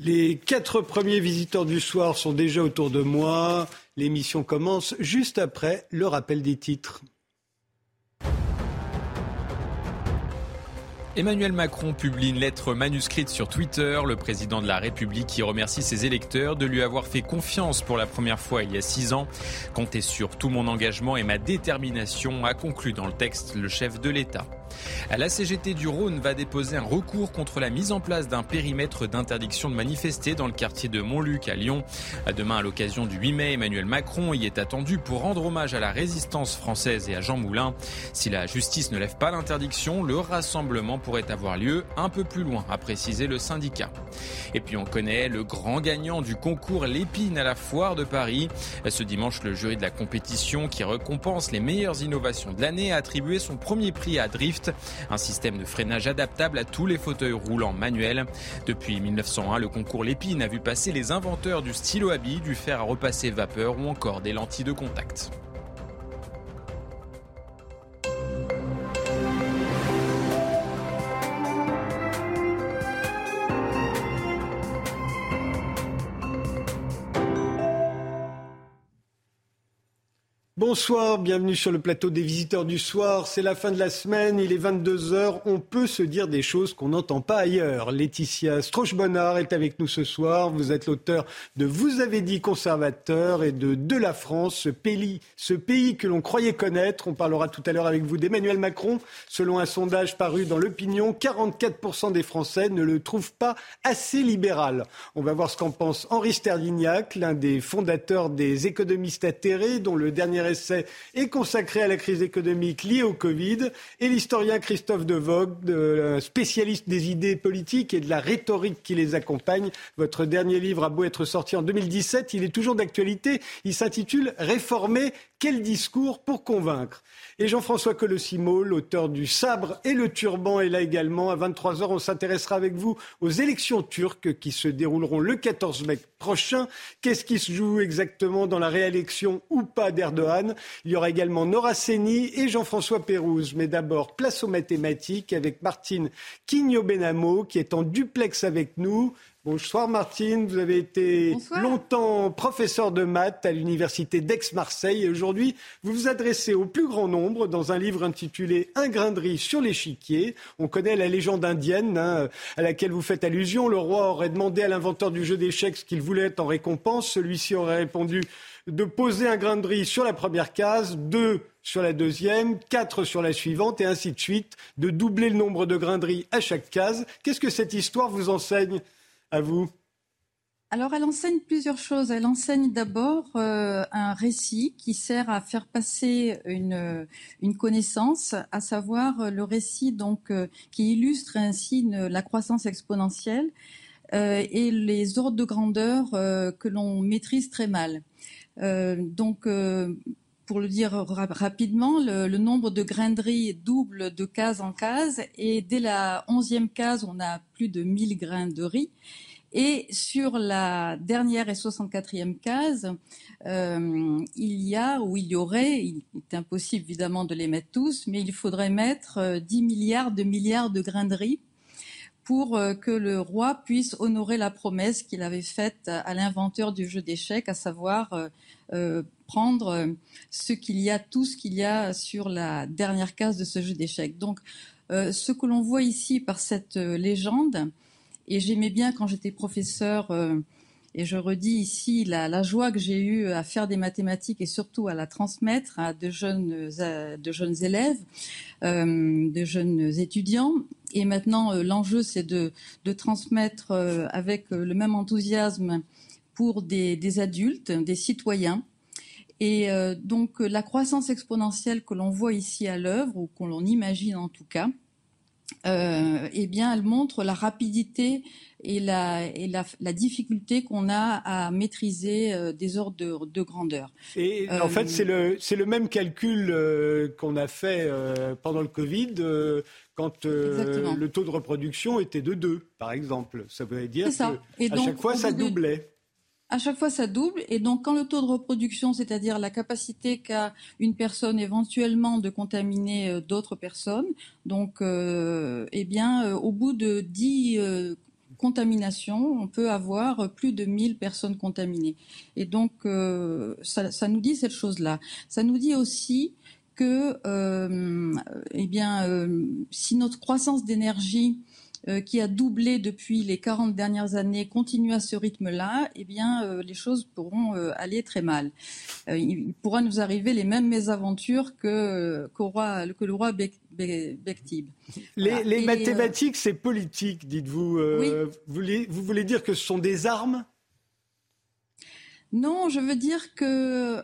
Les quatre premiers visiteurs du soir sont déjà autour de moi. L'émission commence juste après le rappel des titres. Emmanuel Macron publie une lettre manuscrite sur Twitter. Le président de la République qui remercie ses électeurs de lui avoir fait confiance pour la première fois il y a six ans. Comptez sur tout mon engagement et ma détermination, a conclu dans le texte le chef de l'État. La CGT du Rhône va déposer un recours contre la mise en place d'un périmètre d'interdiction de manifester dans le quartier de Montluc à Lyon. Demain, à l'occasion du 8 mai, Emmanuel Macron y est attendu pour rendre hommage à la résistance française et à Jean Moulin. Si la justice ne lève pas l'interdiction, le rassemblement pourrait avoir lieu un peu plus loin, a précisé le syndicat. Et puis on connaît le grand gagnant du concours Lépine à la foire de Paris. Ce dimanche, le jury de la compétition qui récompense les meilleures innovations de l'année a attribué son premier prix à Drift un système de freinage adaptable à tous les fauteuils roulants manuels. Depuis 1901, le concours Lépine a vu passer les inventeurs du stylo à billes, du fer à repasser vapeur ou encore des lentilles de contact. Bonsoir, bienvenue sur le plateau des visiteurs du soir. C'est la fin de la semaine, il est 22h. On peut se dire des choses qu'on n'entend pas ailleurs. Laetitia Strauch-Bonnard est avec nous ce soir. Vous êtes l'auteur de Vous avez dit conservateur et de De la France, ce pays, ce pays que l'on croyait connaître. On parlera tout à l'heure avec vous d'Emmanuel Macron. Selon un sondage paru dans l'opinion, 44% des Français ne le trouvent pas assez libéral. On va voir ce qu'en pense Henri Sterlignac, l'un des fondateurs des économistes atterrés, dont le dernier essai est consacré à la crise économique liée au Covid, et l'historien Christophe De Vogue, spécialiste des idées politiques et de la rhétorique qui les accompagne. Votre dernier livre a beau être sorti en 2017, il est toujours d'actualité. Il s'intitule Réformer, quel discours pour convaincre? Et Jean-François Colossimo, l'auteur du Sabre et le Turban, est là également. À 23h, on s'intéressera avec vous aux élections turques qui se dérouleront le 14 mai prochain. Qu'est-ce qui se joue exactement dans la réélection ou pas d'Erdogan? Il y aura également Nora Seni et Jean-François Pérouse. Mais d'abord, place aux mathématiques avec Martine Quigno-Benamo qui est en duplex avec nous. Bonsoir Martine, vous avez été longtemps professeur de maths à l'université d'Aix-Marseille et aujourd'hui vous vous adressez au plus grand nombre dans un livre intitulé Un grain de riz sur l'échiquier. On connaît la légende indienne hein, à laquelle vous faites allusion. Le roi aurait demandé à l'inventeur du jeu d'échecs ce qu'il voulait en récompense. Celui-ci aurait répondu de poser un grain de riz sur la première case, deux sur la deuxième, quatre sur la suivante et ainsi de suite, de doubler le nombre de grains de riz à chaque case. Qu'est-ce que cette histoire vous enseigne? Vous alors, elle enseigne plusieurs choses. Elle enseigne d'abord euh, un récit qui sert à faire passer une, une connaissance, à savoir le récit donc euh, qui illustre ainsi la croissance exponentielle euh, et les ordres de grandeur que l'on maîtrise très mal. donc, pour le dire rapidement, le, nombre de graineries double de case en case et dès la onzième case, on a plus de 1000 grains de riz. Et sur la dernière et 64e case, euh, il y a ou il y aurait, il est impossible évidemment de les mettre tous, mais il faudrait mettre 10 euh, milliards de milliards de grains de riz pour euh, que le roi puisse honorer la promesse qu'il avait faite à l'inventeur du jeu d'échecs, à savoir prendre ce qu'il y a, tout ce qu'il y a sur la dernière case de ce jeu d'échecs. Donc, ce que l'on voit ici par cette légende, et j'aimais bien quand j'étais professeur, euh, et je redis ici la, joie que j'ai eue à faire des mathématiques et surtout à la transmettre à de jeunes, de jeunes élèves, euh, de jeunes étudiants. Et maintenant, euh, l'enjeu, c'est de, de, transmettre avec le même enthousiasme pour des, des adultes, des citoyens. Et donc, la croissance exponentielle que l'on voit ici à l'œuvre, ou qu'on l'on imagine en tout cas, euh, eh bien, elle montre la rapidité et la, et la, la difficulté qu'on a à maîtriser euh, des ordres de, de, grandeur. Et en fait, c'est le, même calcul euh, qu'on a fait pendant le Covid quand le taux de reproduction était de 2, par exemple. Ça veut dire qu'à chaque fois, ça doublait à chaque fois ça double et donc quand le taux de reproduction, c'est-à-dire la capacité qu'a une personne éventuellement de contaminer euh, d'autres personnes, donc euh, eh bien euh, au bout de 10 contamination, on peut avoir plus de 1000 personnes contaminées. Et donc, ça, nous dit cette chose-là. Ça nous dit aussi que, eh bien, si notre croissance d'énergie euh, qui a doublé depuis les 40 dernières années continue à ce rythme-là, eh bien, euh, les choses pourront euh, aller très mal. il pourra nous arriver les mêmes mésaventures que, roi, que le roi Bektib. Les, mathématiques, c'est politique, dites-vous. Vous, voulez, vous voulez dire que ce sont des armes? Non, je veux dire que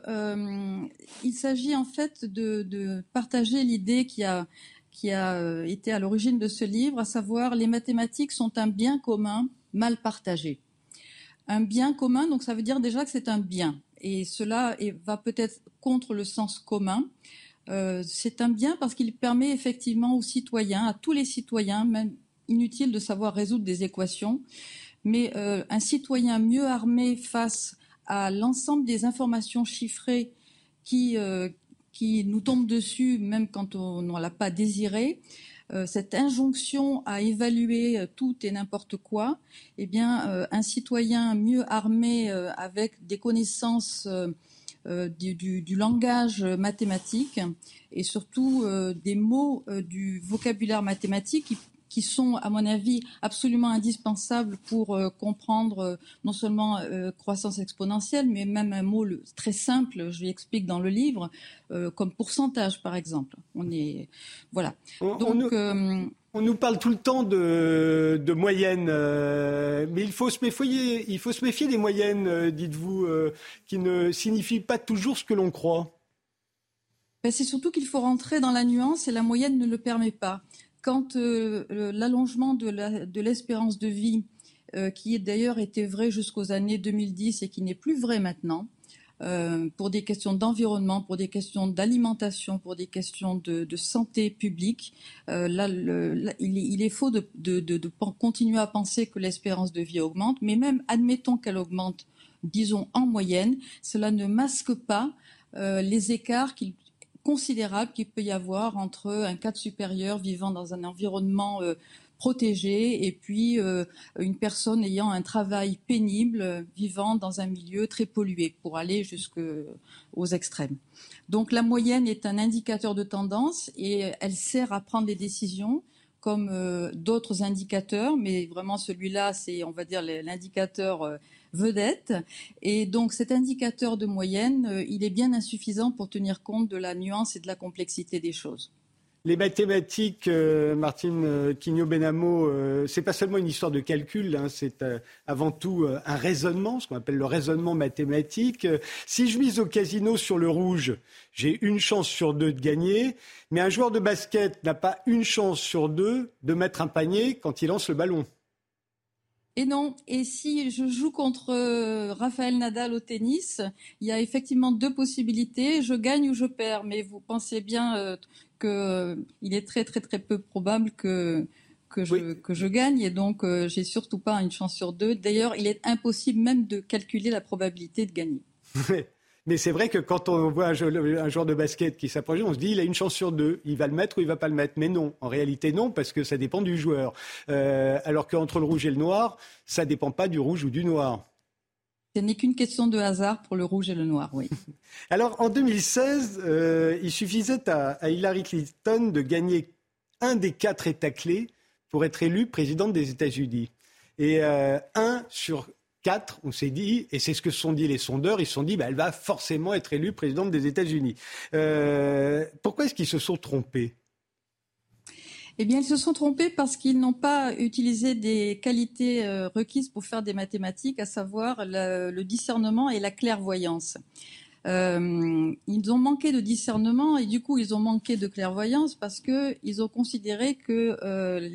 il s'agit en fait de, de partager l'idée qu'il y a qui a euh, été à l'origine de ce livre, à savoir les mathématiques sont un bien commun mal partagé. Un bien commun, donc ça veut dire déjà que c'est un bien. Et cela va peut-être contre le sens commun. Euh, c'est un bien parce qu'il permet effectivement aux citoyens, à tous les citoyens, même inutile de savoir résoudre des équations, mais euh, un citoyen mieux armé face à l'ensemble des informations chiffrées qui, qui nous tombe dessus même quand on ne l'a pas désiré, euh, cette injonction à évaluer euh, tout et n'importe quoi, eh bien, euh, un citoyen mieux armé avec des connaissances du, du, langage mathématique et surtout des mots du vocabulaire mathématique qui sont, à mon avis, absolument indispensables pour euh, comprendre euh, non seulement euh, croissance exponentielle, mais même un mot très simple, je l'explique dans le livre, comme pourcentage, par exemple. On est, voilà. On, Donc, on nous, parle tout le temps de, de moyennes, mais il faut se méfier, il faut se méfier des moyennes, dites-vous, qui ne signifient pas toujours ce que l'on croit. Ben, c'est surtout qu'il faut rentrer dans la nuance et la moyenne ne le permet pas quand euh, l'allongement de l'espérance de, vie, euh, qui d'ailleurs était vrai jusqu'aux années 2010 et qui n'est plus vrai maintenant, euh, pour des questions d'environnement, pour des questions d'alimentation, pour des questions de, santé publique, là, il, est, faux de, de, continuer à penser que l'espérance de vie augmente, mais même admettons qu'elle augmente, disons en moyenne, cela ne masque pas les écarts qu'il considérable qu'il peut y avoir entre un cadre supérieur vivant dans un environnement euh, protégé et puis euh, une personne ayant un travail pénible vivant dans un milieu très pollué pour aller jusqu'aux extrêmes. Donc la moyenne est un indicateur de tendance et elle sert à prendre des décisions comme euh, d'autres indicateurs, mais vraiment celui-là, c'est, on va dire, l'indicateur vedette. Et donc cet indicateur de moyenne, euh, il est bien insuffisant pour tenir compte de la nuance et de la complexité des choses. Les mathématiques, euh, Martine euh, Quignot-Benamo, euh, c'est pas seulement une histoire de calcul, hein, c'est avant tout un raisonnement, ce qu'on appelle le raisonnement mathématique. Si je mise au casino sur le rouge, j'ai une chance sur deux de gagner, mais un joueur de basket n'a pas une chance sur deux de mettre un panier quand il lance le ballon. Et non, et si je joue contre euh, Raphaël Nadal au tennis, il y a effectivement deux possibilités, je gagne ou je perds, mais vous pensez bien euh, qu'il euh, est très très très peu probable que que je, que je gagne et donc j'ai surtout pas une chance sur deux. D'ailleurs, il est impossible même de calculer la probabilité de gagner. Mais c'est vrai que quand on voit un, joueur de basket qui s'approche, on se dit il a une chance sur deux, il va le mettre ou il va pas le mettre. Mais non, en réalité non, parce que ça dépend du joueur. Euh, alors qu'entre le rouge et le noir, ça dépend pas du rouge ou du noir. Ce n'est qu'une question de hasard pour le rouge et le noir, oui. Alors en 2016, euh, il suffisait à, à Hillary Clinton de gagner un des quatre États clés pour être élue présidente des États-Unis. Et euh, un sur 4, on s'est dit, et c'est ce que sont dit les sondeurs, ils se sont dit, bah, elle va forcément être élue présidente des États-Unis. Euh, pourquoi est-ce qu'ils se sont trompés? Eh bien, ils se sont trompés parce qu'ils n'ont pas utilisé des qualités euh, requises pour faire des mathématiques, à savoir le discernement et la clairvoyance. Euh, ils ont manqué de discernement et du coup ils ont manqué de clairvoyance parce que ils ont considéré que euh,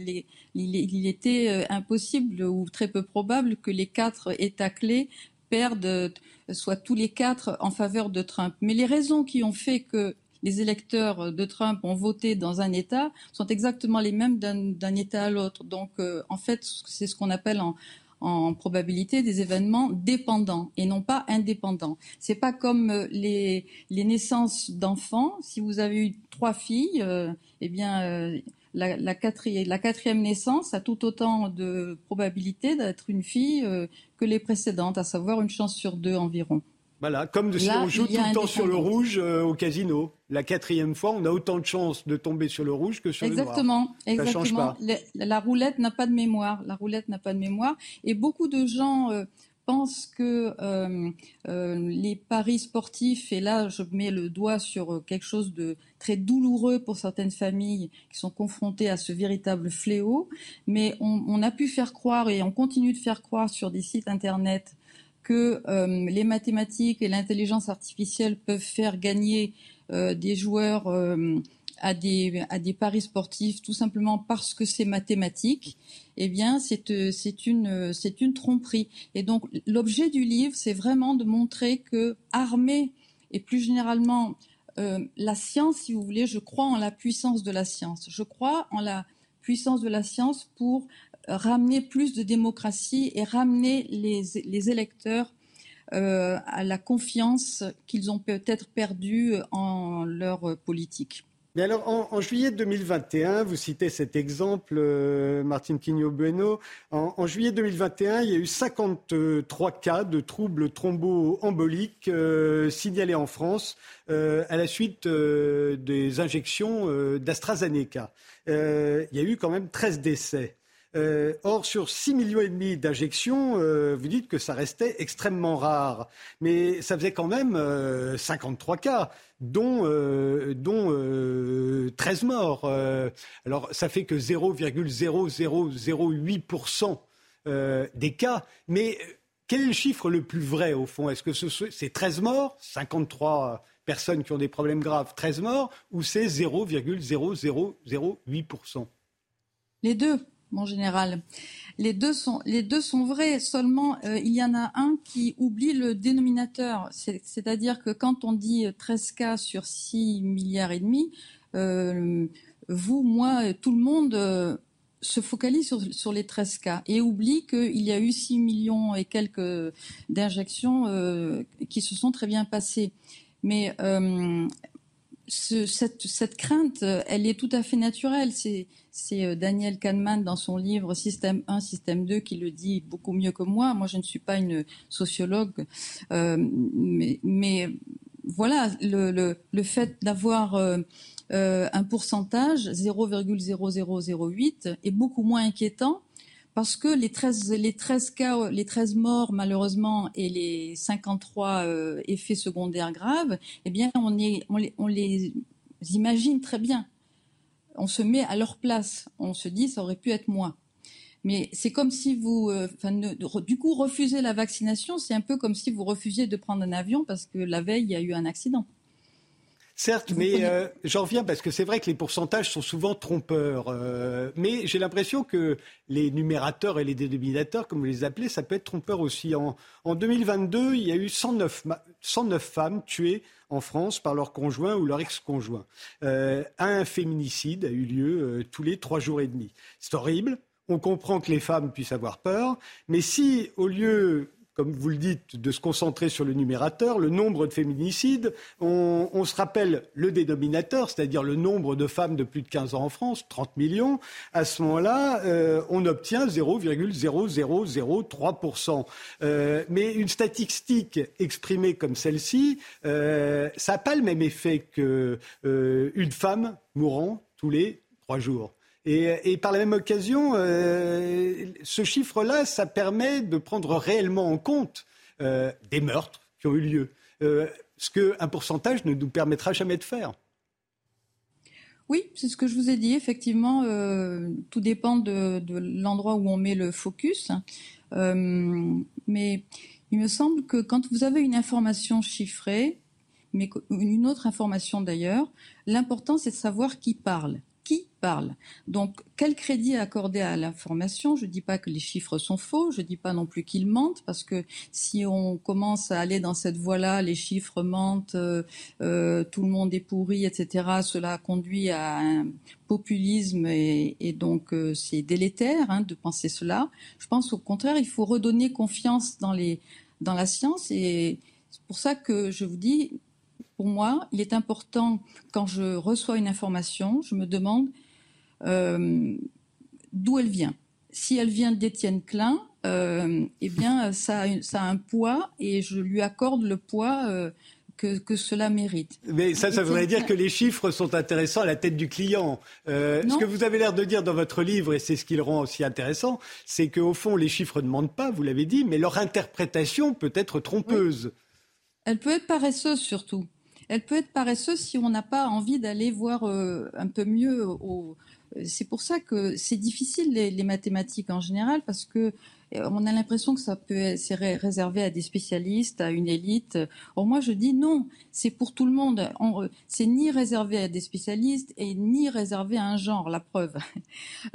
il, était euh, impossible ou très peu probable que les quatre États clés perdent, soit tous les quatre en faveur de Trump. Mais les raisons qui ont fait que les électeurs de Trump ont voté dans un État sont exactement les mêmes d'un État à l'autre. Donc, en fait, c'est ce qu'on appelle en, en probabilité des événements dépendants et non pas indépendants. C'est pas comme euh, les, les naissances d'enfants. Si vous avez eu trois filles, euh, eh bien, euh, la, quatrième, naissance a tout autant de probabilité d'être une fille euh, que les précédentes, à savoir une chance sur deux environ. Voilà, comme si on joue tout le temps sur le rouge euh, au casino. La quatrième fois, on a autant de chances de tomber sur le rouge que sur le noir. Exactement, exactement. La, roulette n'a pas de mémoire. La roulette n'a pas de mémoire. Et beaucoup de gens euh, pensent que euh, les paris sportifs, et là je mets le doigt sur quelque chose de très douloureux pour certaines familles qui sont confrontées à ce véritable fléau, mais on a pu faire croire et on continue de faire croire sur des sites internet que euh, les mathématiques et l'intelligence artificielle peuvent faire gagner euh, des joueurs euh, à des, à des paris sportifs tout simplement parce que c'est mathématique, eh bien c'est une une tromperie. Et donc l'objet du livre, c'est vraiment de montrer que armé et plus généralement la science, si vous voulez, je crois en la puissance de la science. Je crois en la puissance de la science pour ramener plus de démocratie et ramener les, électeurs euh, à la confiance qu'ils ont peut-être perdue en leur politique. Mais alors, en, juillet 2021, vous citez cet exemple, euh, Martine Quignot-Bueno, en, juillet 2021, il y a eu 53 cas de troubles thromboemboliques euh, signalés en France à la suite des injections d'AstraZeneca. il y a eu quand même 13 décès. Euh, or, sur 6 millions et demi d'injections, euh, vous dites que ça restait extrêmement rare. Mais ça faisait quand même 53 euh, cas, dont, dont 13 morts. alors, ça fait que 0,0008% des cas. Mais quel est le chiffre le plus vrai, au fond? Est-ce que c'est 13 morts, 53 personnes qui ont des problèmes graves, 13 morts, ou c'est 0,0008% Les deux mon général. Les deux sont, les deux sont vrais, seulement euh, il y en a un qui oublie le dénominateur. C'est-à-dire que quand on dit 13 cas sur 6 milliards et demi, euh, vous, moi, tout le monde euh, se focalise sur, sur, les 13 cas et oublie qu'il y a eu 6 millions et quelques d'injections qui se sont très bien passées. Mais cette, crainte, elle est tout à fait naturelle. C'est, euh, Daniel Kahneman dans son livre Système 1, Système 2 qui le dit beaucoup mieux que moi. Moi, je ne suis pas une sociologue, euh, mais, voilà, le, fait d'avoir euh, un pourcentage 0,0008 est beaucoup moins inquiétant parce que les 13, les 13 cas, les 13 morts malheureusement et les 53 euh, effets secondaires graves, eh bien on, est, on, les, imagine très bien. On se met à leur place. On se dit ça aurait pu être moi. Mais c'est comme si vous, euh, du coup, refuser la vaccination, c'est un peu comme si vous refusiez de prendre un avion parce que la veille il y a eu un accident. Certes, mais euh, j'en reviens parce que c'est vrai que les pourcentages sont souvent trompeurs. Euh, mais j'ai l'impression que les numérateurs et les dénominateurs, comme vous les appelez, ça peut être trompeur aussi. En, en 2022, il y a eu 109, 109 femmes tuées en France par leur conjoint ou leur ex-conjoint. Euh, un féminicide a eu lieu tous les trois jours et demi. C'est horrible. On comprend que les femmes puissent avoir peur, mais si au lieu comme vous le dites, de se concentrer sur le numérateur, le nombre de féminicides. On, se rappelle le dénominateur, c'est-à-dire le nombre de femmes de plus de 15 ans en France, 30 millions. À ce moment-là, euh, on obtient 0,0003%. Euh, mais une statistique exprimée comme celle-ci, euh, ça n'a pas le même effet qu'une femme mourant tous les trois jours. Et, par la même occasion, euh, ce chiffre-là, ça permet de prendre réellement en compte euh, des meurtres qui ont eu lieu, euh, ce qu'un pourcentage ne nous permettra jamais de faire. Oui, c'est ce que je vous ai dit. Effectivement, tout dépend de, de l'endroit où on met le focus. mais il me semble que quand vous avez une information chiffrée, mais une autre information d'ailleurs, l'important c'est de savoir qui parle qui parle. Donc, quel crédit accorder à l'information? Je ne dis pas que les chiffres sont faux, je ne dis pas non plus qu'ils mentent, parce que si on commence à aller dans cette voie-là, les chiffres mentent, euh, euh, tout le monde est pourri, etc., cela conduit à un populisme et, donc euh, c'est délétère hein, de penser cela. Je pense au contraire, il faut redonner confiance dans, les, dans la science et c'est pour ça que je vous dis, pour moi, il est important, quand je reçois une information, je me demande d'où elle vient. Si elle vient d'Étienne Klein, eh bien, ça a, ça a, un poids et je lui accorde le poids que, cela mérite. Mais ça, ça voudrait dire que les chiffres sont intéressants à la tête du client. Euh, ce que vous avez l'air de dire dans votre livre, et c'est ce qui le rend aussi intéressant, c'est qu'au fond, les chiffres ne mentent pas, vous l'avez dit, mais leur interprétation peut être trompeuse. Elle peut être paresseuse surtout. Elle peut être paresseuse si on n'a pas envie d'aller voir euh, un peu mieux. Au... C'est pour ça que c'est difficile les, mathématiques en général parce que on a l'impression que ça peut être réservé à des spécialistes, à une élite. Or moi je dis non, c'est pour tout le monde. C'est ni réservé à des spécialistes et ni réservé à un genre, la preuve.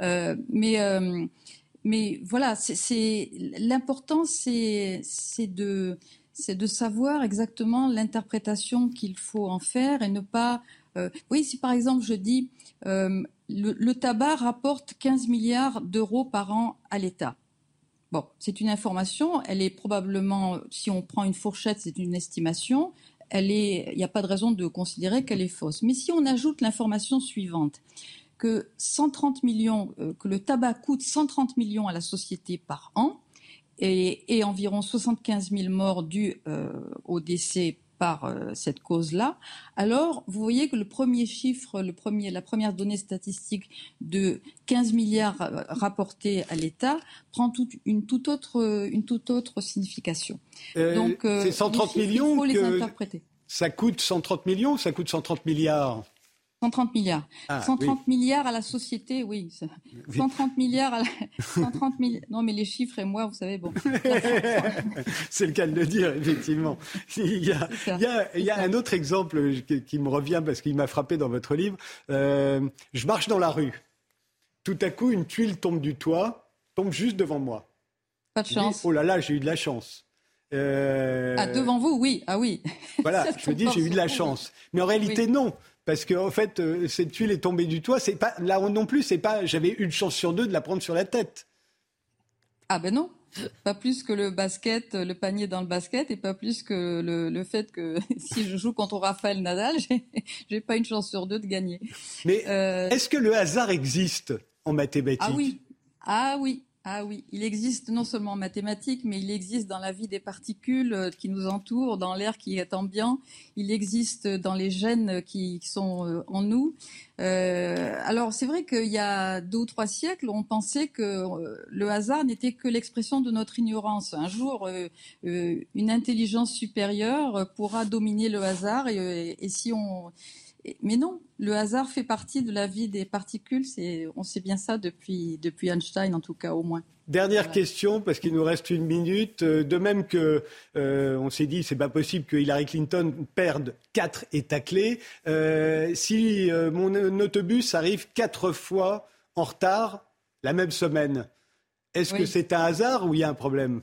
Euh, mais euh, mais voilà, c'est l'important, c'est de c'est de savoir exactement l'interprétation qu'il faut en faire et ne pas. Euh, oui, si par exemple je dis le, le, tabac rapporte 15 milliards d'euros par an à l'État. Bon, c'est une information, elle est probablement, si on prend une fourchette, c'est une estimation, il n'y a pas de raison de considérer qu'elle est fausse. Mais si on ajoute l'information suivante, que 130 millions, euh, que le tabac coûte 130 millions à la société par an, et, environ 75 000 morts dus euh, au décès par euh, cette cause-là, alors vous voyez que le premier chiffre, le premier, la première donnée statistique de 15 milliards euh, rapportés à l'État prend toute, une, toute autre, une toute autre signification. Euh, Donc, c'est 130 millions il faut les interpréter. Ça coûte 130 millions ou ça coûte 130 milliards? 130 milliards. 130 ah, milliards à la société, oui. 130 milliards à la... 130 Non, mais les chiffres et moi, vous savez, bon. C'est le cas de le dire, effectivement. Il y a, il y a, un autre exemple qui, me revient parce qu'il m'a frappé dans votre livre. Euh, je marche dans la rue. Tout à coup, une tuile tombe du toit, tombe juste devant moi. Pas de chance. oh là là, j'ai eu de la chance. Euh... Ah, devant vous, oui. Ah oui. Voilà, je me dis, j'ai eu de la chance. Mais en réalité, non. Parce qu'en en fait, euh, cette tuile est tombée du toit. C'est pas là non plus. C'est pas. J'avais une chance sur deux de la prendre sur la tête. Ah ben non. Pas plus que le basket, le panier dans le basket, et pas plus que le, fait que si je joue contre Raphaël Nadal, j'ai pas une chance sur deux de gagner. Mais euh, est-ce que le hasard existe en mathématiques? Ah oui, ah oui, ah oui, il existe non seulement en mathématiques, mais il existe dans la vie des particules euh, qui nous entourent, dans l'air qui est ambiant, il existe dans les gènes qui, sont euh, en nous. Euh, alors c'est vrai qu'il y a deux ou trois siècles, on pensait que le hasard n'était que l'expression de notre ignorance. Un jour, une intelligence supérieure pourra dominer le hasard et si on mais non, le hasard fait partie de la vie des particules. on sait bien ça depuis, depuis Einstein, en tout cas, au moins. Dernière question, parce qu'il nous reste une minute. Euh, de même que euh, on s'est dit, c'est pas possible que Hillary Clinton perde quatre États clés. Euh, si mon autobus arrive quatre fois en retard la même semaine, est-ce que c'est un hasard ou il y a un problème?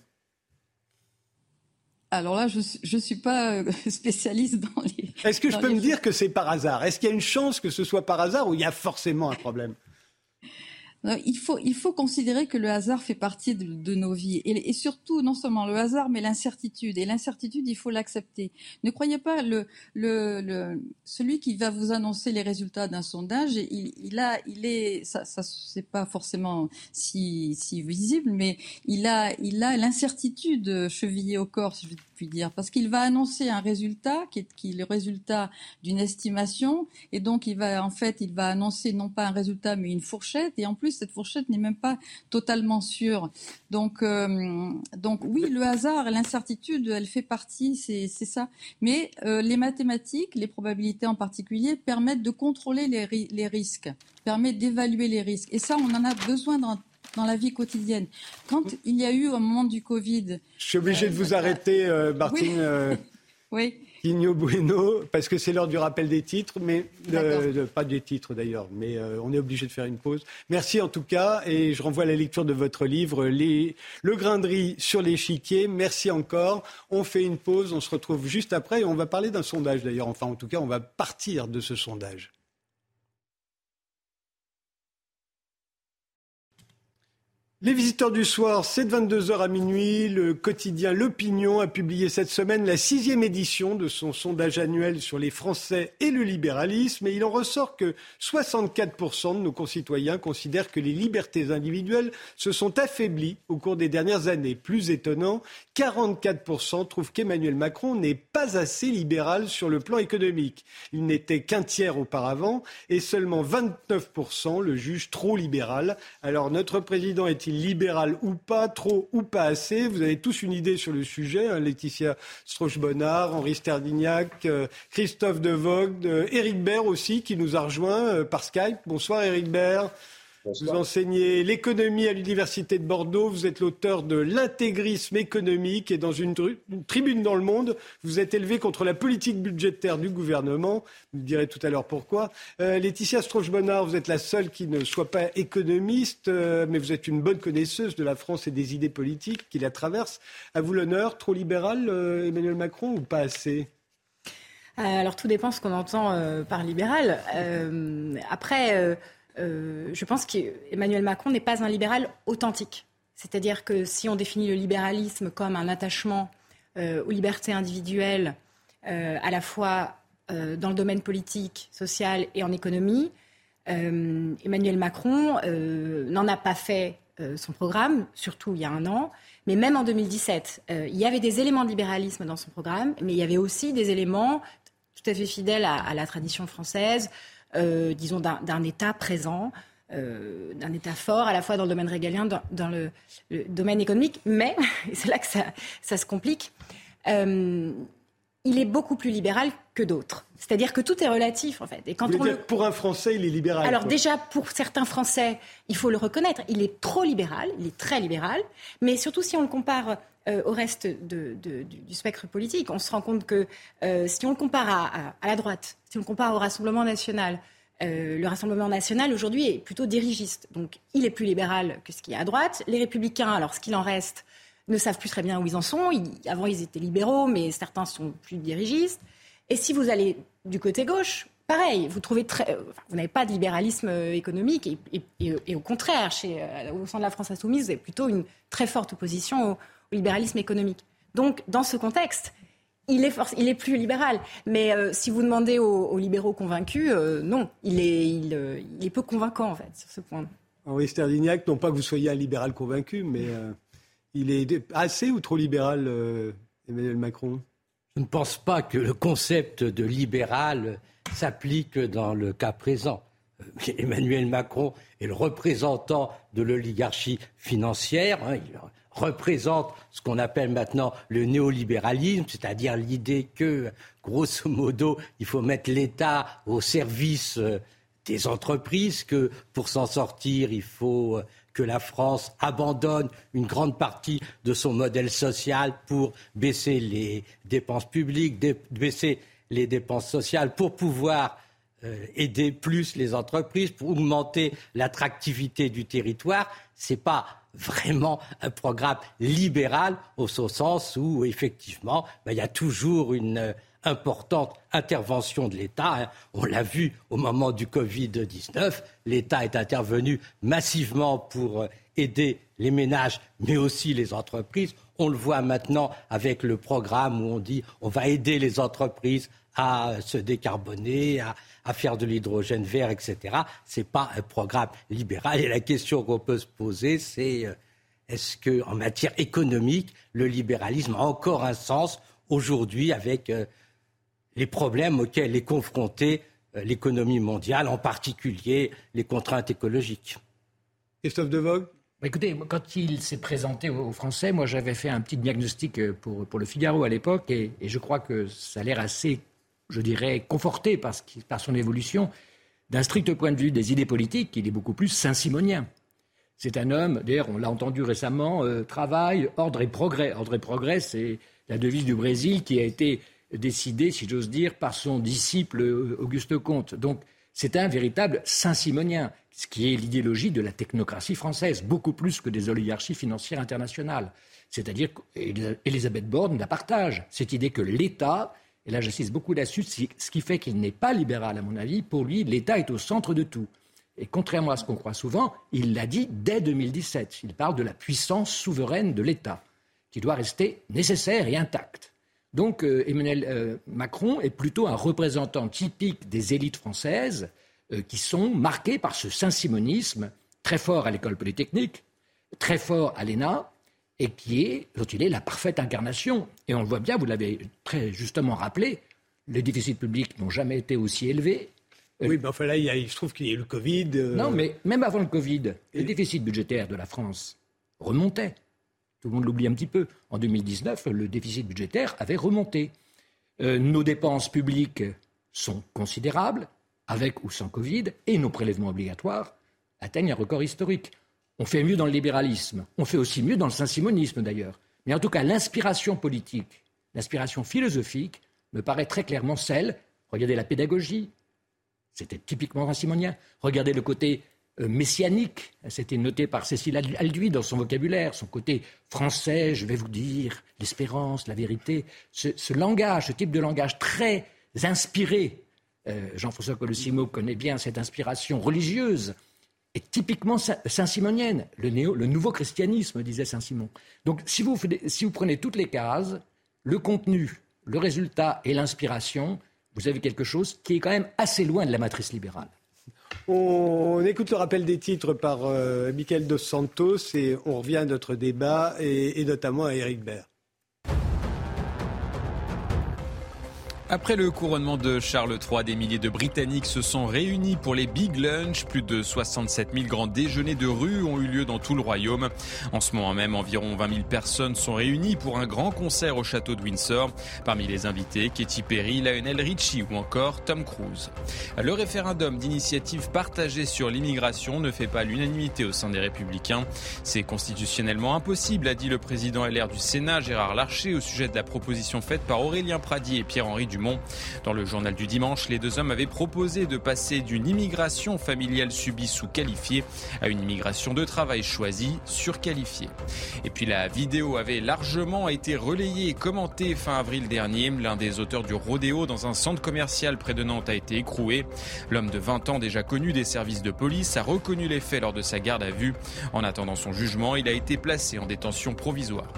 Alors là, je ne suis pas euh, spécialiste dans les. Est-ce que je peux me dire que c'est par hasard? Est-ce qu'il y a une chance que ce soit par hasard ou il y a forcément un problème? Il faut, il faut considérer que le hasard fait partie de, nos vies. Et, surtout, non seulement le hasard, mais l'incertitude. Et l'incertitude, il faut l'accepter. Ne croyez pas le, le, celui qui va vous annoncer les résultats d'un sondage, il, il, a, il est, ça, ça c'est pas forcément si, si visible, mais il a, il a l'incertitude chevillée au corps, si je puis dire, parce qu'il va annoncer un résultat qui est, qui est le résultat d'une estimation, et donc il va, en fait, il va annoncer non pas un résultat, mais une fourchette, et en plus cette fourchette n'est même pas totalement sûre. Donc, euh, donc oui, le hasard, l'incertitude, elle fait partie, c'est ça. Mais euh, les mathématiques, les probabilités en particulier, permettent de contrôler les, les risques, permettent d'évaluer les risques. Et ça, on en a besoin dans dans la vie quotidienne. Quand il y a eu au moment du Covid... Je suis obligé de vous euh, arrêter, Martine. oui. Igno Bueno, parce que c'est l'heure du rappel des titres, mais pas des titres d'ailleurs, mais euh, on est obligé de faire une pause. Merci en tout cas, et je renvoie à la lecture de votre livre, Le grain de riz sur l'échiquier. Merci encore. On fait une pause, on se retrouve juste après, et on va parler d'un sondage d'ailleurs. Enfin, en tout cas, on va partir de ce sondage. Les visiteurs du soir, c'est de 22h à minuit. Le quotidien L'Opinion a publié cette semaine la sixième édition de son sondage annuel sur les Français et le libéralisme. Et il en ressort que 64% de nos concitoyens considèrent que les libertés individuelles se sont affaiblies au cours des dernières années. Plus étonnant, 44% trouvent qu'Emmanuel Macron n'est pas assez libéral sur le plan économique. Il n'était qu'un tiers auparavant et seulement 29% le jugent trop libéral. Alors notre président est libéral ou pas, trop ou pas assez? Vous avez tous une idée sur le sujet. Hein, Laetitia Strauch-Bonnard, Henri Sterdignac, euh, Christophe Devogue, euh, Éric Baird aussi qui nous a rejoint euh, par Skype. Bonsoir Éric Vous enseignez l'économie à l'Université de Bordeaux. Vous êtes l'auteur de L'intégrisme économique et dans une, tribune dans le monde, vous êtes élevé contre la politique budgétaire du gouvernement. Vous me direz tout à l'heure pourquoi. Euh, Laetitia Strauch-Bonnard, vous êtes la seule qui ne soit pas économiste, euh, mais vous êtes une bonne connaisseuse de la France et des idées politiques qui la traversent. À vous l'honneur, trop libéral, euh, Emmanuel Macron, ou pas assez? Alors tout dépend ce qu'on entend par libéral. après, euh, je pense qu'Emmanuel Macron n'est pas un libéral authentique. C'est-à-dire que si on définit le libéralisme comme un attachement euh, aux libertés individuelles, euh, à la fois dans le domaine politique, social et en économie, Emmanuel Macron n'en a pas fait son programme, surtout il y a un an. Mais même en 2017, il y avait des éléments de libéralisme dans son programme, mais il y avait aussi des éléments tout à fait fidèles à la tradition française, euh, disons, d'un État présent. Euh, d'un État fort, à la fois dans le domaine régalien, dans, le, domaine économique, mais, c'est là que ça, se complique, euh, il est beaucoup plus libéral que d'autres. C'est-à-dire que tout est relatif, en fait. Et quand on pour un Français, il est libéral. Alors déjà, pour certains Français, il faut le reconnaître, il est trop libéral, il est très libéral, mais surtout si on le compare au reste du spectre politique, on se rend compte que si on le compare à la droite, si on compare au Rassemblement national, euh, le Rassemblement national aujourd'hui est plutôt dirigiste. Donc il est plus libéral que ce qui est à droite. Les républicains, alors ce qu'il en reste, ne savent plus très bien où ils en sont. avant, ils étaient libéraux, mais certains sont plus dirigistes. Et si vous allez du côté gauche, pareil, vous euh, n'avez pas de libéralisme euh, économique et, au contraire, au sein de la France insoumise, vous avez plutôt une très forte opposition au libéralisme économique. Donc, dans ce contexte, il est, il est plus libéral. Mais euh, si vous demandez aux, libéraux convaincus, euh, non, il est, il, euh, il, est peu convaincant en fait sur ce point. Henri Sterdignac, non pas que vous soyez un libéral convaincu, mais il est assez ou trop libéral, Emmanuel Macron? Je ne pense pas que le concept de libéral s'applique dans le cas présent. Emmanuel Macron est le représentant de l'oligarchie financière. Hein, représente ce qu'on appelle maintenant le néolibéralisme, c'est-à-dire l'idée que, grosso modo, il faut mettre l'État au service euh, des entreprises, que pour s'en sortir, il faut euh, que la France abandonne une grande partie de son modèle social pour baisser les dépenses publiques, baisser les dépenses sociales, pour pouvoir euh, aider plus les entreprises, pour augmenter l'attractivité du territoire. Ce n'est pas vraiment un programme libéral au sens où, effectivement, ben, il y a toujours une euh, importante intervention de l'État. Hein. On l'a vu au moment du Covid-19, l'État est intervenu massivement pour euh, aider les ménages, mais aussi les entreprises. On le voit maintenant avec le programme où on dit on va aider les entreprises à se décarboner, à, à faire de l'hydrogène vert, etc. Ce n'est pas un programme libéral. Et la question qu'on peut se poser, c'est euh, est-ce qu'en matière économique, le libéralisme a encore un sens aujourd'hui avec euh, les problèmes auxquels est confrontée euh, l'économie mondiale, en particulier les contraintes écologiques? Christophe Devogue bah, Écoutez, quand il s'est présenté aux Français, moi j'avais fait un petit diagnostic pour, pour le Figaro à l'époque et, et, je crois que ça a l'air assez je dirais, conforté par, par son évolution, d'un strict point de vue des idées politiques, il est beaucoup plus saint-simonien. C'est un homme, d'ailleurs, on l'a entendu récemment, euh, travail, ordre et progrès. Ordre et progrès, c'est la devise du Brésil qui a été décidée, si j'ose dire, par son disciple euh, Auguste Comte. Donc, c'est un véritable saint-simonien, ce qui est l'idéologie de la technocratie française, beaucoup plus que des oligarchies financières internationales. C'est-à-dire qu'Elisabeth Borne la partage, cette idée que l'État et là j'insiste beaucoup là-dessus, ce qui fait qu'il n'est pas libéral à mon avis, pour lui l'État est au centre de tout. Et contrairement à ce qu'on croit souvent, il l'a dit dès 2017. Il parle de la puissance souveraine de l'État, qui doit rester nécessaire et intacte. Donc euh, Emmanuel euh, Macron est plutôt un représentant typique des élites françaises euh, qui sont marquées par ce saint-simonisme très fort à l'école polytechnique, très fort à l'ENA, et qui est, dont il est la parfaite incarnation. Et on le voit bien, vous l'avez très justement rappelé, les déficits publics n'ont jamais été aussi élevés. Oui, mais enfin là, il, se trouve qu'il y a eu le Covid. Non, mais même avant le Covid, le déficit budgétaire de la France remontait. Tout le monde l'oublie un petit peu. En 2019, le déficit budgétaire avait remonté. Euh, nos dépenses publiques sont considérables, avec ou sans Covid, et nos prélèvements obligatoires atteignent un record historique. On fait mieux dans le libéralisme, on fait aussi mieux dans le saint-simonisme d'ailleurs. Mais en tout cas, l'inspiration politique, l'inspiration philosophique me paraît très clairement celle, regardez la pédagogie, c'était typiquement saint-simonien, regardez le côté euh, messianique. C'était noté par Cécile Alduy dans son vocabulaire, son côté français, je vais vous dire, l'espérance, la vérité. Ce, langage, ce type de langage très inspiré, euh, Jean-François Colossimo connaît bien cette inspiration religieuse, est typiquement saint-simonienne. Le, nouveau christianisme, disait Saint-Simon. Donc si vous, si vous prenez toutes les cases, le contenu, le résultat et l'inspiration, vous avez quelque chose qui est quand même assez loin de la matrice libérale. On écoute le rappel des titres par euh, Michael Dos Santos et on revient à notre débat et, et notamment à Eric Baird. Après le couronnement de Charles III, des milliers de Britanniques se sont réunis pour les Big Lunch. Plus de 67 000 grands déjeuners de rue ont eu lieu dans tout le royaume. En ce moment même, environ 20 000 personnes sont réunies pour un grand concert au château de Windsor. Parmi les invités, Katy Perry, Lionel Richie ou encore Tom Cruise. Le référendum d'initiative partagée sur l'immigration ne fait pas l'unanimité au sein des Républicains. C'est constitutionnellement impossible, a dit le président LR du Sénat, Gérard Larcher, au sujet de la proposition faite par Aurélien Pradier et Pierre-Henri Dans le journal du dimanche, les deux hommes avaient proposé de passer d'une immigration familiale subie sous-qualifiée à une immigration de travail choisie surqualifiée. Et puis la vidéo avait largement été relayée et commentée fin avril dernier. L'un des auteurs du rodéo dans un centre commercial près de Nantes a été écroué. L'homme de 20 ans déjà connu des services de police a reconnu les faits lors de sa garde à vue. En attendant son jugement, il a été placé en détention provisoire.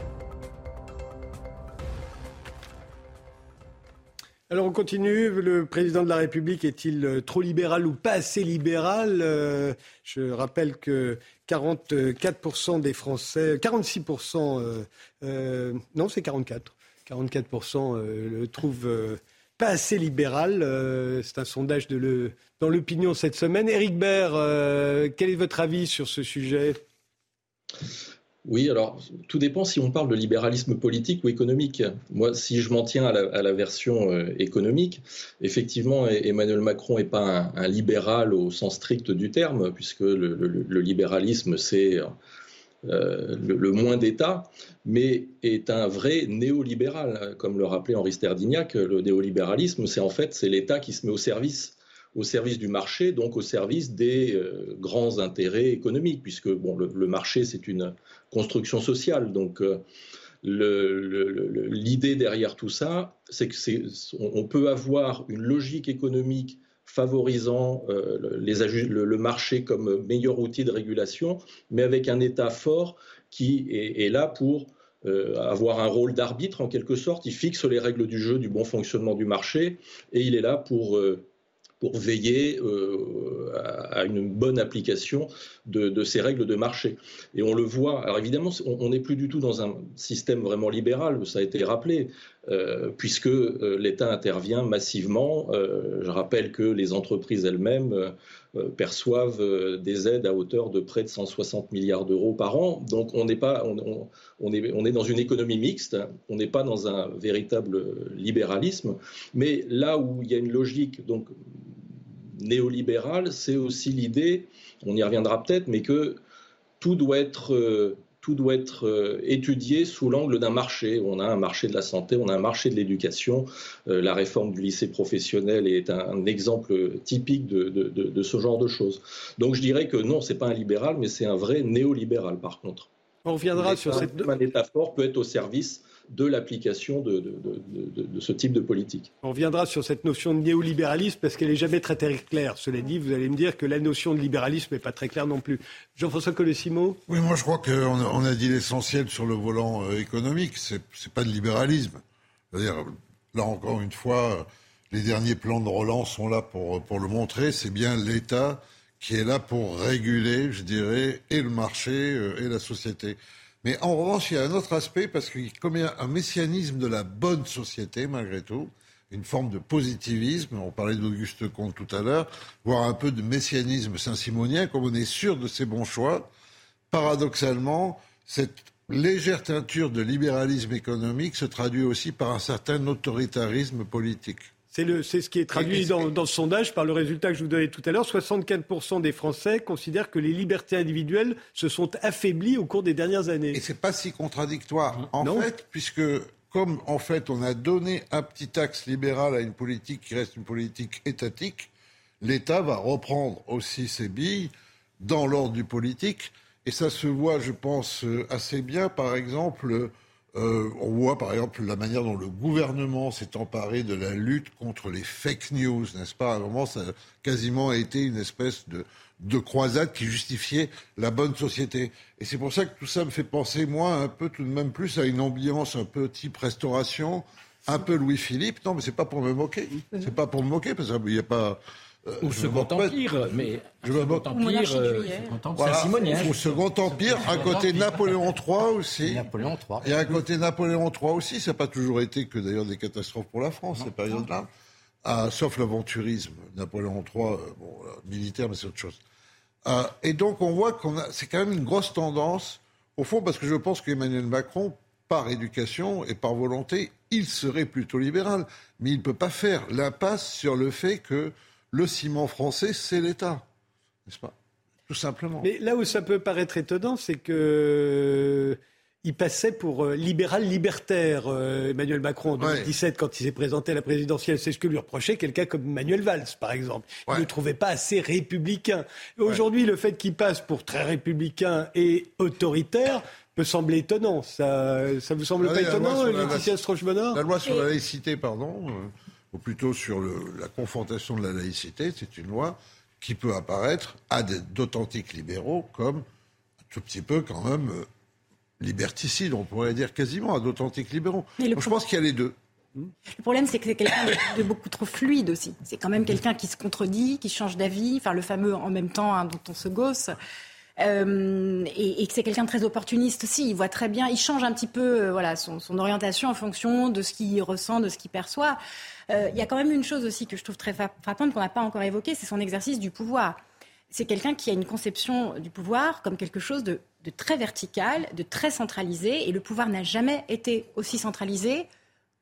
Alors on continue. Le président de la République est-il euh, trop libéral ou pas assez libéral euh, Je rappelle que 44% des Français, 46%, euh, non c'est 44, 44% le trouvent pas assez libéral. c'est un sondage de le, dans l'opinion cette semaine. Éric Baird, quel est votre avis sur ce sujet? Oui, alors tout dépend si on parle de libéralisme politique ou économique. Moi, si je m'en tiens à la, version euh, économique, effectivement, Emmanuel Macron n'est pas un, libéral au sens strict du terme, puisque le, libéralisme, c'est euh, le, moins d'État, mais est un vrai néolibéral. Comme le rappelait Henri Sterdignac, le néolibéralisme, c'est en fait l'État qui se met au service au service du marché, donc au service des euh, grands intérêts économiques, puisque bon, le, marché, c'est une construction sociale. Donc, euh, l'idée derrière tout ça, c'est que on peut avoir une logique économique favorisant euh, les, le, marché comme meilleur outil de régulation, mais avec un État fort qui est, là pour avoir un rôle d'arbitre en quelque sorte. Il fixe les règles du jeu, du bon fonctionnement du marché, et il est là pour pour veiller euh, à, une bonne application de, ces règles de marché. Et on le voit, alors évidemment, on n'est plus du tout dans un système vraiment libéral, ça a été rappelé, puisque euh, l'État intervient massivement. je rappelle que les entreprises elles-mêmes perçoivent des aides à hauteur de près de 160 milliards d'euros par an. Donc on n'est pas, on, est, on est dans une économie mixte, on n'est pas dans un véritable libéralisme. Mais là où il y a une logique, donc néolibéral, c'est aussi l'idée, on y reviendra peut-être, mais que tout doit être, euh, tout doit être euh, étudié sous l'angle d'un marché. On a un marché de la santé, on a un marché de l'éducation. Euh, la réforme du lycée professionnel est un, exemple typique de, ce genre de choses. Donc je dirais que non, c'est pas un libéral, mais c'est un vrai néolibéral par contre. On reviendra sur cette. Fort peut être au service de l'application de, de, ce type de politique. On reviendra sur cette notion de néolibéralisme parce qu'elle n'est jamais très, très claire. Cela dit, vous allez me dire que la notion de libéralisme n'est pas très claire non plus. Jean-François Colosimo Oui, moi je crois qu'on on a dit l'essentiel sur le volant euh, économique. Ce n'est pas de libéralisme. C'est-à-dire, là encore une fois, les derniers plans de relance sont là pour, pour le montrer. C'est bien l'État qui est là pour réguler, je dirais, et le marché euh, et la société. Mais en revanche, il y a un autre aspect, parce qu'il y a un messianisme de la bonne société, malgré tout, une forme de positivisme, on parlait d'Auguste Comte tout à l'heure, voire un peu de messianisme saint-simonien, comme on est sûr de ses bons choix. Paradoxalement, cette légère teinture de libéralisme économique se traduit aussi par un certain autoritarisme politique. C'est ce qui est traduit dans, dans, le sondage par le résultat que je vous donnais tout à l'heure. 64% des Français considèrent que les libertés individuelles se sont affaiblies au cours des dernières années. Et c'est pas si contradictoire, en fait, puisque comme en fait on a donné un petit axe libéral à une politique qui reste une politique étatique, l'État va reprendre aussi ses billes dans l'ordre du politique. Et ça se voit, je pense, assez bien, par exemple, euh, on voit par exemple la manière dont le gouvernement s'est emparé de la lutte contre les fake news, n'est-ce pas? À un moment, ça a quasiment été une espèce de, de croisade qui justifiait la bonne société. Et c'est pour ça que tout ça me fait penser, moi, un peu tout de même plus à une ambiance un peu type restauration, un peu Louis-Philippe. Non, mais c'est pas pour me moquer. C'est pas pour me moquer, parce qu'il n'y a pas au Second Empire, mais je Second Empire, euh, Au Second Empire, à côté Napoléon III aussi. Napoléon III. Et à côté Napoléon III aussi, ça n'a pas toujours été que d'ailleurs des catastrophes pour la France, ces périodes-là. Ah, sauf l'aventurisme. Napoléon III, euh, bon, militaire, mais c'est autre chose. et donc on voit qu'on a, c'est quand même une grosse tendance, au fond, parce que je pense qu'Emmanuel Macron, par éducation et par volonté, il serait plutôt libéral. Mais il ne peut pas faire l'impasse sur le fait que le ciment français, c'est l'État. N'est-ce pas? Tout simplement. Mais là où ça peut paraître étonnant, c'est que euh, il passait pour euh, libéral libertaire, euh, Emmanuel Macron, en 2017, quand il s'est présenté à la présidentielle. C'est ce que lui reprochait quelqu'un comme Manuel Valls, par exemple. Il ne le trouvait pas assez républicain. Aujourd'hui, le fait qu'il passe pour très républicain et autoritaire peut sembler étonnant. Ça, ça vous semble pas étonnant, Laetitia Strauch-Bonnard La loi sur la laïcité, pardon ou plutôt sur la confrontation de la laïcité, c'est une loi qui peut apparaître à d'authentiques libéraux comme un tout petit peu quand même euh, liberticide, on pourrait dire quasiment à d'authentiques libéraux. je pense qu'il y a les deux. Le problème, c'est que c'est quelqu'un de, beaucoup trop fluide aussi. C'est quand même quelqu'un qui se contredit, qui change d'avis, enfin le fameux en même temps hein, dont on se gosse. Euh, et, que c'est quelqu'un de très opportuniste aussi. Il voit très bien, il change un petit peu euh, voilà, son, orientation en fonction de ce qu'il ressent, de ce qu'il perçoit. Euh, il y a quand même une chose aussi que je trouve très frappante qu'on n'a pas encore évoquée, c'est son exercice du pouvoir. C'est quelqu'un qui a une conception du pouvoir comme quelque chose de, très vertical, de très centralisé, et le pouvoir n'a jamais été aussi centralisé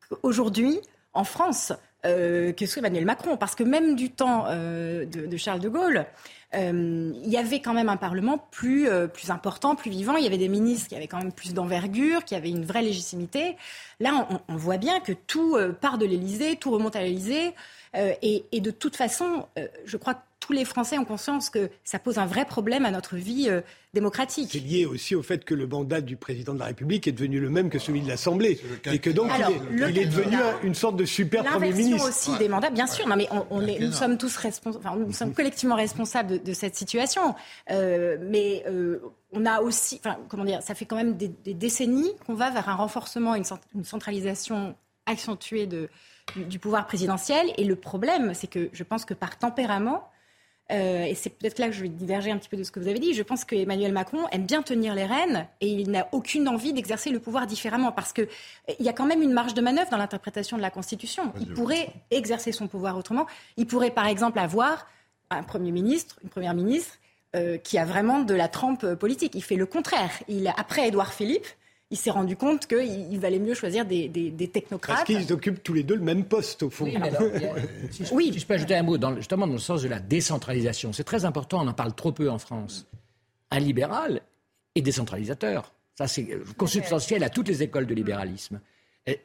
qu'aujourd'hui en France. Que sous Emmanuel Macron, parce que même du temps de, Charles de Gaulle, euh, il y avait quand même un Parlement plus, euh, plus important, plus vivant. Il y avait des ministres qui avaient quand même plus d'envergure, qui avaient une vraie légitimité. Là, on, on voit bien que tout euh, part de l'Élysée, tout remonte à l'Élysée. Et, et, de toute façon, je crois que tous les Français ont conscience que ça pose un vrai problème à notre vie démocratique. C'est lié aussi au fait que le mandat du président de la République est devenu le même que celui de l'Assemblée. Et que donc, il, est, devenu une sorte de super Premier ministre. aussi des mandats, bien sûr. Non, mais on, est, nous sommes tous responsables, enfin, nous sommes collectivement responsables de, cette situation. Euh, mais euh, on a aussi, enfin, comment dire, ça fait quand même des, décennies qu'on va vers un renforcement, une, une centralisation accentuée de, du pouvoir présidentiel. Et le problème, c'est que je pense que par tempérament, euh, et c'est peut-être là que je vais diverger un petit peu de ce que vous avez dit. Je pense qu'Emmanuel Macron aime bien tenir les rênes et il n'a aucune envie d'exercer le pouvoir différemment parce qu'il euh, y a quand même une marge de manœuvre dans l'interprétation de la Constitution. Il pourrait exercer son pouvoir autrement. Il pourrait, par exemple, avoir un Premier ministre, une Première ministre euh, qui a vraiment de la trempe politique. Il fait le contraire. Il, après Édouard Philippe, il s'est rendu compte qu'il valait mieux choisir des, technocrates. Parce qu'ils occupent tous les deux le même poste, au fond. Oui, si, je, peux ajouter un mot, dans, justement dans le sens de la décentralisation. C'est très important, on en parle trop peu en France. Un libéral est décentralisateur. Ça, c'est consubstantiel à toutes les écoles de libéralisme.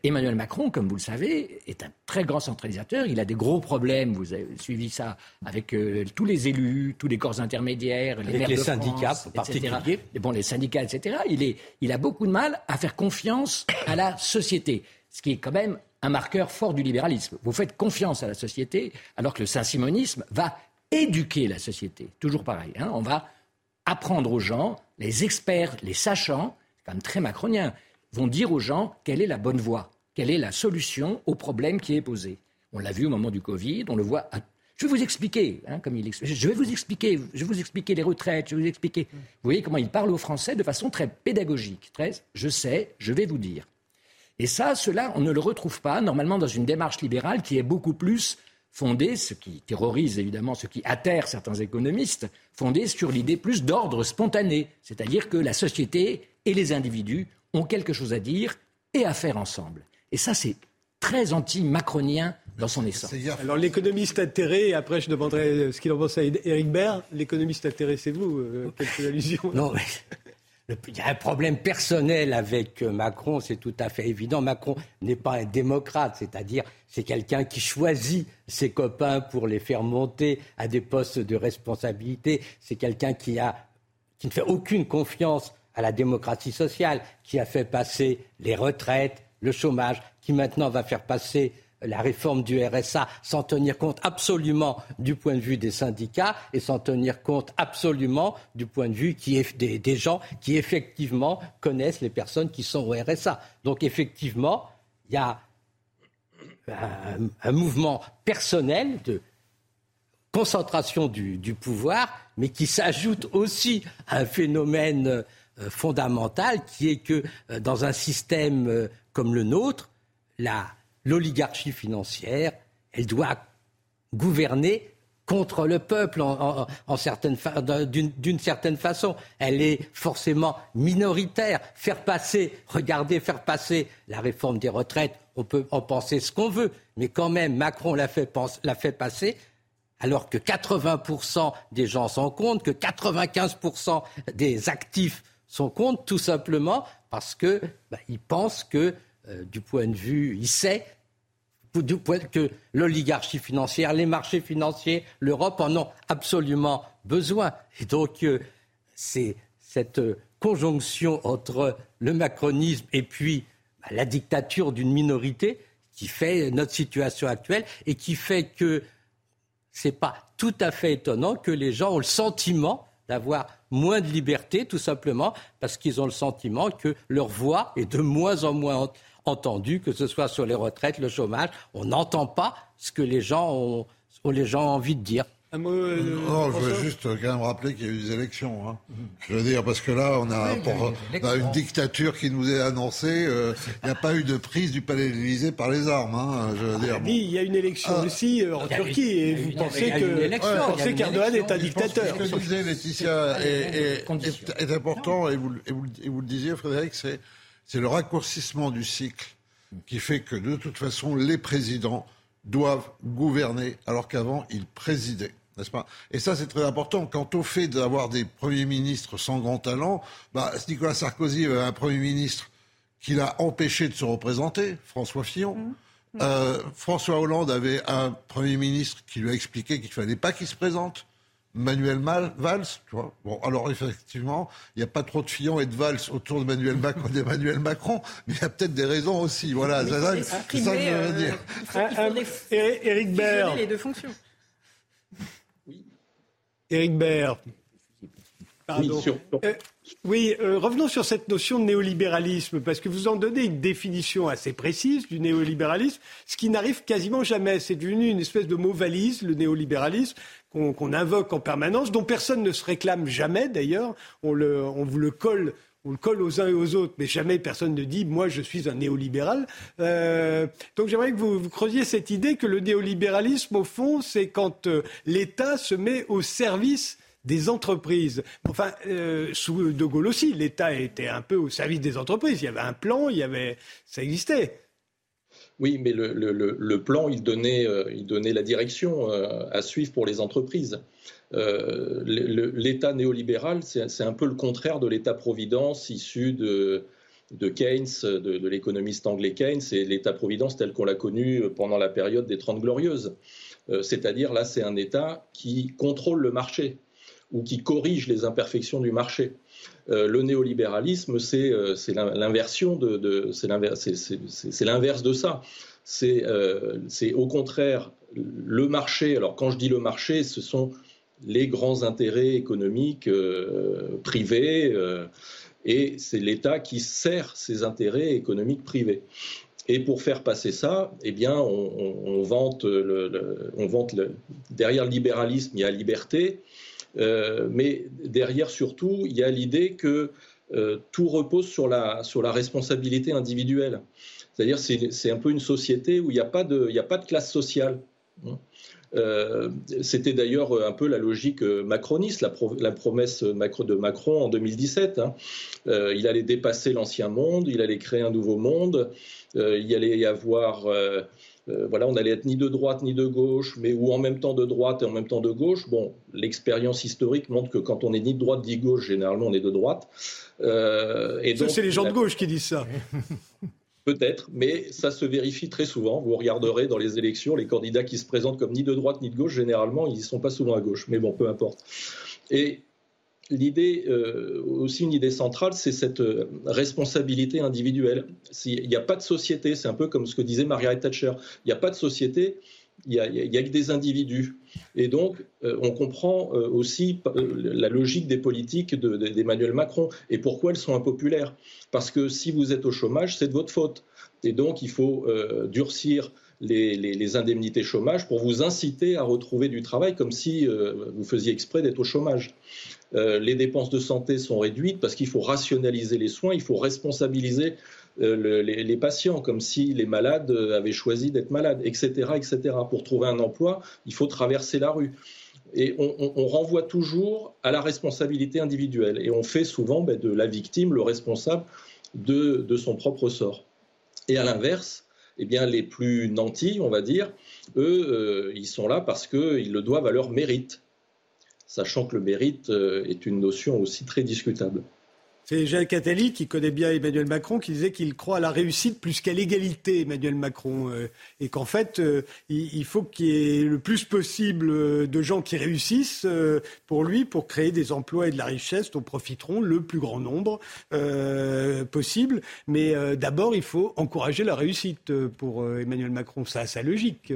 Emmanuel Macron, comme vous le savez, est un très grand centralisateur. Il a des gros problèmes. Vous avez suivi ça avec euh, tous les élus, tous les corps intermédiaires, les, avec les syndicats en particulier. Bon, les syndicats, etc. Il, est, il a beaucoup de mal à faire confiance à la société, ce qui est quand même un marqueur fort du libéralisme. Vous faites confiance à la société, alors que le saint-simonisme va éduquer la société. Toujours pareil. Hein. On va apprendre aux gens, les experts, les sachants, c'est quand même très macronien vont dire aux gens quelle est la bonne voie, quelle est la solution au problème qui est posé. On l'a vu au moment du Covid, on le voit. Je vais vous expliquer, hein, comme il je vais vous expliquer, je vous expliquer les retraites, je vais vous expliquer. Vous voyez comment il parle aux Français de façon très pédagogique, très. Je sais, je vais vous dire. Et ça, cela, on ne le retrouve pas normalement dans une démarche libérale qui est beaucoup plus fondée, ce qui terrorise évidemment, ce qui atterre certains économistes, fondée sur l'idée plus d'ordre spontané, c'est-à-dire que la société et les individus ont quelque chose à dire et à faire ensemble. Et ça, c'est très anti-macronien dans son essence. Alors l'économiste atterré, et après je demanderai ce qu'il en pense à Éric Baird, l'économiste atterré, c'est vous, euh, quelques allusions Non, mais il y a un problème personnel avec euh, Macron, c'est tout à fait évident. Macron n'est pas un démocrate, c'est-à-dire c'est quelqu'un qui choisit ses copains pour les faire monter à des postes de responsabilité. C'est quelqu'un qui, a, qui ne fait aucune confiance à la démocratie sociale, qui a fait passer les retraites, le chômage, qui maintenant va faire passer la réforme du RSA sans tenir compte absolument du point de vue des syndicats et sans tenir compte absolument du point de vue qui est des, gens qui effectivement connaissent les personnes qui sont au RSA. Donc effectivement, il y a un, mouvement personnel de concentration du pouvoir, mais qui s'ajoute aussi à un phénomène fondamentale qui est que euh, dans un système euh, comme le nôtre, l'oligarchie financière, elle doit gouverner contre le peuple en, d'une certaine façon. Elle est forcément minoritaire. Faire passer, regardez, faire passer la réforme des retraites, on peut en penser ce qu'on veut, mais quand même, Macron l'a fait, l'a fait passer alors que 80% des gens s'en comptent, que 95% des actifs son compte tout simplement parce que bah, pense que euh, du point de vue, il sait que l'oligarchie financière, les marchés financiers, l'Europe en ont absolument besoin. Et donc euh, c'est cette conjonction entre le macronisme et puis bah, la dictature d'une minorité qui fait notre situation actuelle et qui fait que c'est pas tout à fait étonnant que les gens ont le sentiment d'avoir moins de liberté, tout simplement parce qu'ils ont le sentiment que leur voix est de moins en moins entendue, que ce soit sur les retraites, le chômage. On n'entend pas ce que les gens ont, les gens envie de dire. Euh, non, je veux juste quand même rappeler qu'il y a eu des élections. Hein. Je veux dire, parce que là, on a, une dictature qui nous est annoncée. Euh, il n'y a pas eu de prise du palais de l'Élysée par les armes. Hein, je veux dire, Il y a une élection ah. aussi euh, en Turquie et vous pensez que qu'Erdogan est un dictateur. Ce que disait Laetitia est, est, important et vous, et, vous, et vous le disiez, Frédéric, c'est le raccourcissement du cycle qui fait que de toute façon, les présidents doivent gouverner alors qu'avant, ils présidaient n'est-ce pas? Et ça, c'est très important. Quant au fait d'avoir des premiers ministres sans grand talent, bah, Nicolas Sarkozy avait un premier ministre qui l'a empêché de se représenter, François Fillon. Mmh. Euh, François Hollande avait un premier ministre qui lui a expliqué qu'il ne fallait pas qu'il se présente. Manuel Valls, tu vois. Bon, alors effectivement, il n'y a pas trop de Fillon et de Valls autour de Manuel Macron, d'Emmanuel Macron, mais il y a peut-être des raisons aussi. Voilà, c'est ça, que je veux dire. Éric Baird. les deux fonctions. Éric Baird. Pardon. Oui, euh, euh, revenons sur cette notion de néolibéralisme, parce que vous en donnez une définition assez précise du néolibéralisme, ce qui n'arrive quasiment jamais. C'est devenu une espèce de mot valise, le néolibéralisme, qu'on invoque en permanence, dont personne ne se réclame jamais d'ailleurs. On, on vous le colle on le colle aux uns et aux autres, mais jamais personne ne dit moi je suis un néolibéral. Euh, donc j'aimerais que vous, creusiez cette idée que le néolibéralisme, au fond, c'est quand euh, l'État se met au service des entreprises. Enfin, euh, sous De Gaulle aussi, l'État était un peu au service des entreprises. Il y avait un plan, il y avait, ça existait. Oui, mais le, plan, il donnait, donnait la direction à suivre pour les entreprises. L'État néolibéral, c'est un peu le contraire de l'État-providence issu de, de Keynes, de, l'économiste anglais Keynes, et l'État-providence tel qu'on l'a connu pendant la période des Trente Glorieuses. C'est-à-dire, là, c'est un État qui contrôle le marché ou qui corrige les imperfections du marché. Le néolibéralisme, c'est l'inverse de ça. C'est au contraire le marché. Alors quand je dis le marché, ce sont les grands intérêts économiques euh, privés euh, et c'est l'État qui sert ces intérêts économiques privés. Et pour faire passer ça, eh bien, on, vante, on vante derrière le libéralisme, il y a liberté, euh, mais derrière surtout, il y a l'idée que tout repose sur la, sur la responsabilité individuelle. C'est-à-dire, c'est un peu une société où il n'y a, pas de, a pas de classe sociale. Euh, c'était d'ailleurs un peu la logique euh, macroniste, la, promesse de Macron en 2017. Hein. Euh, il allait dépasser l'ancien monde, il allait créer un nouveau monde, il allait y avoir... voilà, on allait être ni de droite ni de gauche, mais ou en même temps de droite et en même temps de gauche. Bon, l'expérience historique montre que quand on est ni de droite ni de gauche, généralement on est de droite. et ça, c'est les gens de gauche qui disent ça. Peut-être, mais ça se vérifie très souvent. Vous regarderez dans les élections, les candidats qui se présentent comme ni de droite ni de gauche, généralement, ils ne sont pas souvent à gauche. Mais bon, peu importe. Et l'idée, euh, aussi une idée centrale, c'est cette euh, responsabilité individuelle. Il n'y a pas de société, c'est un peu comme ce que disait Margaret Thatcher, il n'y a pas de société, il n'y a, que des individus. Et donc, euh, on comprend aussi la logique des politiques d'Emmanuel Macron et pourquoi elles sont impopulaires. Parce que si vous êtes au chômage, c'est de votre faute. Et donc, il faut durcir les, indemnités chômage pour vous inciter à retrouver du travail comme si vous faisiez exprès d'être au chômage. Les dépenses de santé sont réduites parce qu'il faut rationaliser les soins, il faut responsabiliser euh, les, patients, comme si les malades avaient choisi d'être malades, etc., etc. Pour trouver un emploi, il faut traverser la rue. Et on, renvoie toujours à la responsabilité individuelle. Et on fait souvent ben, de la victime le responsable de, son propre sort. Et à l'inverse, eh bien, les plus nantis, on va dire, eux, euh, ils sont là parce qu'ils le doivent à leur mérite, sachant que le mérite euh, est une notion aussi très discutable. C'est Jacques Attali, qui connaît bien Emmanuel Macron, qui disait qu'il croit à la réussite plus qu'à l'égalité, Emmanuel Macron. Euh, et qu'en fait, euh, il, faut qu'il y ait le plus possible de gens qui réussissent pour lui, pour créer des emplois et de la richesse dont profiteront le plus grand nombre possible. Mais d'abord, il faut encourager la réussite pour Emmanuel Macron. Ça a sa logique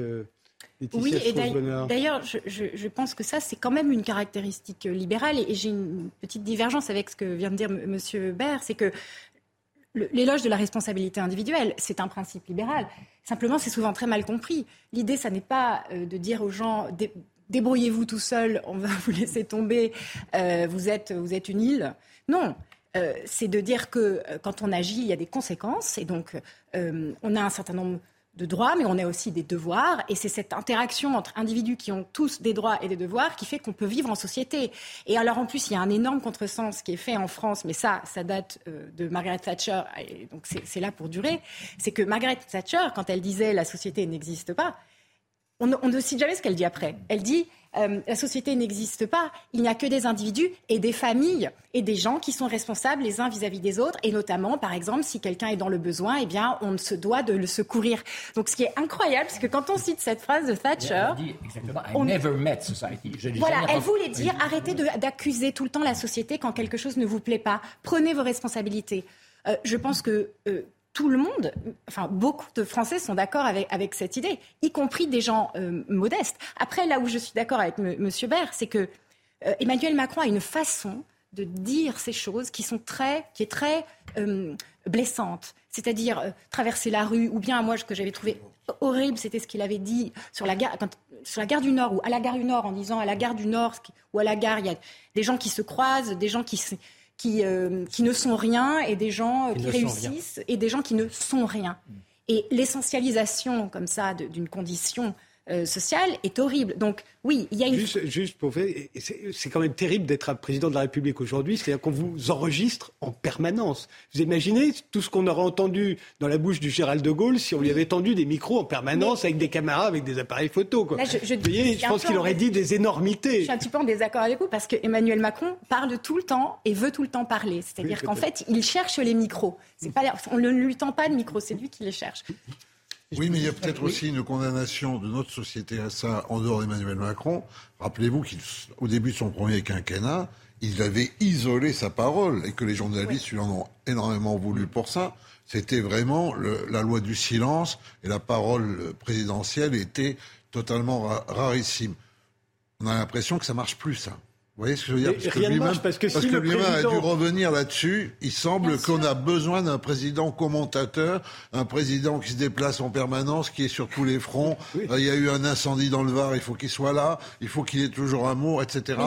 oui, et d'ailleurs, je, pense que ça, c'est quand même une caractéristique libérale. Et, j'ai une petite divergence avec ce que vient de dire M. Baird, c'est que l'éloge de la responsabilité individuelle, c'est un principe libéral. Simplement, c'est souvent très mal compris. L'idée, ça n'est pas euh, de dire aux gens débrouillez-vous tout seul, on va vous laisser tomber, euh, vous, êtes, vous êtes une île. Non. Euh, c'est de dire que quand on agit, il y a des conséquences. Et donc, on a un certain nombre de droits, mais on a aussi des devoirs. Et c'est cette interaction entre individus qui ont tous des droits et des devoirs qui fait qu'on peut vivre en société. Et alors en plus, il y a un énorme contresens qui est fait en France, mais ça, ça date euh, de Margaret Thatcher, et donc c'est là pour durer. C'est que Margaret Thatcher, quand elle disait la société n'existe pas, on, ne cite jamais ce qu'elle dit après. Elle dit euh, la société n'existe pas. Il n'y a que des individus et des familles et des gens qui sont responsables les uns vis-à-vis des autres. Et notamment, par exemple, si quelqu'un est dans le besoin, eh bien, on se doit de le secourir. Donc, ce qui est incroyable, c'est que quand on cite cette phrase de Thatcher, elle dit exactement, I never met society. voilà, elle voulait dire arrêtez d'accuser tout le temps la société quand quelque chose ne vous plaît pas. Prenez vos responsabilités. Euh, je pense que euh, tout le monde, enfin beaucoup de Français sont d'accord avec, cette idée, y compris des gens euh, modestes. Après, là où je suis d'accord avec M. Baird, c'est que euh, Emmanuel Macron a une façon de dire ces choses qui sont très, qui est très euh, blessante. C'est-à-dire traverser la rue, ou bien moi ce que j'avais trouvé horrible, c'était ce qu'il avait dit sur la gare, sur la gare du Nord ou à la gare du Nord, en disant à la gare du Nord ou à la gare, il y a des gens qui se croisent, des gens qui qui, euh, qui ne sont rien et des gens euh, qui, réussissent et des gens qui ne sont rien. Mm. Et l'essentialisation comme ça d'une condition euh, social est horrible. Donc oui, il y a une... Juste, juste pour c'est quand même terrible d'être un président de la République aujourd'hui, c'est-à-dire qu'on vous enregistre en permanence. Vous imaginez tout ce qu'on aurait entendu dans la bouche du Gérald de Gaulle si on lui avait tendu des micros en permanence avec des caméras, avec des appareils photo. Quoi. je, je, je pense qu'il aurait dit des énormités. Je suis un petit peu en désaccord avec vous parce que Emmanuel Macron parle tout le temps et veut tout le temps parler. C'est-à-dire qu'en fait, il cherche les micros. Pas, on ne lui tend pas de micro, c'est lui qui les cherche. Oui, mais il y a peut-être aussi une condamnation de notre société à ça en dehors d'Emmanuel Macron. Rappelez-vous qu'au début de son premier quinquennat, il avait isolé sa parole et que les journalistes lui en ont énormément voulu pour ça. C'était vraiment la loi du silence et la parole présidentielle était totalement rarissime. On a l'impression que ça marche plus, ça. Vous voyez ce que je veux dire Parce que lui-même parce que, si lui a dû revenir là-dessus. Il semble qu'on a besoin d'un président commentateur, un président qui se déplace en permanence, qui est sur tous les fronts. Euh, il y a eu un incendie dans le Var, il faut qu'il soit là, il faut qu'il ait toujours amour, etc.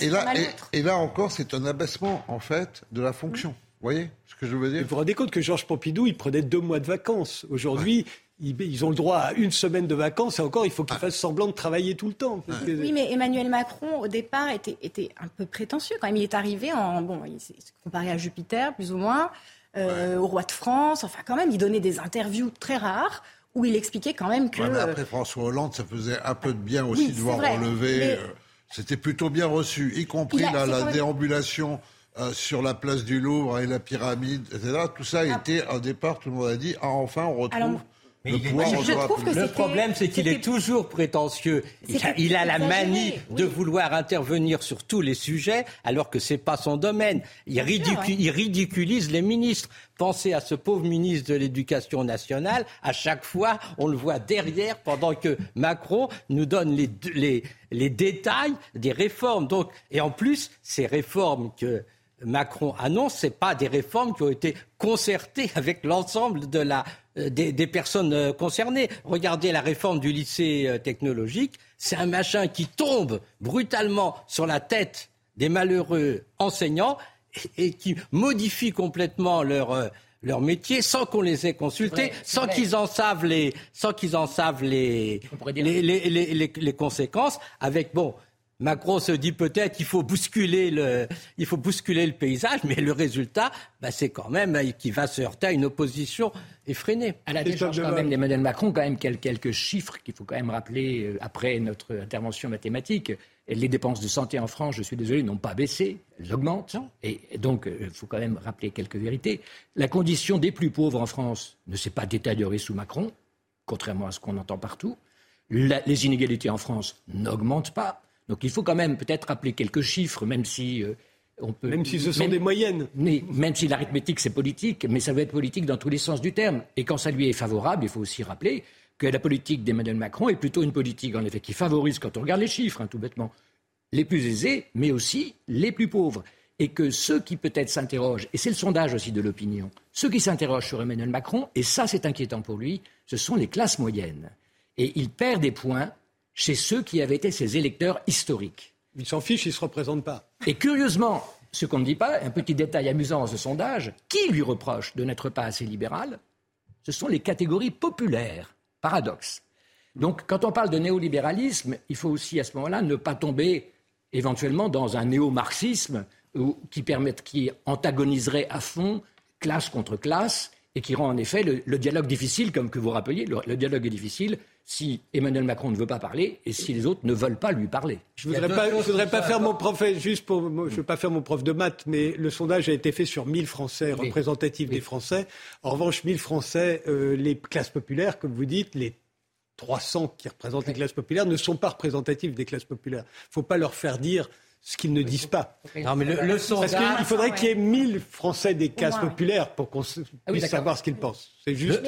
et, là, et, là encore, c'est un abaissement, en fait, de la fonction. Vous voyez ce que je veux dire Vous vous rendez compte que Georges Pompidou, il prenait deux mois de vacances. Aujourd'hui, ils ont le droit à une semaine de vacances et encore, il faut qu'ils fassent semblant de travailler tout le temps. Oui, mais Emmanuel Macron, au départ, était, était, un peu prétentieux quand même. Il est arrivé en. Bon, il s'est comparé à Jupiter, plus ou moins, euh, au roi de France. Enfin, quand même, il donnait des interviews très rares où il expliquait quand même que. mais après François Hollande, ça faisait un peu de bien aussi de voir relever. Euh, c'était plutôt bien reçu, y compris la déambulation. Euh, sur la place du Louvre et la pyramide, etc. Tout ça a ah. été, au départ, tout le monde a dit, ah, enfin, on retrouve le, problème, c'est qu'il est toujours prétentieux. Il a, la manie de vouloir intervenir sur tous les sujets, alors que c'est pas son domaine. Il, ridiculise les ministres. Pensez à ce pauvre ministre de l'Éducation nationale. À chaque fois, on le voit derrière, pendant que Macron nous donne les, les, les détails des réformes. Donc, et en plus, ces réformes que Macron annonce, ce pas des réformes qui ont été concertées avec l'ensemble de la euh, des, personnes euh, concernées. Regardez la réforme du lycée euh, technologique, c'est un machin qui tombe brutalement sur la tête des malheureux enseignants et, qui modifie complètement leur, leur métier sans qu'on les ait consultés, sans qu'ils en savent les, sans qu'ils en savent les, les, les, les, conséquences. Avec bon, Macron se dit peut-être qu'il faut bousculer le, il faut bousculer le paysage, mais le résultat, bah, c'est quand même qu'il va se heurter à une opposition effrénée. À la décharge quand même d'Emmanuel Macron, quand même quelques chiffres qu'il faut quand même rappeler euh, après notre intervention mathématique. Les dépenses de santé en France, je suis désolé, n'ont pas baissé, elles augmentent. Et donc, euh, il faut quand même rappeler quelques vérités. La condition des plus pauvres en France ne s'est pas détériorée sous Macron, contrairement à ce qu'on entend partout. les inégalités en France n'augmentent pas. Donc il faut quand même peut-être rappeler quelques chiffres, même si euh, on peut. Même si ce sont des moyennes. Mais, même si l'arithmétique c'est politique, mais ça veut être politique dans tous les sens du terme. Et quand ça lui est favorable, il faut aussi rappeler que la politique d'Emmanuel Macron est plutôt une politique, en effet, qui favorise, quand on regarde les chiffres, hein, tout bêtement, les plus aisés, mais aussi les plus pauvres. Et que ceux qui peut-être s'interrogent, et c'est le sondage aussi de l'opinion, ceux qui s'interrogent sur Emmanuel Macron, et ça c'est inquiétant pour lui, ce sont les classes moyennes. Et il perd des points chez ceux qui avaient été ses électeurs historiques. Il s'en fiche, il ne se représente pas. Et curieusement, ce qu'on ne dit pas, un petit détail amusant dans ce sondage, qui lui reproche de n'être pas assez libéral Ce sont les catégories populaires. Paradoxe. Donc, quand on parle de néolibéralisme, il faut aussi à ce moment-là ne pas tomber éventuellement dans un néo-marxisme qui, permet, qui antagoniserait à fond classe contre classe et qui rend en effet le, dialogue difficile, comme que vous rappeliez, le dialogue est difficile si Emmanuel Macron ne veut pas parler et si les autres ne veulent pas lui parler. Je ne voudrais pas, faire mon prof, juste pour, je veux pas faire mon prof de maths, mais le sondage a été fait sur 1000 Français représentatifs des Français. En revanche, 1000 Français, euh, les classes populaires, comme vous dites, les 300 qui représentent les classes populaires ne sont pas représentatifs des classes populaires. Il ne faut pas leur faire dire ce qu'ils ne disent pas. Non, mais le, sondage... Parce qu'il faudrait qu'il y ait 1000 Français des classes populaires pour qu'on ah puisse savoir ce qu'ils pensent. C'est juste.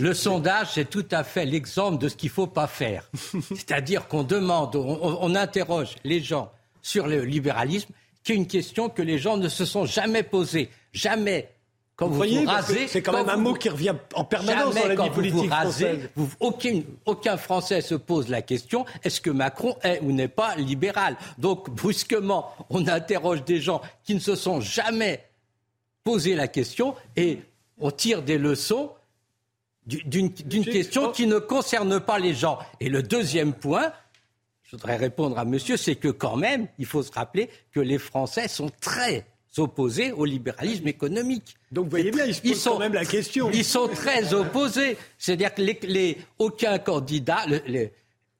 Le, sondage, c'est tout à fait l'exemple de ce qu'il ne faut pas faire. C'est-à-dire qu'on demande, on, interroge les gens sur le libéralisme, qui est une question que les gens ne se sont jamais posée. Jamais. Quand vous, voyez, c'est quand même un mot qui revient en permanence dans la vie politique française. aucun, aucun Français se pose la question est-ce que Macron est ou n'est pas libéral? Donc, brusquement, on interroge des gens qui ne se sont jamais posé la question et on tire des leçons d'une question qui ne concerne pas les gens. Et le deuxième point, je voudrais répondre à monsieur, c'est que quand même, il faut se rappeler que les Français sont très opposés au libéralisme économique. Donc vous voyez bien, ils se posent quand même la question. Ils sont très opposés. C'est-à-dire que les, aucun candidat,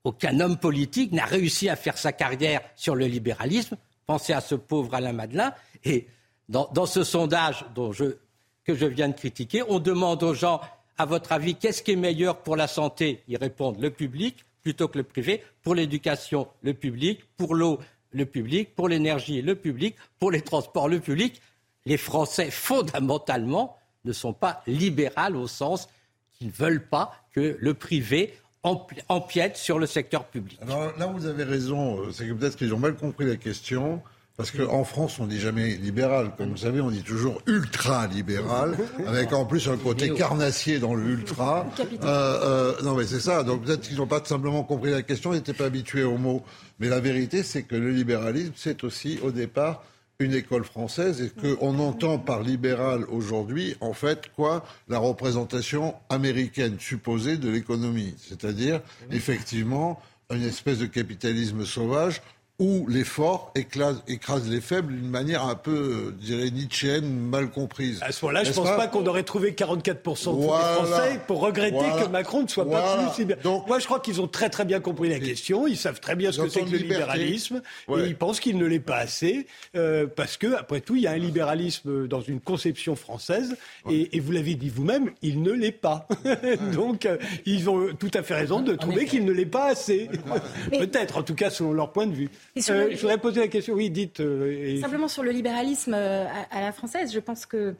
aucun homme politique n'a réussi à faire sa carrière sur le libéralisme. Pensez à ce pauvre Alain Madelin. Et dans, dans ce sondage dont je, que je viens de critiquer, on demande aux gens à votre avis, qu'est-ce qui est meilleur pour la santé? Ils répondent le public plutôt que le privé, pour l'éducation, le public, pour l'eau, le public, pour l'énergie, le public, pour les transports, le public. Les Français, fondamentalement, ne sont pas libéraux au sens qu'ils ne veulent pas que le privé empiète sur le secteur public. Là, vous avez raison. Euh, c'est peut-être qu'ils ont mal compris la question. Parce qu'en France, on dit jamais libéral. Comme vous savez, on dit toujours ultra-libéral, avec en plus un côté carnassier dans le ultra. Euh, euh, non, mais c'est ça. Donc peut-être qu'ils n'ont pas simplement compris la question, ils n'étaient pas habitués au mot. Mais la vérité, c'est que le libéralisme, c'est aussi, au départ, une école française et qu'on entend par libéral aujourd'hui, en fait, quoi? La représentation américaine supposée de l'économie. C'est-à-dire, effectivement, une espèce de capitalisme sauvage où les forts écrasent, les faibles d'une manière un peu, je dirais, nietzschéenne, mal comprise. À ce moment-là, je ne pense pas, qu'on aurait trouvé 44% des Français pour regretter que Macron ne soit pas plus libéral. Donc, Moi, je crois qu'ils ont très très bien compris la question. Ils savent très bien ce que c'est que le libéralisme. Et ils pensent qu'il ne l'est pas assez. Euh, parce que, après tout, il y a un libéralisme dans une conception française. Et, vous l'avez dit vous-même, il ne l'est pas. Donc, euh, ils ont tout à fait raison de trouver qu'il ne l'est pas assez. Peut-être, en tout cas, selon leur point de vue. Euh, je voudrais poser la question, oui, dites. Euh, Simplement sur le libéralisme euh, à, la française, je pense que.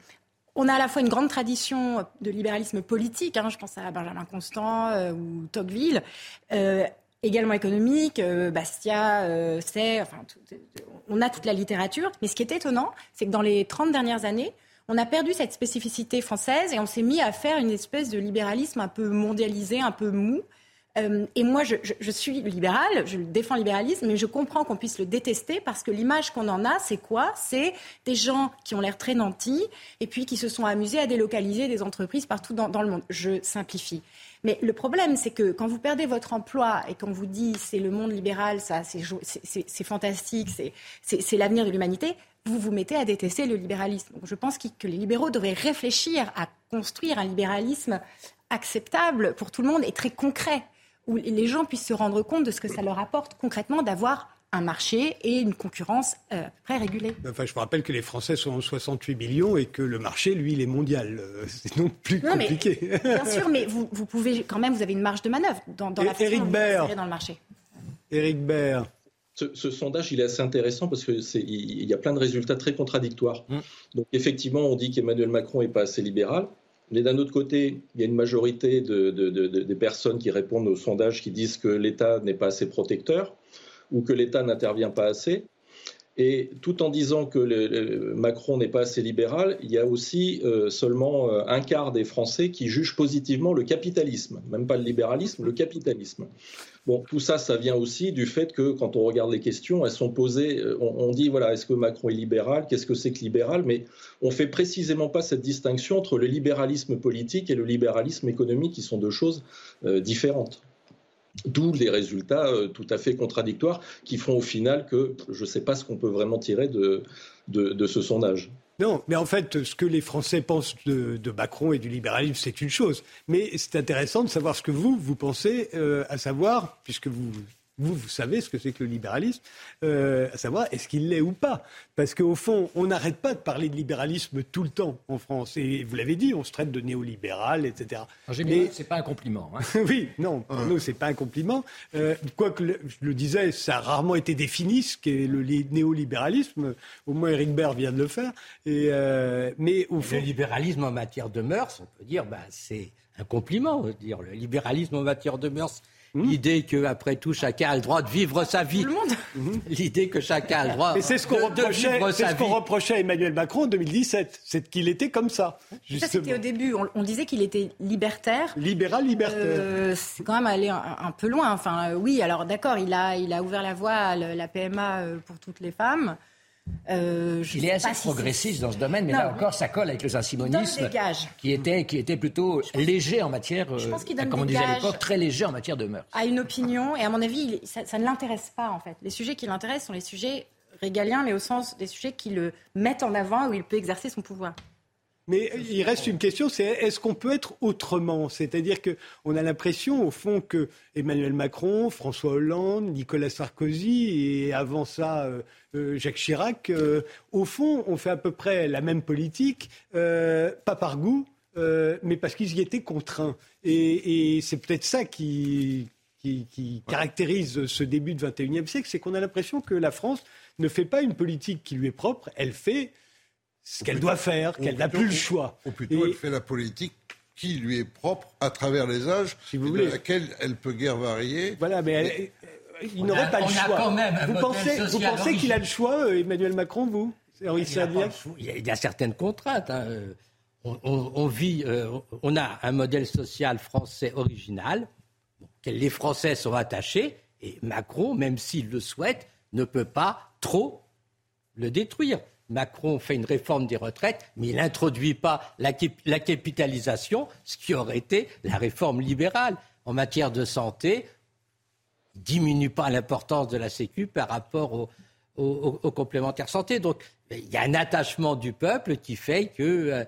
On a à la fois une grande tradition de libéralisme politique, hein, je pense à Benjamin Constant ou Tocqueville, également économique, Bastia, c'est, enfin, on a toute la littérature. Mais ce qui est étonnant, c'est que dans les 30 dernières années, on a perdu cette spécificité française et on s'est mis à faire une espèce de libéralisme un peu mondialisé, un peu mou. Euh, et moi, je, suis libérale, je défends le libéralisme, mais je comprends qu'on puisse le détester parce que l'image qu'on en a, c'est quoi? C'est des gens qui ont l'air très nantis et puis qui se sont amusés à délocaliser des entreprises partout dans, dans le monde. Je simplifie. Mais le problème, c'est que quand vous perdez votre emploi et qu'on vous dit c'est le monde libéral, ça, c'est fantastique, c'est l'avenir de l'humanité, vous vous mettez à détester le libéralisme. Donc je pense que les libéraux devraient réfléchir à construire un libéralisme acceptable pour tout le monde et très concret où les gens puissent se rendre compte de ce que ça leur apporte concrètement d'avoir un marché et une concurrence euh, près régulée. Enfin, je vous rappelle que les Français sont 68 millions et que le marché, lui, il est mondial. Euh, c'est non plus compliqué. bien sûr, mais vous, pouvez quand même, vous avez une marge de manœuvre dans, dans la façon Baird. dans le marché. Éric Baird. Ce, sondage, il est assez intéressant parce qu'il il y a plein de résultats très contradictoires. Hum. Donc, effectivement, on dit qu'Emmanuel Macron n'est pas assez libéral. Mais d'un autre côté, il y a une majorité de, des personnes qui répondent au sondage qui disent que l'État n'est pas assez protecteur ou que l'État n'intervient pas assez. Et tout en disant que le, Macron n'est pas assez libéral, il y a aussi euh, seulement euh, un quart des Français qui jugent positivement le capitalisme, même pas le libéralisme, le capitalisme. Bon, tout ça, ça vient aussi du fait que quand on regarde les questions, elles sont posées, euh, on, dit, voilà, est-ce que Macron est libéral? Qu'est-ce que c'est que libéral? Mais on fait précisément pas cette distinction entre le libéralisme politique et le libéralisme économique, qui sont deux choses différentes. D'où les résultats euh, tout à fait contradictoires qui font au final que je ne sais pas ce qu'on peut vraiment tirer de, ce sondage. Non, mais en fait, ce que les Français pensent de, Macron et du libéralisme, c'est une chose. Mais c'est intéressant de savoir ce que vous, vous pensez, euh, à savoir, puisque vous vous, vous savez ce que c'est que le libéralisme, euh, à savoir est-ce qu'il l'est ou pas? Parce qu'au fond, on n'arrête pas de parler de libéralisme tout le temps en France. Et vous l'avez dit, on se traite de néolibéral, etc. Mais c'est pas un compliment. Hein. oui, non, pour nous, c'est pas un compliment. Euh, quoique, je le disais, ça a rarement été défini, ce qu'est le néolibéralisme. Au moins, Eric Baird vient de le faire. Et, euh, mais au fond... Le libéralisme en matière de mœurs, on peut dire, bah, c'est un compliment. Dire. Le libéralisme en matière de mœurs, Mmh. L'idée que, après tout, chacun a le droit de vivre sa vie. Mmh. L'idée que chacun a le droit c'est ce qu'on reprochait, C'est ce qu'on reprochait à Emmanuel Macron en 2017. C'est qu'il était comme ça. Ça, c'était au début. On, disait qu'il était libertaire. Libéral, libertaire. Euh, c'est quand même aller un, peu loin. Enfin, euh, oui, alors d'accord, il a, il a ouvert la voie à la PMA euh, pour toutes les femmes. Euh, il est assez progressiste dans ce domaine, mais là encore, ça colle avec le saint-simonisme qui était, qui était plutôt léger en matière, je pense euh, comme on disait à l'époque, très léger en matière de mœurs. À une opinion, et à mon avis, ça, ça ne l'intéresse pas en fait. Les sujets qui l'intéressent sont les sujets régaliens, mais au sens des sujets qui le mettent en avant, où il peut exercer son pouvoir. Mais il reste une question, c'est est-ce qu'on peut être autrement? C'est-à-dire qu'on a l'impression, au fond, que Emmanuel Macron, François Hollande, Nicolas Sarkozy et avant ça euh, euh, Jacques Chirac, euh, au fond, ont fait à peu près la même politique, pas par goût, mais parce qu'ils y étaient contraints. Et, c'est peut-être ça qui, qui caractérise ce début du XXIe siècle, c'est qu'on a l'impression que la France ne fait pas une politique qui lui est propre, elle fait ce qu'elle doit faire, qu'elle n'a plus le choix. Ou plutôt, elle fait la politique qui lui est propre à travers les âges, si vous voulez. de laquelle elle peut guère varier. Voilà, mais, il n'aurait pas le choix. Quand même vous pensez, vous pensez qu'il a le choix, euh, Emmanuel Macron, vous il, y a, certaines contraintes. Hein. On, vit, euh, on a un modèle social français original, auquel les Français sont attachés, et Macron, même s'il le souhaite, ne peut pas trop le détruire. Macron fait une réforme des retraites, mais il n'introduit pas la, capitalisation, ce qui aurait été la réforme libérale. En matière de santé, il diminue pas l'importance de la Sécu par rapport aux complémentaires santé. Donc, il y a un attachement du peuple qui fait qu'il euh,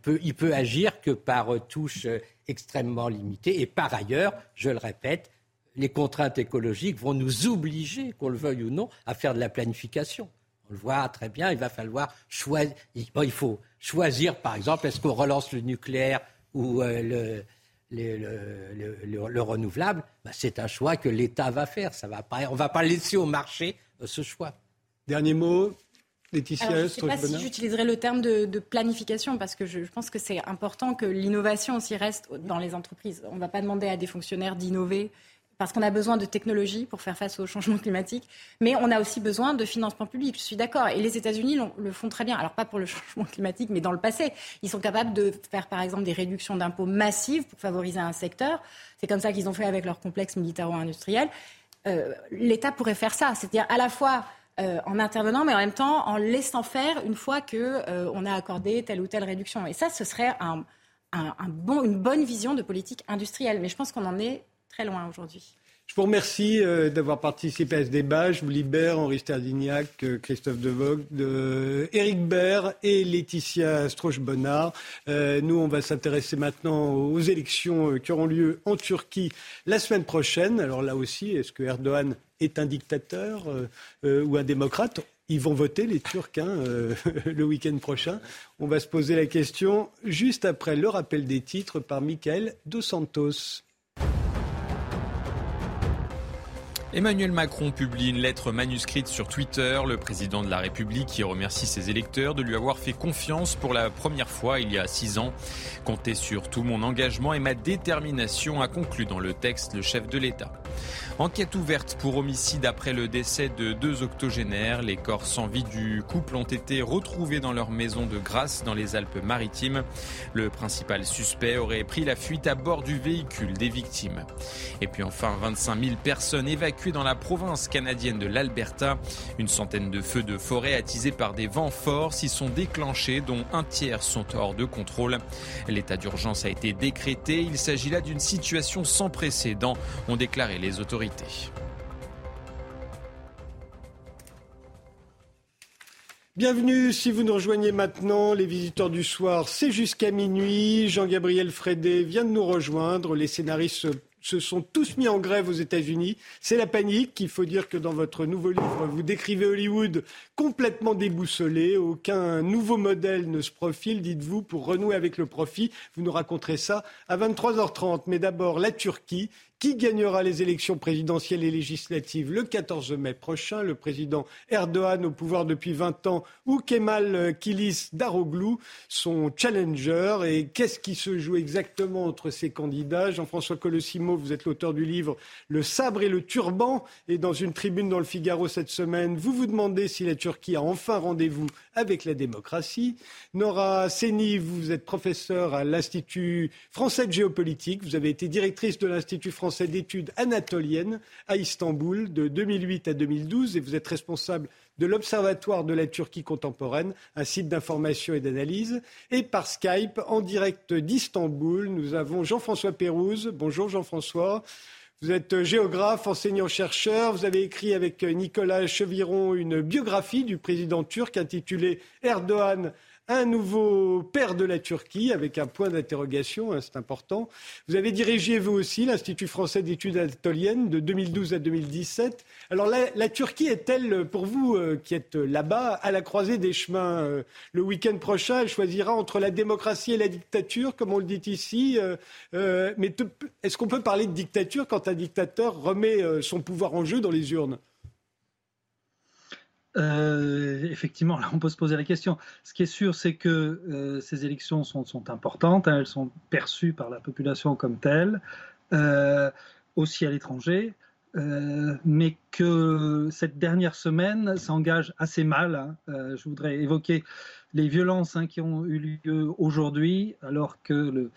peut, il peut agir que par touches extrêmement limitées. Et par ailleurs, je le répète, les contraintes écologiques vont nous obliger, qu'on le veuille ou non, à faire de la planification. On le voit très bien, il va falloir choisir. il faut choisir, par exemple, est-ce qu'on relance le nucléaire ou euh, le, renouvelable? Bah, C'est un choix que l'État va faire. Ça va pas, on ne va pas laisser au marché euh, ce choix. Dernier mot, Laetitia Je ne sais pas si j'utiliserai le terme de, planification parce que je, pense que c'est important que l'innovation aussi reste dans les entreprises. On ne va pas demander à des fonctionnaires d'innover parce qu'on a besoin de technologie pour faire face au changement climatique, mais on a aussi besoin de financement public, je suis d'accord. Et les États-Unis le font très bien. Alors pas pour le changement climatique, mais dans le passé. Ils sont capables de faire par exemple des réductions d'impôts massives pour favoriser un secteur. C'est comme ça qu'ils ont fait avec leur complexe militaro-industriel. Euh, L'État pourrait faire ça, c'est-à-dire à la fois euh, en intervenant, mais en même temps en laissant faire une fois qu'on euh, on a accordé telle ou telle réduction. Et ça, ce serait une bonne vision de politique industrielle. Mais je pense qu'on en est très loin aujourd'hui. Je vous remercie euh, d'avoir participé à ce débat. Je vous libère Henri Sterdignac, euh, Christophe Devogue, de, Éric Baird et Laetitia Strauch-Bonnard. Euh, nous, on va s'intéresser maintenant aux élections qui auront lieu en Turquie la semaine prochaine. Alors là aussi, est-ce que Erdogan est un dictateur ou un démocrate? Ils vont voter, les Turcs, hein, le week-end prochain. On va se poser la question juste après le rappel des titres par Michael Dos Santos. Emmanuel Macron publie une lettre manuscrite sur Twitter. Le président de la République qui remercie ses électeurs de lui avoir fait confiance pour la première fois il y a six ans. Comptez sur tout mon engagement et ma détermination, a conclu dans le texte le chef de l'État. Enquête ouverte pour homicide après le décès de deux octogénaires. Les corps sans vie du couple ont été retrouvés dans leur maison de Grasse dans les Alpes-Maritimes. Le principal suspect aurait pris la fuite à bord du véhicule des victimes. Et puis enfin, 25 000 personnes évacuées dans la province canadienne de l'Alberta. Une centaine de feux de forêt attisés par des vents forts s'y sont déclenchés, dont un tiers sont hors de contrôle. L'état d'urgence a été décrété. Il s'agit là d'une situation sans précédent, ont déclaré les autorités. Bienvenue si vous nous rejoignez maintenant, les visiteurs du soir, c'est jusqu'à minuit. Jean-Gabriel Frédé vient de nous rejoindre. Les scénaristes se sont tous mis en grève aux États-Unis. C'est la panique. Il faut dire que dans votre nouveau livre, vous décrivez Hollywood complètement déboussolé. Aucun nouveau modèle ne se profile, dites-vous, pour renouer avec le profit. Vous nous raconterez ça à 23h30. Mais d'abord, la Turquie qui gagnera les élections présidentielles et législatives le 14 mai prochain? Le président Erdogan au pouvoir depuis 20 ans ou Kemal Kilis Daroglu, son challenger? Et qu'est-ce qui se joue exactement entre ces candidats? Jean-François Colossimo, vous êtes l'auteur du livre Le sabre et le turban. Et dans une tribune dans le Figaro cette semaine, vous vous demandez si la Turquie a enfin rendez-vous avec la démocratie. Nora Seni, vous êtes professeure à l'Institut français de géopolitique. Vous avez été directrice de l'Institut français d'études anatoliennes à Istanbul de 2008 à 2012 et vous êtes responsable de l'Observatoire de la Turquie contemporaine, un site d'information et d'analyse. Et par Skype, en direct d'Istanbul, nous avons Jean-François Pérouse. Bonjour Jean-François. Vous êtes géographe, enseignant-chercheur. Vous avez écrit avec Nicolas Cheviron une biographie du président turc intitulée Erdogan, un nouveau père de la Turquie, avec un point d'interrogation, hein, c'est important. Vous avez dirigé, vous aussi, l'Institut français d'études anatoliennes de 2012 à 2017. Alors la, Turquie est-elle, pour vous euh, qui êtes là-bas, à la croisée des chemins euh, Le week-end prochain, elle choisira entre la démocratie et la dictature, comme on le dit ici. Euh, mais est-ce qu'on peut parler de dictature quand un dictateur remet son pouvoir en jeu dans les urnes? Euh, effectivement, là, on peut se poser la question. Ce qui est sûr, c'est que euh, ces élections sont, importantes, hein, elles sont perçues par la population comme telles, euh, aussi à l'étranger, mais que cette dernière semaine s'engage assez mal. Hein. je voudrais évoquer les violences hein, qui ont eu lieu aujourd'hui, alors que le,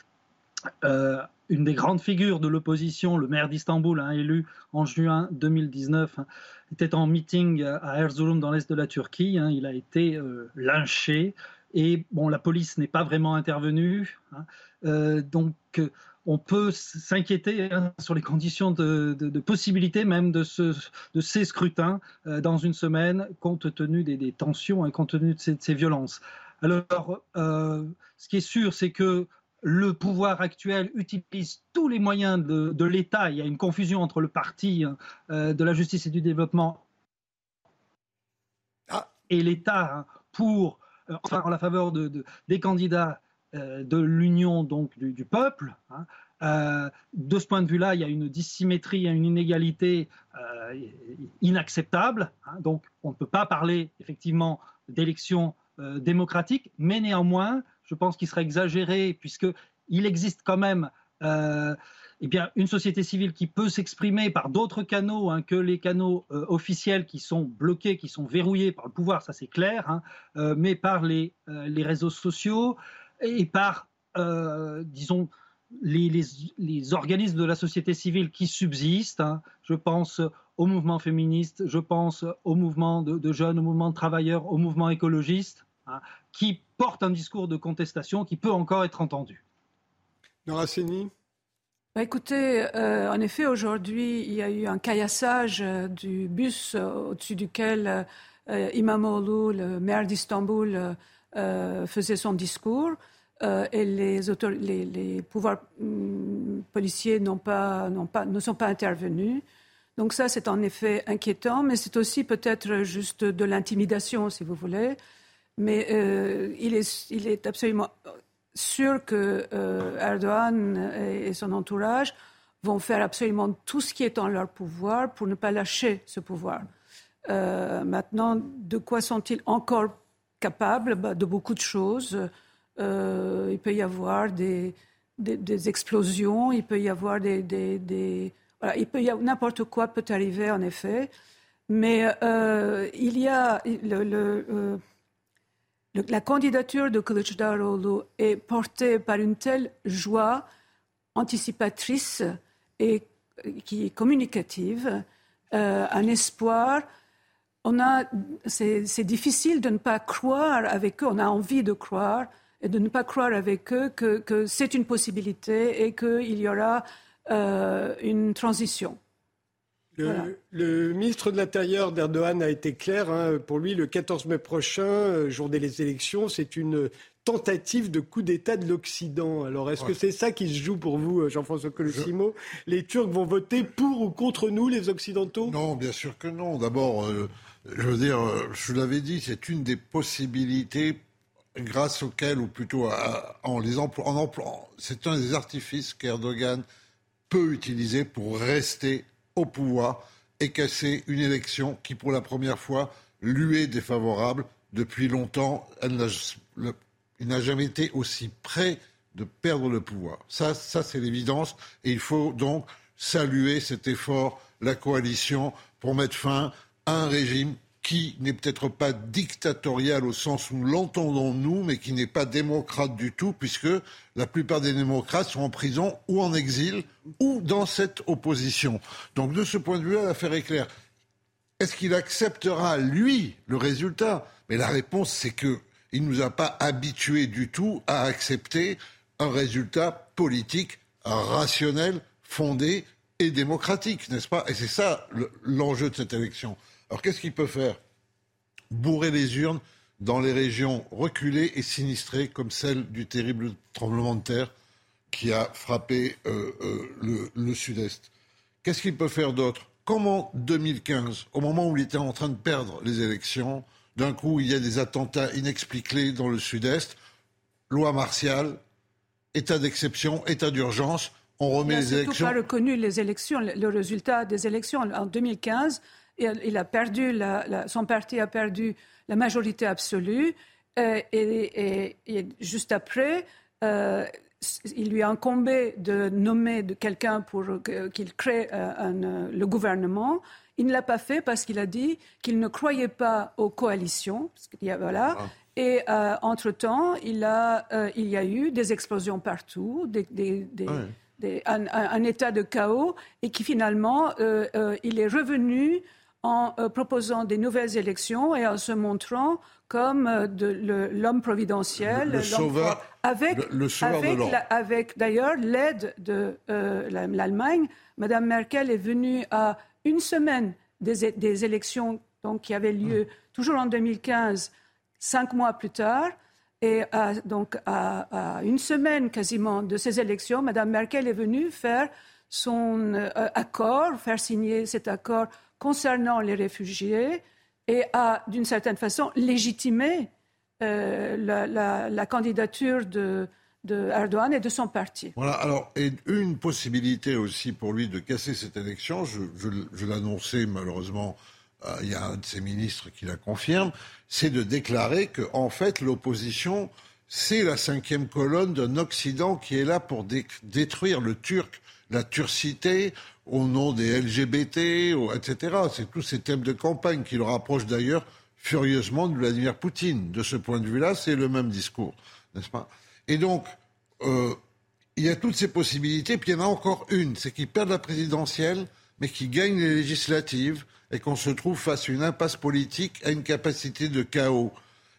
une des grandes figures de l'opposition, le maire d'Istanbul, hein, élu en juin 2019, hein, était en meeting à Erzurum dans l'est de la Turquie. Hein. il a été euh, lynché et bon, la police n'est pas vraiment intervenue. Euh, donc on peut s'inquiéter sur les conditions de, possibilité même de, ces scrutins euh, dans une semaine, compte tenu des, tensions et compte tenu de ces violences. Alors, ce qui est sûr, c'est que le pouvoir actuel utilise tous les moyens de, l'État. Il y a une confusion entre le parti euh, de la justice et du développement ah. et l'État hein, pour, euh, enfin, en la faveur de, des candidats euh, de l'union donc du, peuple. Hein. de ce point de vue-là, il y a une dissymétrie, une inégalité inacceptable. Hein. donc, on ne peut pas parler effectivement d'élections démocratiques, mais néanmoins, je pense qu'il serait exagéré, puisqu'il existe quand même euh, eh bien, une société civile qui peut s'exprimer par d'autres canaux hein, que les canaux euh, officiels qui sont bloqués, qui sont verrouillés par le pouvoir, ça c'est clair, hein, euh, mais par les, les, réseaux sociaux et par, disons, les, les, organismes de la société civile qui subsistent. Hein. Je pense au mouvement féministe, je pense au mouvement de, de jeunes, au mouvement de travailleurs, au mouvement écologiste. Qui porte un discours de contestation qui peut encore être entendu. Noraceni bah écoutez, euh, en effet, aujourd'hui, il y a eu un caillassage euh, du bus euh, au-dessus duquel euh, Imamoglu, le maire d'Istanbul, faisait son discours. et les, les, les pouvoirs mm, policiers pas, pas, ne sont pas intervenus. Donc ça, c'est en effet inquiétant, mais c'est aussi peut-être juste de l'intimidation, si vous voulez. Mais euh, il, est, absolument sûr que euh, Erdogan et, son entourage vont faire absolument tout ce qui est en leur pouvoir pour ne pas lâcher ce pouvoir. Euh, maintenant, de quoi sont-ils encore capables? Bah, De beaucoup de choses. il peut y avoir des, explosions, il peut y avoir des... voilà, n'importe quoi peut arriver en effet, mais il y a le la candidature de Kılıçdaroğlu est portée par une telle joie anticipatrice et qui est communicative, euh, un espoir. On a, c'est, difficile de ne pas croire avec eux. On a envie de croire et de ne pas croire avec eux que, c'est une possibilité et qu'il y aura euh, une transition. Le, ministre de l'Intérieur d'Erdogan a été clair. Hein. pour lui, le 14 mai prochain, euh, jour des élections, c'est une tentative de coup d'État de l'Occident. Alors, est-ce que c'est ça qui se joue pour vous, euh, Jean-François Colossimo Les Turcs vont voter pour ou contre nous, les Occidentaux? Non, bien sûr que non. D'abord, euh, je veux dire, je l'avais dit, c'est une des possibilités grâce auxquelles, ou plutôt en les emploie, en c'est un des artifices qu'Erdogan peut utiliser pour rester au pouvoir et casser une élection qui, pour la première fois, lui est défavorable. Depuis longtemps, il n'a jamais été aussi près de perdre le pouvoir. Ça, ça c'est l'évidence. Et il faut donc saluer cet effort, la coalition, pour mettre fin à un régime qui n'est peut-être pas dictatorial au sens où l'entendons nous, mais qui n'est pas démocrate du tout, puisque la plupart des démocrates sont en prison ou en exil ou dans cette opposition. Donc de ce point de vue-là, l'affaire est claire. est-ce qu'il acceptera, lui, le résultat? Mais la réponse, c'est qu'il ne nous a pas habitués du tout à accepter un résultat politique rationnel, fondé et démocratique, n'est-ce pas? Et c'est ça l'enjeu de cette élection. Alors qu'est-ce qu'il peut faire? Bourrer les urnes dans les régions reculées et sinistrées comme celle du terrible tremblement de terre qui a frappé euh, euh, le sud-est. Qu'est-ce qu'il peut faire d'autre? Comment 2015, au moment où il était en train de perdre les élections, d'un coup il y a des attentats inexpliqués dans le sud-est, loi martiale, état d'exception, état d'urgence, on remet les élections. Il n'a pas reconnu les élections, le résultat des élections en 2015. Il a perdu, son parti a perdu la majorité absolue. Euh, et, juste après, euh, il lui a incombé de nommer quelqu'un pour qu'il crée euh, le gouvernement. Il ne l'a pas fait parce qu'il a dit qu'il ne croyait pas aux coalitions. voilà. Ah. Et euh, entre-temps, il, euh, il, y a eu des explosions partout, un, état de chaos, et qui finalement, il est revenu en proposant des nouvelles élections et en se montrant comme euh, l'homme providentiel, le, sauveur, avec, avec, d'ailleurs l'aide de euh, l'Allemagne. Madame Merkel est venue à une semaine des, élections donc, qui avaient lieu hum. toujours en 2015, cinq mois plus tard. Et donc à, une semaine quasiment de ces élections, Madame Merkel est venue faire son euh, accord, faire signer cet accord concernant les réfugiés et a, d'une certaine façon, légitimé euh, la, candidature de, Erdogan et de son parti. Voilà, alors, une possibilité aussi pour lui de casser cette élection, je, je, l'annonçais malheureusement, euh, il y a un de ses ministres qui la confirme, c'est de déclarer que, en fait, l'opposition, c'est la cinquième colonne d'un Occident qui est là pour détruire le Turc, la turcité, au nom des LGBT, etc. C'est tous ces thèmes de campagne qui le rapprochent d'ailleurs furieusement de Vladimir Poutine. De ce point de vue-là, c'est le même discours, n'est-ce pas? Et donc, euh, il y a toutes ces possibilités, puis il y en a encore une, c'est qu'il perd la présidentielle, mais qu'il gagne les législatives, et qu'on se trouve face à une impasse politique, à une capacité de chaos.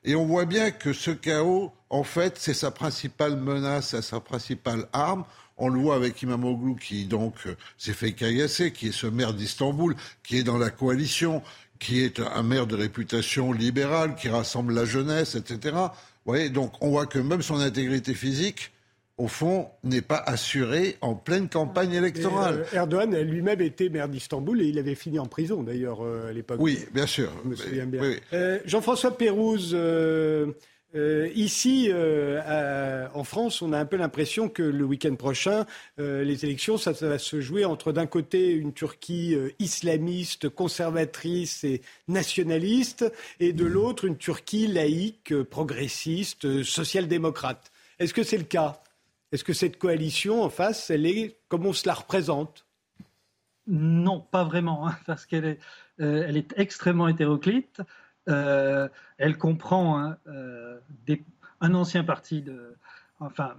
Et on voit bien que ce chaos, en fait, c'est sa principale menace, sa principale arme. On le voit avec Imamoglu qui donc euh, s'est fait caillasser, qui est ce maire d'Istanbul, qui est dans la coalition, qui est un maire de réputation libérale, qui rassemble la jeunesse, etc. Vous voyez, donc on voit que même son intégrité physique, au fond, n'est pas assurée en pleine campagne électorale. Euh, Erdogan lui-même était maire d'Istanbul et il avait fini en prison d'ailleurs euh, à l'époque. Oui, bien sûr. Je me souviens bien. Jean-François Pérouse, euh, ici, euh, en France, on a un peu l'impression que le week-end prochain, euh, les élections, ça, va se jouer entre d'un côté une Turquie islamiste, conservatrice et nationaliste, et de l'autre une Turquie laïque, progressiste, social-démocrate. Est-ce que c'est le cas? Est-ce que cette coalition en face, elle est comme on se la représente? Non, pas vraiment, hein, parce qu'elle est, extrêmement hétéroclite. Euh, elle comprend hein, euh, un ancien parti enfin,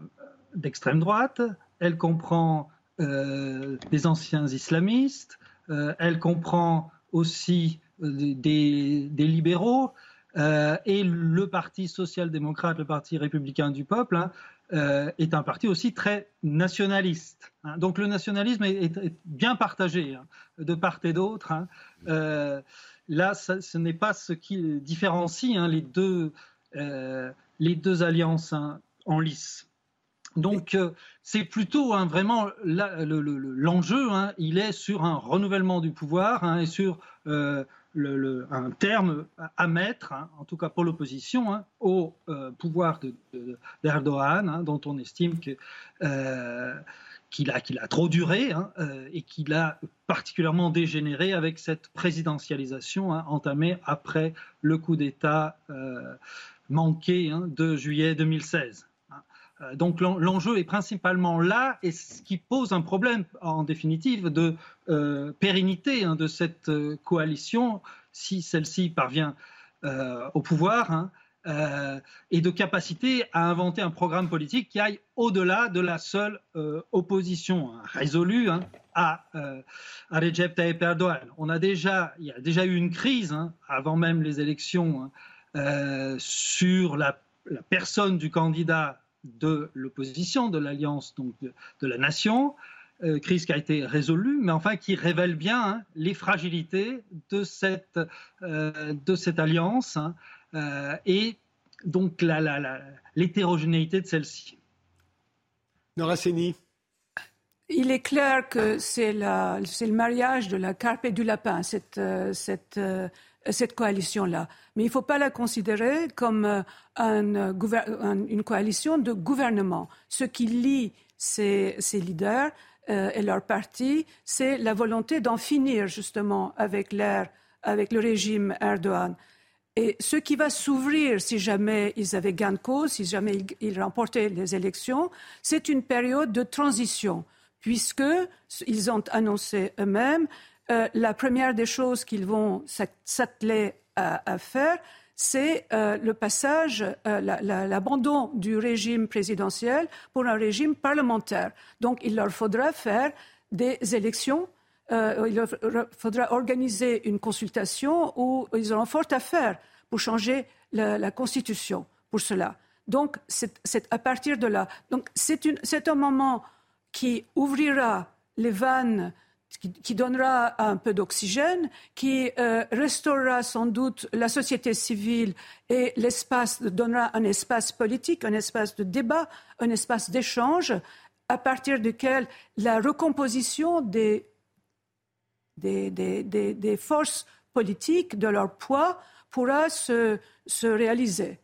d'extrême droite, elle comprend euh, des anciens islamistes, elle comprend aussi des, libéraux, et le Parti social-démocrate, le Parti républicain du peuple, hein, est un parti aussi très nationaliste. Hein. Donc le nationalisme est, bien partagé de part et d'autre. Là, ce n'est pas ce qui différencie hein, les, deux, euh, les deux alliances hein, en lice. Donc, euh, c'est plutôt hein, vraiment l'enjeu, il est sur un renouvellement du pouvoir et sur euh, un terme à mettre, en tout cas pour l'opposition, au pouvoir d'Erdogan, dont on estime que qu'il a, trop duré hein, euh, et qu'il a particulièrement dégénéré avec cette présidentialisation hein, entamée après le coup d'État euh, manqué hein, de juillet 2016. Euh, donc l'enjeu est principalement là et ce qui pose un problème en définitive de pérennité de cette coalition si celle-ci parvient au pouvoir euh, et de capacité à inventer un programme politique qui aille au-delà de la seule euh, opposition hein, résolue hein, à, euh, à Recep Tayyip Erdogan. On a déjà, il y a déjà eu une crise hein, avant même les élections sur la, personne du candidat de l'opposition, de l'alliance donc de, la nation. crise qui a été résolue, mais enfin qui révèle bien les fragilités de cette, de cette alliance. Euh, et donc l'hétérogénéité de celle-ci. Nora il est clair que c'est le mariage de la carpe et du lapin, cette, euh, cette, euh, cette coalition-là. Mais il ne faut pas la considérer comme une coalition de gouvernement. Ce qui lie ces, ces leaders et leur parti, c'est la volonté d'en finir justement avec, avec le régime Erdogan. Et ce qui va s'ouvrir si jamais ils avaient gain de cause, si jamais ils, remportaient les élections, c'est une période de transition, puisqu'ils ont annoncé eux-mêmes euh, la première des choses qu'ils vont s'atteler à, faire, c'est euh, le passage, euh, l'abandon du régime présidentiel pour un régime parlementaire. Donc il leur faudra faire des élections il faudra organiser une consultation où ils auront fort à faire pour changer la, Constitution pour cela. Donc, c'est à partir de là. Donc, c'est un moment qui ouvrira les vannes, qui, donnera un peu d'oxygène, qui euh, restaurera sans doute la société civile et donnera un espace politique, un espace de débat, un espace d'échange, à partir duquel la recomposition des, des, forces politiques, de leur poids, pourra se, se réaliser.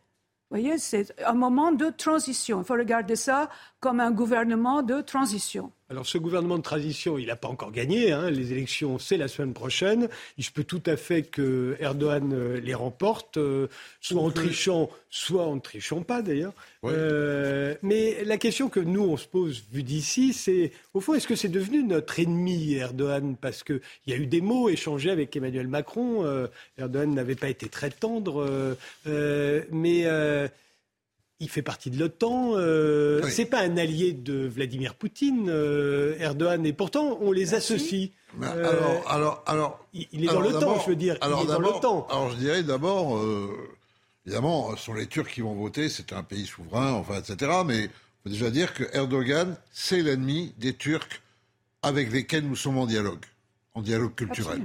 Vous voyez, c'est un moment de transition. Il faut regarder ça comme un gouvernement de transition. Alors ce gouvernement de transition, il n'a pas encore gagné. Hein. Les élections, c'est la semaine prochaine. Il se peut tout à fait que Erdogan euh, les remporte, euh, soit en trichant, soit en ne trichant pas d'ailleurs. Euh, mais la question que nous, on se pose vu d'ici, c'est au fond, est-ce que c'est devenu notre ennemi, Erdogan? Parce qu'il y a eu des mots échangés avec Emmanuel Macron. Erdogan n'avait pas été très tendre. mais il fait partie de l'OTAN. Euh, C'est pas un allié de Vladimir Poutine, euh, Erdogan, et pourtant on les associe. Euh, alors, alors, alors, il, est dans l'OTAN, je veux dire. Alors, il est dans l'OTAN. Alors je dirais d'abord, euh, évidemment, ce sont les Turcs qui vont voter. C'est un pays souverain, enfin, etc. Mais il faut déjà dire que Erdogan, c'est l'ennemi des Turcs avec lesquels nous sommes en dialogue, en dialogue culturel.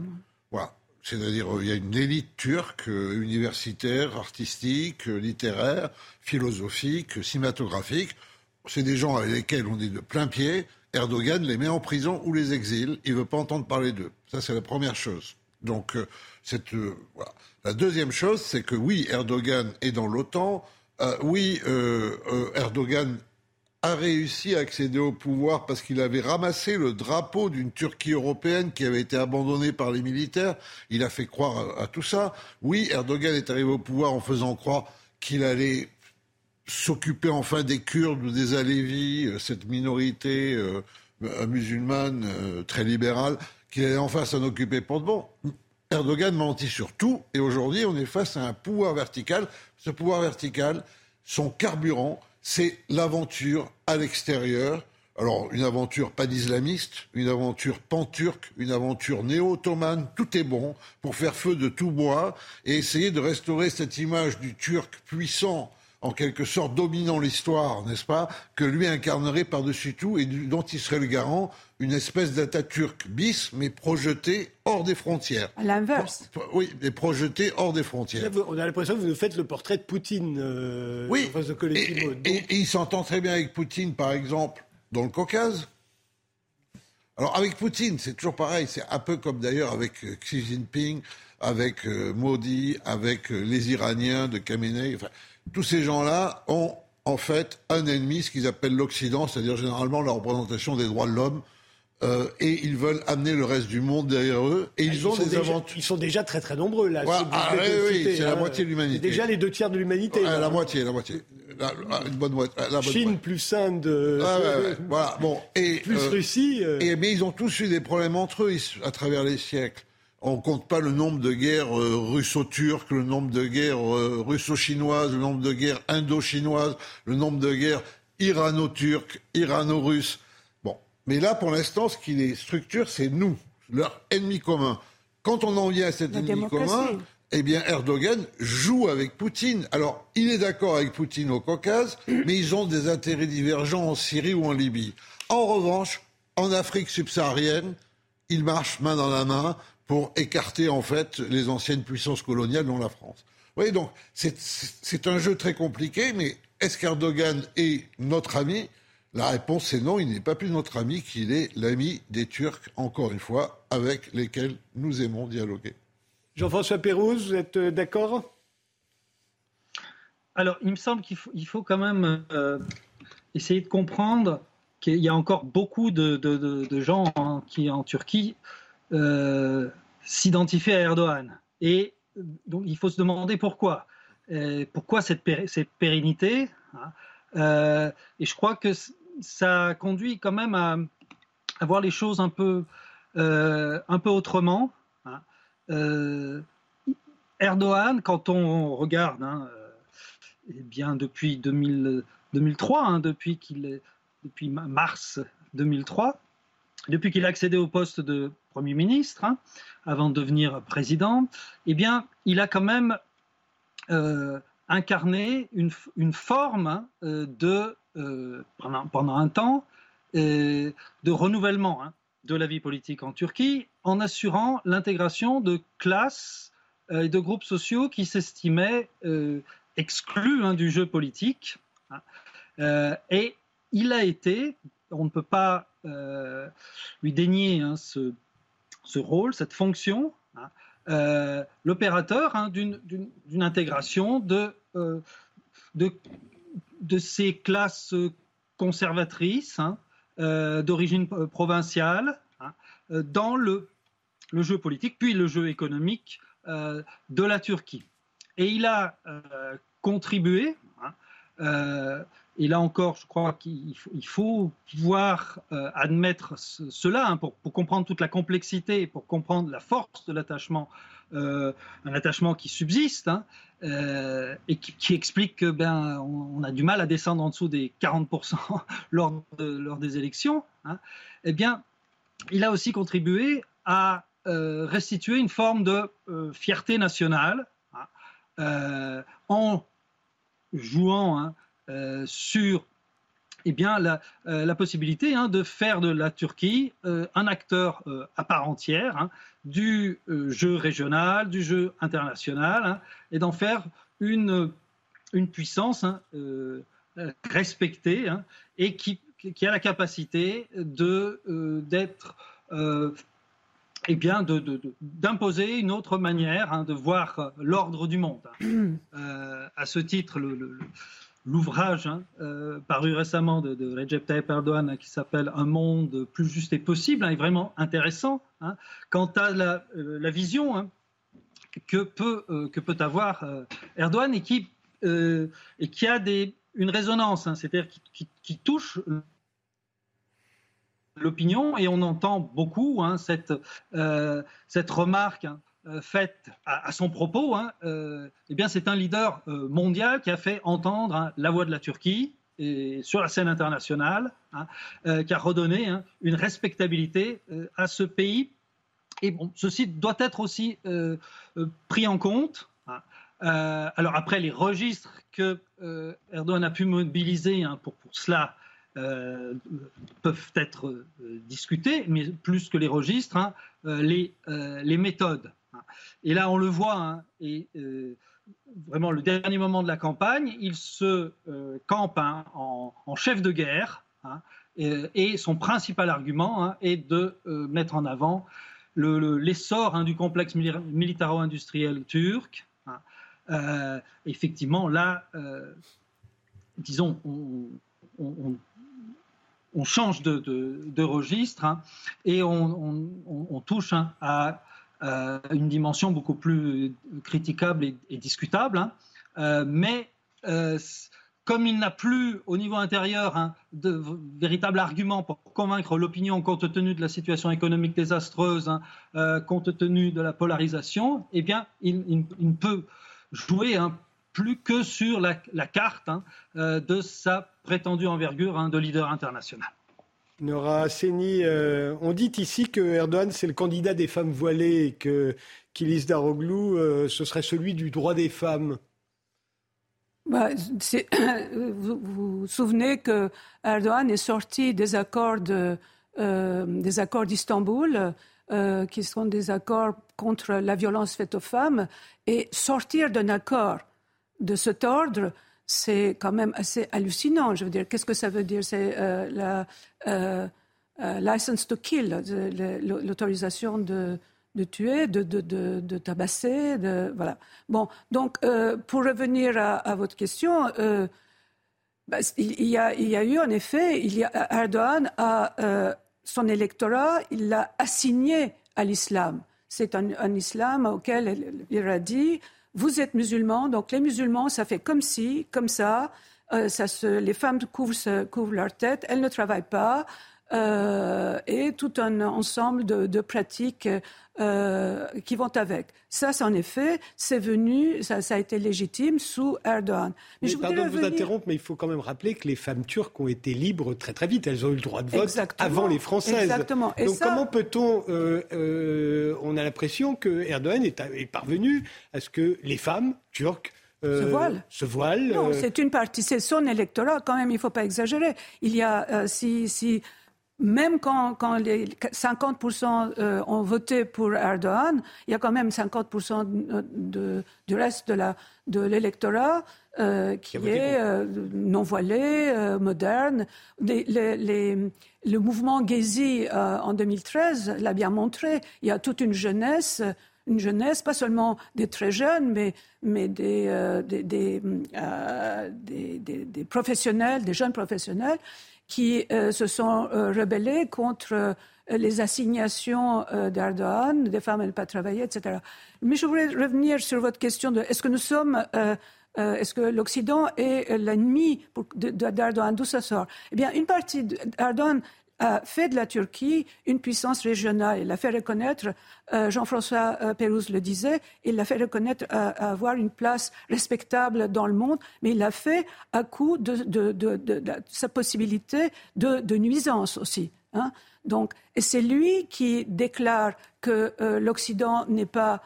Voilà. C'est-à-dire, il y a une élite turque, euh, universitaire, artistique, euh, littéraire, philosophique, cinématographique. C'est des gens avec lesquels on est de plein pied. Erdogan les met en prison ou les exile. Il ne veut pas entendre parler d'eux. Ça, c'est la première chose. Donc, euh, cette. La deuxième chose, c'est que oui, Erdogan est dans l'OTAN. oui, Erdogan a réussi à accéder au pouvoir parce qu'il avait ramassé le drapeau d'une Turquie européenne qui avait été abandonnée par les militaires. Il a fait croire à, tout ça. Oui, Erdogan est arrivé au pouvoir en faisant croire qu'il allait s'occuper enfin des Kurdes ou des Alévis, euh, cette minorité euh, musulmane euh, très libérale, qu'il allait enfin s'en occuper pour de bon. Erdogan mentit sur tout et aujourd'hui on est face à un pouvoir vertical. Ce pouvoir vertical, son carburant, c'est l'aventure à l'extérieur. Alors, une aventure pas d'islamiste, une aventure pan-turque, une aventure néo-ottomane, tout est bon pour faire feu de tout bois et essayer de restaurer cette image du turc puissant, en quelque sorte dominant l'histoire, n'est-ce pas, que lui incarnerait par-dessus tout et dont il serait le garant une espèce d'Atatürk bis, mais projeté hors des frontières. À l'inverse. Oui, mais projeté hors des frontières. on a l'impression que vous nous faites le portrait de Poutine. Euh, oui, et, il s'entend très bien avec Poutine, par exemple, dans le Caucase. Alors avec Poutine, c'est toujours pareil, c'est un peu comme d'ailleurs avec euh, Xi Jinping, avec euh, Modi, avec les Iraniens de Khamenei. Enfin, tous ces gens-là ont en fait un ennemi, ce qu'ils appellent l'Occident, c'est-à-dire généralement la représentation des droits de l'homme euh, et ils veulent amener le reste du monde derrière eux. Et ils, ont des aventures. Ils sont déjà très très nombreux là. Ah, oui, c'est la hein. moitié de l'humanité. Déjà les deux tiers de l'humanité. la moitié, la moitié. La, une bonne moitié. Chine plus Inde. voilà. Bon. Et, plus euh, Russie. Euh. Et, mais ils ont tous eu des problèmes entre eux à travers les siècles. On compte pas le nombre de guerres euh, russo-turques, le nombre de guerres euh, russo-chinoises, le nombre de guerres indo-chinoises, le nombre de guerres irano-turques, irano-russes. Bon, mais là, pour l'instant, ce qui les structure, c'est nous, leur ennemi commun. Quand on en vient à cet ennemi commun, eh bien, Erdogan joue avec Poutine. Alors, il est d'accord avec Poutine au Caucase, mais ils ont des intérêts divergents en Syrie ou en Libye. En revanche, en Afrique subsaharienne, ils marchent main dans la main pour écarter en fait les anciennes puissances coloniales, dont la France. Vous voyez, donc c'est un jeu très compliqué, mais est-ce qu'Erdogan est notre ami? La réponse est non, il n'est pas plus notre ami qu'il est l'ami des Turcs, encore une fois, avec lesquels nous aimons dialoguer. Jean-François Pérouse, vous êtes euh, d'accord? Alors, il me semble qu'il faut, quand même euh, essayer de comprendre qu'il y a encore beaucoup de, gens qui, en Turquie, euh, s'identifient à Erdogan. Et donc, il faut se demander pourquoi. pourquoi cette, pérennité hein. euh, Et je crois que ça conduit quand même à, voir les choses un peu, euh, un peu autrement. Hein. Erdogan, quand on regarde, hein, eh bien depuis 2003, depuis depuis mars 2003, depuis qu'il a accédé au poste de Premier ministre, hein, avant de devenir président, eh bien, il a quand même euh, incarné une, une forme hein, euh, de, euh, pendant, pendant, un temps, de renouvellement hein, de la vie politique en Turquie, en assurant l'intégration de classes et de groupes sociaux qui s'estimaient exclus du jeu politique. et il a été, on ne peut pas euh, lui dénier ce, rôle, cette fonction, hein, euh, l'opérateur hein, d'une intégration euh, de, de, ces classes conservatrices d'origine provinciale dans le, le, jeu politique, puis le jeu économique de la Turquie. Et il a contribué et là encore, je crois qu'il faut, pouvoir euh, admettre cela hein, pour, comprendre toute la complexité, pour comprendre la force de l'attachement, euh, un attachement qui subsiste hein, euh, et qui, explique que ben on, a du mal à descendre en dessous des 40% lors, des élections. Hein. Eh bien, il a aussi contribué à restituer une forme de fierté nationale en jouant sur eh bien, la, euh, possibilité hein, de faire de la Turquie euh, un acteur à part entière hein, du jeu régional, du jeu international, hein, et d'en faire une, une puissance respectée et qui, qui, a la capacité d'être eh bien, d'imposer une autre manière de voir l'ordre du monde. à ce titre, le, l'ouvrage hein, euh, paru récemment de, de, Recep Tayyip Erdogan hein, qui s'appelle Un monde plus juste et possible hein, est vraiment intéressant quant à la, euh, vision que, peut, euh, que peut avoir Erdogan et qui, a une résonance, c'est-à-dire qui, touche l'opinion et on entend beaucoup cette, remarque faite à, son propos, hein, euh, eh bien c'est un leader euh, mondial qui a fait entendre hein, la voix de la Turquie sur la scène internationale, hein, qui a redonné une respectabilité à ce pays. Et bon, ceci doit être aussi pris en compte. alors après, les registres que Erdogan a pu mobiliser pour, pour cela peuvent être discutés, mais plus que les registres, les, les méthodes. Et là, on le voit, hein, et euh, vraiment le dernier moment de la campagne, il se euh, campe hein, en, chef de guerre, hein, et, son principal argument est de euh, mettre en avant l'essor du complexe militaro-industriel turc. effectivement, là, disons, on, change de, registre et on, touche à euh, une dimension beaucoup plus critiquable et, discutable. Hein. Euh, mais euh, comme il n'a plus au niveau intérieur hein, de véritables arguments pour convaincre l'opinion compte tenu de la situation économique désastreuse, hein, compte tenu de la polarisation, eh bien, il, ne peut jouer plus que sur la, carte de sa prétendue envergure de leader international. Nora Seni, euh, on dit ici que Erdogan c'est le candidat des femmes voilées et que Kilis Daroglu ce serait celui du droit des femmes. Bah, vous, vous souvenez que Erdogan est sorti des accords euh, des accords d'Istanbul, euh, qui sont des accords contre la violence faite aux femmes, et sortir d'un accord de cet ordre, c'est quand même assez hallucinant. Je veux dire, qu'est-ce que ça veut dire? C'est euh, la license to kill, l'autorisation de tuer, de, tabasser, de, voilà. Bon, donc euh, pour revenir à, votre question, euh, bah, il, y a, il, eu en effet, il y a, Erdogan a euh, son électorat, il l'a assigné à l'islam. C'est un, un, islam auquel il a dit vous êtes musulmans, donc les musulmans, ça fait comme si, comme ça. ça se, les femmes couvrent, leur tête, elles ne travaillent pas, euh, et tout un ensemble de, de pratiques euh, qui vont avec. Ça, c'est en effet, c'est venu, ça, ça, a été légitime sous Erdogan. Mais, je pardon de vous interrompre, mais il faut quand même rappeler que les femmes turques ont été libres très très vite. Elles ont eu le droit de vote avant les Françaises. Exactement. Donc comment peut-on... Euh, euh, on a l'impression que Erdogan est, est, parvenu à ce que les femmes turques euh, se voilent. Se voilent non, c'est une partie, c'est son électorat quand même, il ne faut pas exagérer. Il y a, si, si même quand, quand les 50% euh, ont voté pour Erdogan, il y a quand même 50% de, du reste de, la, de l'électorat euh, qui est euh, non voilé, moderne. Les, les, le mouvement Gezi en 2013 l'a bien montré. Il y a toute une jeunesse une jeunesse, pas seulement des très jeunes, mais, mais des, des, des, des, des, professionnels, des jeunes professionnels qui euh, se sont euh, rebellés contre euh, les assignations d'Erdogan, des femmes ne pas travailler, etc. Mais je voudrais revenir sur votre question de est-ce que nous sommes, est-ce que l'Occident est l'ennemi d'Erdogan, d'où ça sort? Eh bien, une partie d'Erdogan a fait de la Turquie une puissance régionale. Il l'a fait reconnaître, euh, Jean-François euh, Pérouse le disait, il l'a fait reconnaître à, avoir une place respectable dans le monde, mais il l'a fait à coup de, sa possibilité de, nuisance aussi. Hein. Donc, c'est lui qui déclare que euh, l'Occident n'est pas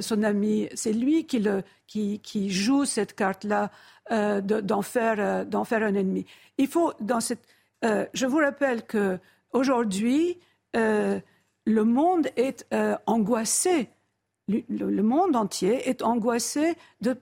son ami, c'est lui qui, joue cette carte-là d'en faire, faire un ennemi. Il faut, dans cette euh, je vous rappelle que aujourd'hui, euh, le monde est euh, angoissé. Le, monde entier est angoissé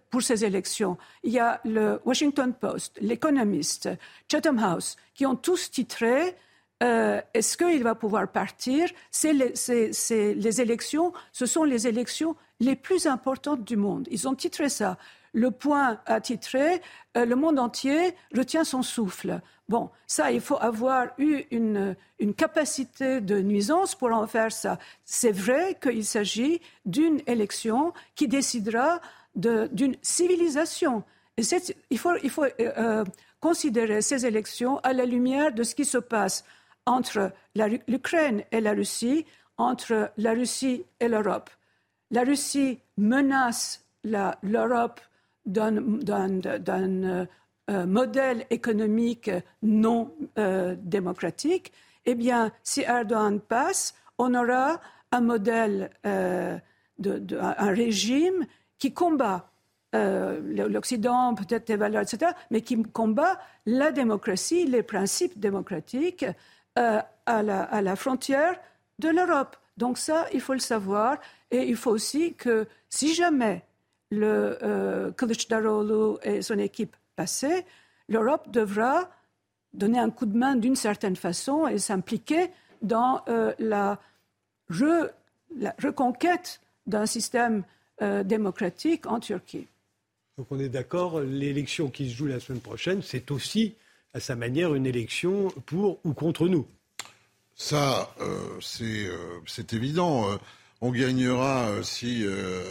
pour ces élections. Il y a le Washington Post, l'Economist, Chatham House, qui ont tous titré Est-ce qu'il va pouvoir partir? C'est les élections, ce sont les élections les plus importantes du monde. Ils ont titré ça. Le point a titré Le monde entier retient son souffle. Bon, ça, il faut avoir eu une, capacité de nuisance pour en faire ça. C'est vrai qu'il s'agit d'une élection qui décidera d'une civilisation. Et il faut, il faut euh, euh, considérer ces élections à la lumière de ce qui se passe entre l'Ukraine et la Russie, entre la Russie et l'Europe. La Russie menace l'Europe d'un euh, modèle économique non euh, démocratique, eh bien, si Erdogan passe, on aura un modèle, euh, un régime qui combat l'Occident, peut-être des valeurs, etc., mais qui combat la démocratie, les principes démocratiques à, la, frontière de l'Europe. Donc ça, il faut le savoir. Et il faut aussi que si jamais le euh, et son équipe passé, l'Europe devra donner un coup de main d'une certaine façon et s'impliquer dans euh, la, reconquête d'un système euh, démocratique en Turquie. Donc on est d'accord, l'élection qui se joue la semaine prochaine, c'est aussi à sa manière une élection pour ou contre nous. Ça, euh, c'est évident. On gagnera si euh,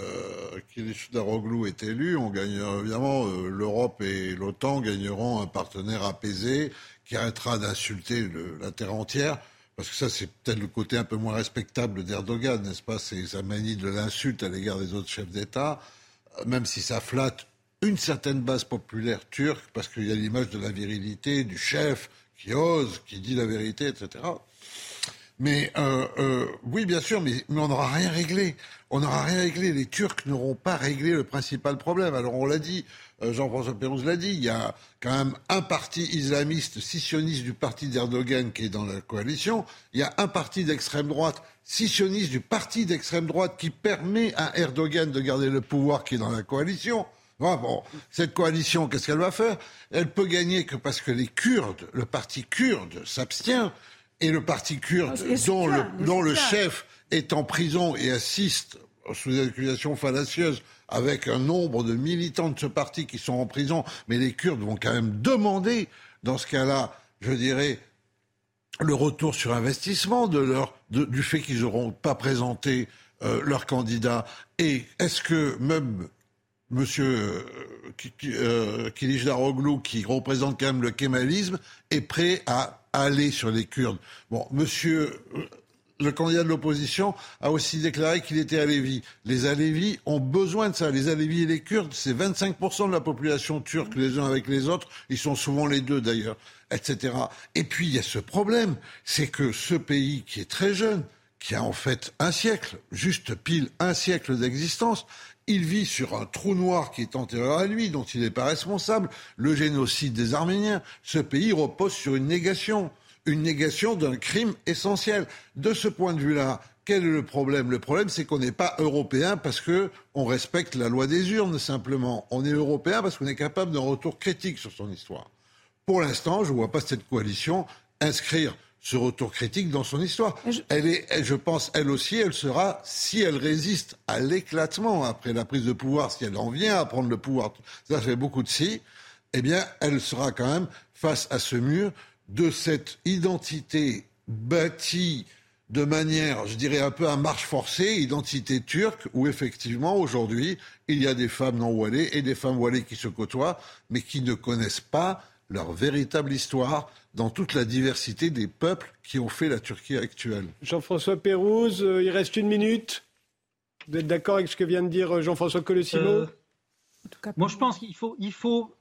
Daroglu est élu, on gagnera évidemment l'Europe et l'OTAN gagneront un partenaire apaisé qui arrêtera d'insulter la terre entière. Parce que ça, c'est peut-être le côté un peu moins respectable d'Erdogan, n'est-ce pas? C'est sa manie de l'insulte à l'égard des autres chefs d'État, même si ça flatte une certaine base populaire turque, parce qu'il y a l'image de la virilité, du chef qui ose, qui dit la vérité, etc. Mais euh, euh, oui, bien sûr, mais, on n'aura rien réglé. On n'aura rien réglé. Les Turcs n'auront pas réglé le principal problème. Alors on l'a dit, euh, Jean-François Pérouse l'a dit, il y a quand même un parti islamiste scissioniste du parti d'Erdogan qui est dans la coalition. Il y a un parti d'extrême droite scissioniste du parti d'extrême droite qui permet à Erdogan de garder le pouvoir qui est dans la coalition. Bon, cette coalition, qu'est-ce qu'elle va faire? Elle peut gagner que parce que les Kurdes, le parti kurde s'abstient, et le parti kurde, ah, dont, le, dont le chef est en prison et assiste sous des accusations fallacieuses avec un nombre de militants de ce parti qui sont en prison, mais les Kurdes vont quand même demander, dans ce cas-là, je dirais, le retour sur investissement de leur, du fait qu'ils n'auront pas présenté euh, leur candidat. Et est-ce que même Monsieur euh, Daroglu, qui représente quand même le kémalisme, est prêt à aller sur les Kurdes. Bon, Monsieur euh, le candidat de l'opposition a aussi déclaré qu'il était Alévi. Les Alévis ont besoin de ça. Les Alévis et les Kurdes, c'est 25% de la population turque les uns avec les autres. Ils sont souvent les deux d'ailleurs, etc. Et puis il y a ce problème, c'est que ce pays qui est très jeune, qui a en fait un siècle, juste pile un siècle d'existence, il vit sur un trou noir qui est antérieur à lui, dont il n'est pas responsable, le génocide des Arméniens. Ce pays repose sur une négation, une négation d'un crime essentiel. De ce point de vue-là, quel est le problème? Le problème, c'est qu'on n'est pas européen parce qu'on respecte la loi des urnes, simplement. On est européen parce qu'on est capable d'un retour critique sur son histoire. Pour l'instant, je ne vois pas cette coalition inscrire ce retour critique dans son histoire. Je... Elle est, je pense, elle aussi, elle sera, si elle résiste à l'éclatement après la prise de pouvoir, si elle en vient à prendre le pouvoir, ça fait beaucoup de si, eh bien, elle sera quand même face à ce mur de cette identité bâtie de manière, je dirais, un peu à marche forcée, identité turque, où effectivement, aujourd'hui, il y a des femmes non voilées et des femmes voilées qui se côtoient, mais qui ne connaissent pas leur véritable histoire, dans toute la diversité des peuples qui ont fait la Turquie actuelle. Jean-François Pérouse, euh, il reste une minute. Vous êtes d'accord avec ce que vient de dire euh, Jean-François Colossimo euh, Moi, je pense qu'il faut, il faut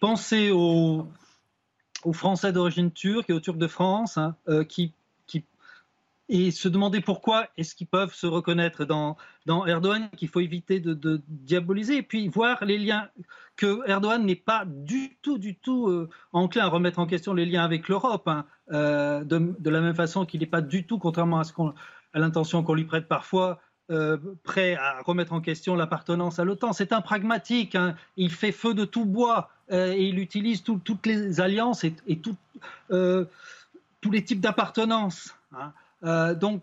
penser aux, aux, Français d'origine turque et aux Turcs de France hein, qui et se demander pourquoi est-ce qu'ils peuvent se reconnaître dans, Erdogan, qu'il faut éviter de, diaboliser, et puis voir les liens, que Erdogan n'est pas du tout, du tout euh, enclin à remettre en question les liens avec l'Europe, hein, euh, de, la même façon qu'il n'est pas du tout, contrairement à, ce à l'intention qu'on lui prête parfois, euh, prêt à remettre en question l'appartenance à l'OTAN. C'est un pragmatique, hein. il fait feu de tout bois, et il utilise toutes les alliances et, et tous les types d'appartenance. Hein. Euh, donc,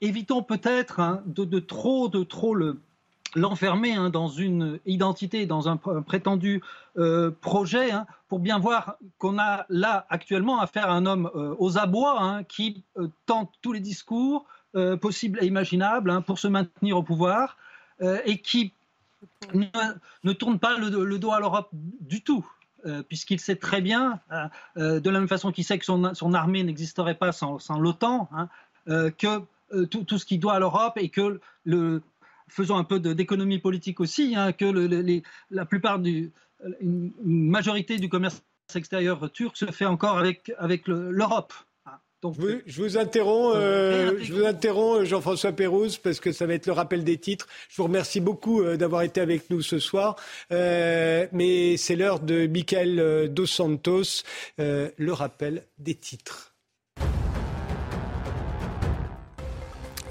évitons peut-être hein, de, trop, de trop l'enfermer hein, dans une identité, dans un, prétendu euh, projet, hein, pour bien voir qu'on a là actuellement affaire à un homme euh, aux abois qui tente tous les discours possibles et imaginables pour se maintenir au pouvoir et qui ne, tourne pas le, dos à l'Europe du tout. Puisqu'il sait très bien, de la même façon qu'il sait que son, armée n'existerait pas sans, l'OTAN, euh, que euh, tout, ce qui doit à l'Europe et que le, faisons un peu d'économie politique aussi, hein, que la plupart du, une, majorité du commerce extérieur turc se fait encore avec, l'Europe. Hein. Donc, je, vous, interromps, euh, je vous interromps, Jean-François Pérouse, parce que ça va être le rappel des titres. Je vous remercie beaucoup d'avoir été avec nous ce soir. mais c'est l'heure de Michael Dos Santos, le rappel des titres.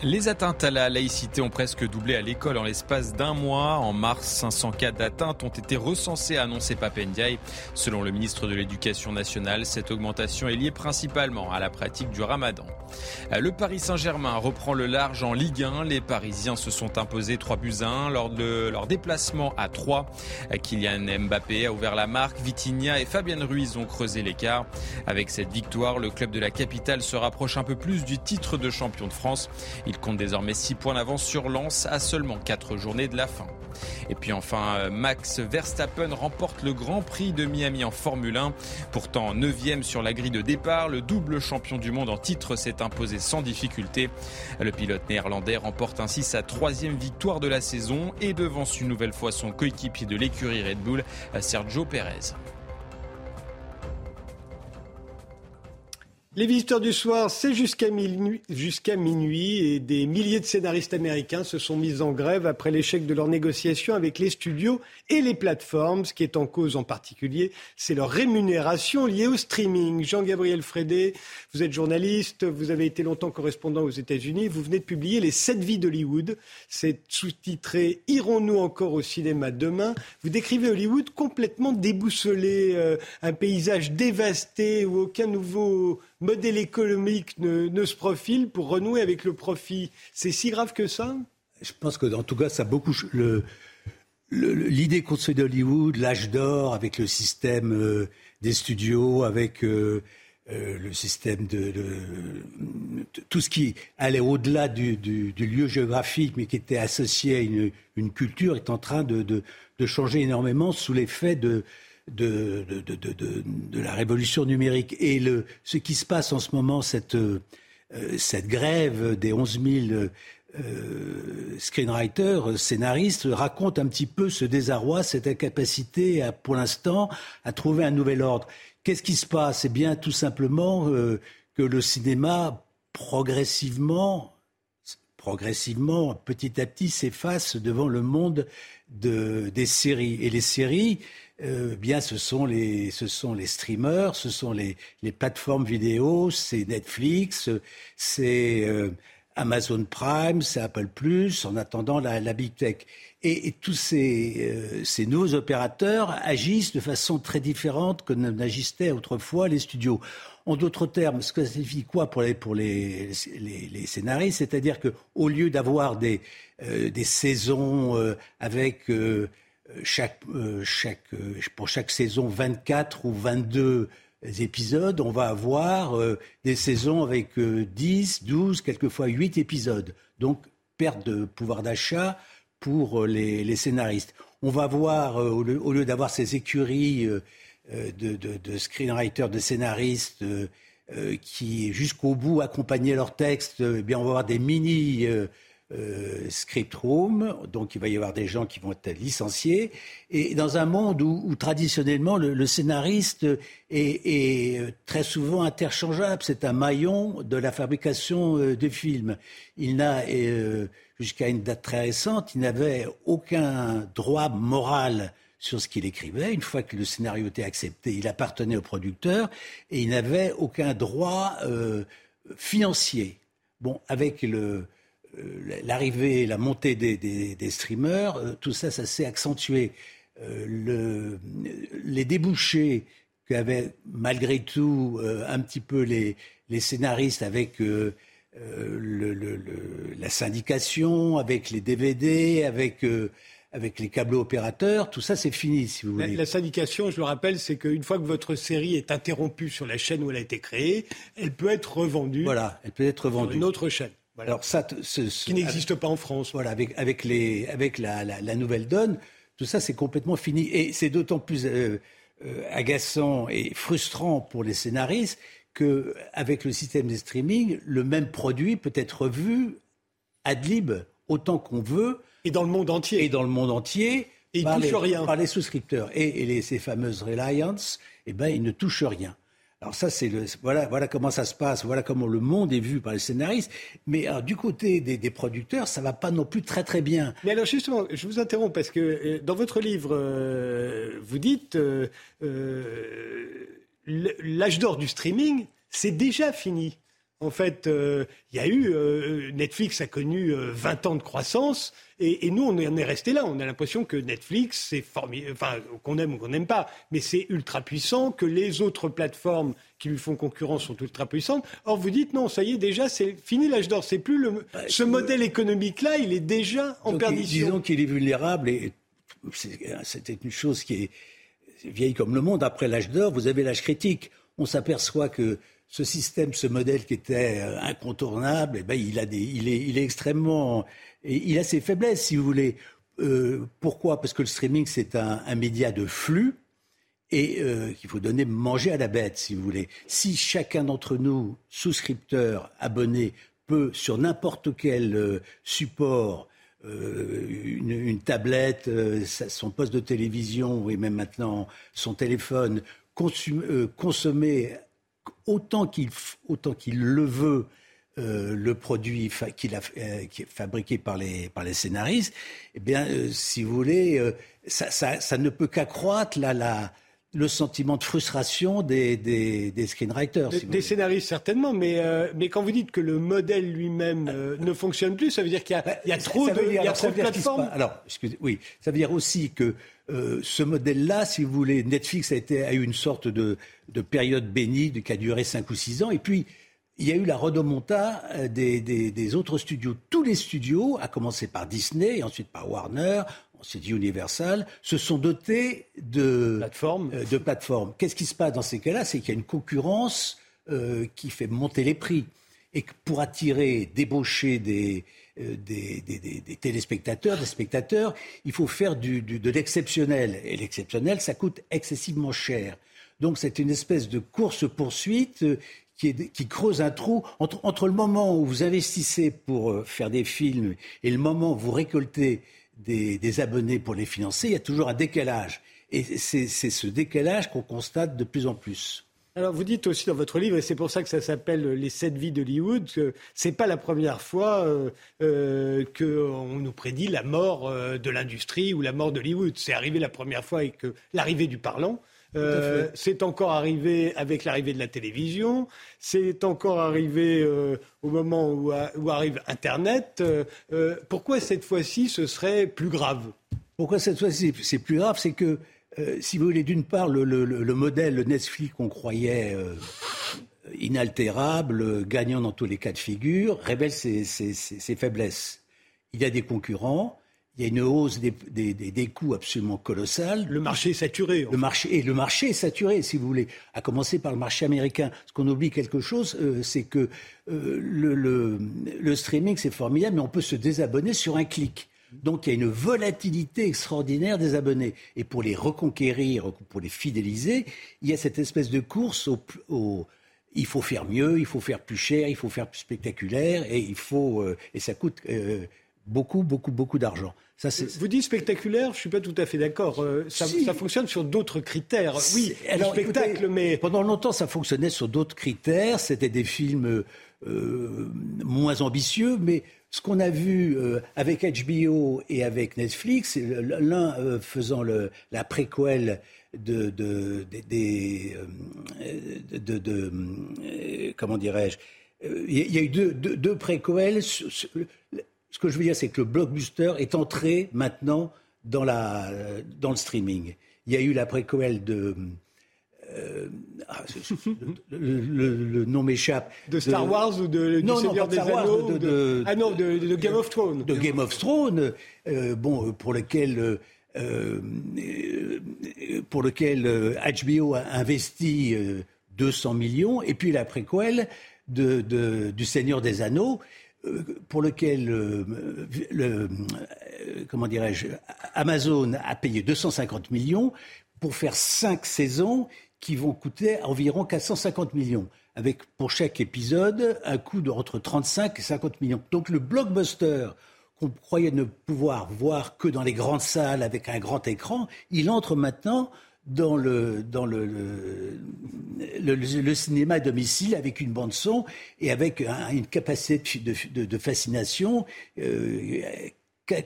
Les atteintes à la laïcité ont presque doublé à l'école en l'espace d'un mois. En mars, 500 cas d'atteinte ont été recensés, a annoncé Papendiaï. Selon le ministre de l'Éducation nationale, cette augmentation est liée principalement à la pratique du ramadan. Le Paris Saint-Germain reprend le large en Ligue 1. Les Parisiens se sont imposés 3 buts à 1 lors de leur déplacement à 3. Kylian Mbappé a ouvert la marque. Vitinha et Fabien Ruiz ont creusé l'écart. Avec cette victoire, le club de la capitale se rapproche un peu plus du titre de champion de France. Il compte désormais 6 points d'avance sur Lens à seulement 4 journées de la fin. Et puis enfin, Max Verstappen remporte le Grand Prix de Miami en Formule 1. Pourtant 9e sur la grille de départ, le double champion du monde en titre s'est imposé sans difficulté. Le pilote néerlandais remporte ainsi sa troisième victoire de la saison et devance une nouvelle fois son coéquipier de l'écurie Red Bull, Sergio Perez. Les visiteurs du soir, c'est jusqu'à minuit, jusqu'à minuit et des milliers de scénaristes américains se sont mis en grève après l'échec de leurs négociations avec les studios et les plateformes. Ce qui est en cause en particulier, c'est leur rémunération liée au streaming. Jean-Gabriel Frédé, vous êtes journaliste, vous avez été longtemps correspondant aux États-Unis, vous venez de publier Les sept vies d'Hollywood. C'est sous-titré Irons-nous encore au cinéma demain? Vous décrivez Hollywood complètement déboussolé, euh, un paysage dévasté où aucun nouveau modèle économique ne, se profile pour renouer avec le profit. C'est si grave que ça? Je pense que, en tout cas, ça a beaucoup. L'idée qu'on fait d'Hollywood, l'âge d'or, avec le système euh, des studios, avec euh, euh, le système de, tout ce qui allait au-delà du, lieu géographique, mais qui était associé à une, culture, est en train de, changer énormément sous l'effet de, de, la révolution numérique. Et le, ce qui se passe en ce moment, cette, euh, cette grève des 11 000 euh, screenwriters, scénaristes, raconte un petit peu ce désarroi, cette incapacité, à, pour l'instant, à trouver un nouvel ordre. Qu'est-ce qui se passe? Eh bien, tout simplement euh, que le cinéma, progressivement, progressivement, petit à petit, s'efface devant le monde de, des séries. Et les séries, euh, bien, ce sont les, ce sont les streamers, ce sont les, les plateformes vidéo, c'est Netflix, c'est euh, Amazon Prime, c'est Apple Plus, en attendant la, la Big Tech. Et, et tous ces, euh, ces, nouveaux opérateurs agissent de façon très différente que n'agissaient autrefois les studios. En d'autres termes, ce que ça signifie quoi pour les, pour les, les, scénaristes? C'est-à-dire qu'au lieu d'avoir des, des saisons avec chaque, euh, euh, pour chaque saison 24 ou 22 épisodes, on va avoir euh, des saisons avec 10, 12, quelquefois 8 épisodes. Donc, perte de pouvoir d'achat pour les, scénaristes. On va voir, au lieu, d'avoir ces écuries de, screenwriters, de scénaristes qui, jusqu'au bout, accompagnaient leurs textes, eh bien, on va avoir des mini euh, script room, donc il va y avoir des gens qui vont être licenciés, et dans un monde où, traditionnellement le, scénariste est, euh, très souvent interchangeable, c'est un maillon de la fabrication euh, de films. Il n'a, jusqu'à une date très récente, il n'avait aucun droit moral sur ce qu'il écrivait. Une fois que le scénario était accepté, il appartenait au producteur et il n'avait aucun droit financier. Bon, avec le, euh, l'arrivée, la montée des, streamers, euh, tout ça, ça s'est accentué. Euh, les débouchés qu'avaient malgré tout un petit peu les, scénaristes avec la syndication, avec les DVD, avec avec les câbles opérateurs, tout ça c'est fini si vous voulez. La, syndication, je le rappelle, c'est qu'une fois que votre série est interrompue sur la chaîne où elle a été créée, elle peut être revendue. Voilà, elle peut être revendue. Sur une autre chaîne. Alors ça, ce, qui n'existe pas en France. Voilà, avec, avec, les, avec la, la, nouvelle donne, tout ça c'est complètement fini. Et c'est d'autant plus euh, euh, agaçant et frustrant pour les scénaristes qu'avec le système de streaming, le même produit peut être vu ad lib autant qu'on veut. Et dans le monde entier. Et dans le monde entier. Et par, les, rien. par les souscripteurs. Et, les, ces fameuses Reliance, eh ben, ils ne touchent rien. Alors ça, c'est le voilà, comment ça se passe, voilà comment le monde est vu par les scénaristes. Mais du côté des, producteurs, ça va pas non plus très très bien. Mais alors justement, je vous interromps parce que euh, dans votre livre, euh, vous dites euh, l'âge d'or du streaming, c'est déjà fini. En fait, il y a eu Netflix a connu 20 ans de croissance. Et, nous, on est resté là. On a l'impression que Netflix, c'est formidable, enfin, qu'on aime ou qu'on n'aime pas, mais c'est ultra puissant, que les autres plateformes qui lui font concurrence sont ultra puissantes. Or, vous dites non, ça y est, déjà, c'est fini l'âge d'or. C'est plus le, ce modèle économique-là, il est déjà en perdition. Disons qu'il est vulnérable et c'était une chose qui est vieille comme le monde. Après l'âge d'or, vous avez l'âge critique. On s'aperçoit que ce système, ce modèle qui était incontournable, eh ben, il, a est, extrêmement. Il a ses faiblesses, si vous voulez. pourquoi? Parce que le streaming, c'est un, média de flux et euh, qu'il faut donner manger à la bête, si vous voulez. Si chacun d'entre nous, souscripteurs, abonnés, peut sur n'importe quel euh, support, euh, une, tablette, son poste de télévision et même maintenant son téléphone, consommer autant qu'il autant qu'il le veut le produit qui, qui, est fabriqué par les, par les scénaristes, eh bien, si vous voulez, ça, ça, ça ne peut qu'accroître la, la, le sentiment de frustration des, des, screenwriters. des, scénaristes, certainement, mais, euh, mais quand vous dites que le modèle lui-même euh, ne fonctionne plus, ça veut dire qu'il y a, y a trop, de, a trop de plateformes Alors, excusez, oui, ça veut dire aussi que euh, ce modèle-là, si vous voulez, Netflix a, été, a eu une sorte de, de période bénie qui a duré 5 ou 6 ans, et puis il y a eu la redomonta des, des, des, autres studios. Tous les studios, à commencer par Disney et ensuite par Warner, c'est dit Universal, se sont dotés de plateformes. Euh, de plateformes. Qu'est-ce qui se passe dans ces cas-là? C'est qu'il y a une concurrence euh, qui fait monter les prix. Et que pour attirer, débaucher des, euh, des, des, des, téléspectateurs, des spectateurs, il faut faire du, du, de l'exceptionnel. Et l'exceptionnel, ça coûte excessivement cher. Donc c'est une espèce de course-poursuite qui, est, qui, creuse un trou entre, entre, le moment où vous investissez pour faire des films et le moment où vous récoltez des, abonnés pour les financer, il y a toujours un décalage. Et c'est ce décalage qu'on constate de plus en plus. Alors vous dites aussi dans votre livre, et c'est pour ça que ça s'appelle Les sept vies d'Hollywood, que c'est pas la première fois euh, euh, qu'on nous prédit la mort euh, de l'industrie ou la mort d'Hollywood. C'est arrivé la première fois avec l'arrivée du parlant. Euh, c'est encore arrivé avec l'arrivée de la télévision. C'est encore arrivé euh, au moment où, arrive Internet. Euh, pourquoi cette fois-ci ce serait plus grave? Pourquoi cette fois-ci c'est plus grave? C'est que, si vous voulez, d'une part, le, modèle Netflix qu'on croyait inaltérable, gagnant dans tous les cas de figure, révèle ses faiblesses. Il y a des concurrents il y a une hausse des, des, des, coûts absolument colossale. Le marché est saturé. Le marché, et le marché est saturé, si vous voulez. À commencer par le marché américain. Ce qu'on oublie quelque chose, euh, c'est que euh, le, le, le, streaming, c'est formidable, mais on peut se désabonner sur un clic. Donc il y a une volatilité extraordinaire des abonnés. Et pour les reconquérir, pour les fidéliser, il y a cette espèce de course au, au il faut faire mieux, il faut faire plus cher, il faut faire plus spectaculaire, et il faut euh, et ça coûte beaucoup, beaucoup, beaucoup d'argent. Ça, Vous dites spectaculaire, je ne suis pas tout à fait d'accord. Euh, ça, fonctionne sur d'autres critères. Oui, alors, spectacle, mais... Pendant longtemps, ça fonctionnait sur d'autres critères. C'était des films euh, moins ambitieux, mais ce qu'on a vu euh, avec HBO et avec Netflix, l'un faisant le, la préquelle de, de, de, comment dirais-je, il y, a eu deux, deux, préquels ce que je veux dire, c'est que le blockbuster est entré maintenant dans, la, dans le streaming. Il y a eu la préquelle de. Euh, ah, le, nom m'échappe. De Star Wars ou de, non, du Seigneur des Anneaux de, Ah non, de, Game of Thrones. De Game of Thrones, euh, bon, pour lequel. Euh, pour lequel HBO a investi 200 millions, et puis la préquelle de, du Seigneur des Anneaux, euh, pour lequel euh, euh, comment dirais-je, Amazon a payé 250 millions pour faire cinq saisons qui vont coûter environ 450 millions, avec pour chaque épisode un coût de entre 35 et 50 millions. Donc le blockbuster qu'on croyait ne pouvoir voir que dans les grandes salles avec un grand écran, il entre maintenant dans le, dans le, le, cinéma à domicile avec une bande son et avec une capacité de, fascination euh,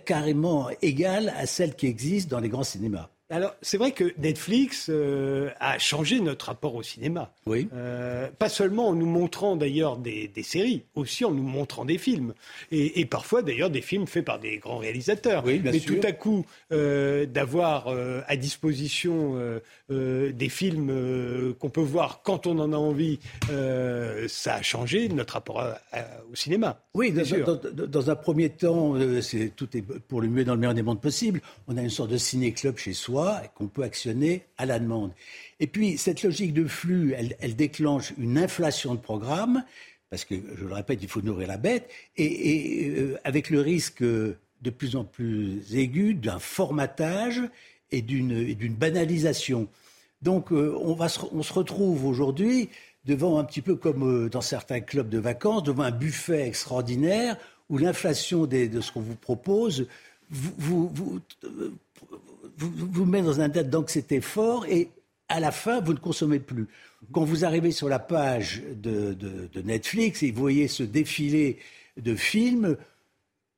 carrément égale à celle qui existe dans les grands cinémas. Alors, c'est vrai que Netflix euh, a changé notre rapport au cinéma. Oui. Euh, pas seulement en nous montrant d'ailleurs des, séries, aussi en nous montrant des films. Et, parfois d'ailleurs des films faits par des grands réalisateurs. Oui, Mais tout à coup, euh, d'avoir à disposition des films qu'on peut voir quand on en a envie, ça a changé notre rapport au cinéma. Oui, dans, dans, un premier temps, c'est tout est pour le mieux dans le meilleur des mondes possible. On a une sorte de ciné-club chez soi qu'on peut actionner à la demande. Et puis, cette logique de flux, elle, déclenche une inflation de programmes, parce que, je le répète, il faut nourrir la bête, et, euh, avec le risque de plus en plus aigu d'un formatage et d'une banalisation. Donc, euh, on, va on se retrouve aujourd'hui devant un petit peu comme euh, dans certains clubs de vacances, devant un buffet extraordinaire où l'inflation de ce qu'on vous propose vous, met dans un date d'anxiété fort et à la fin, vous ne consommez plus. Quand vous arrivez sur la page de, de Netflix et vous voyez ce défilé de films,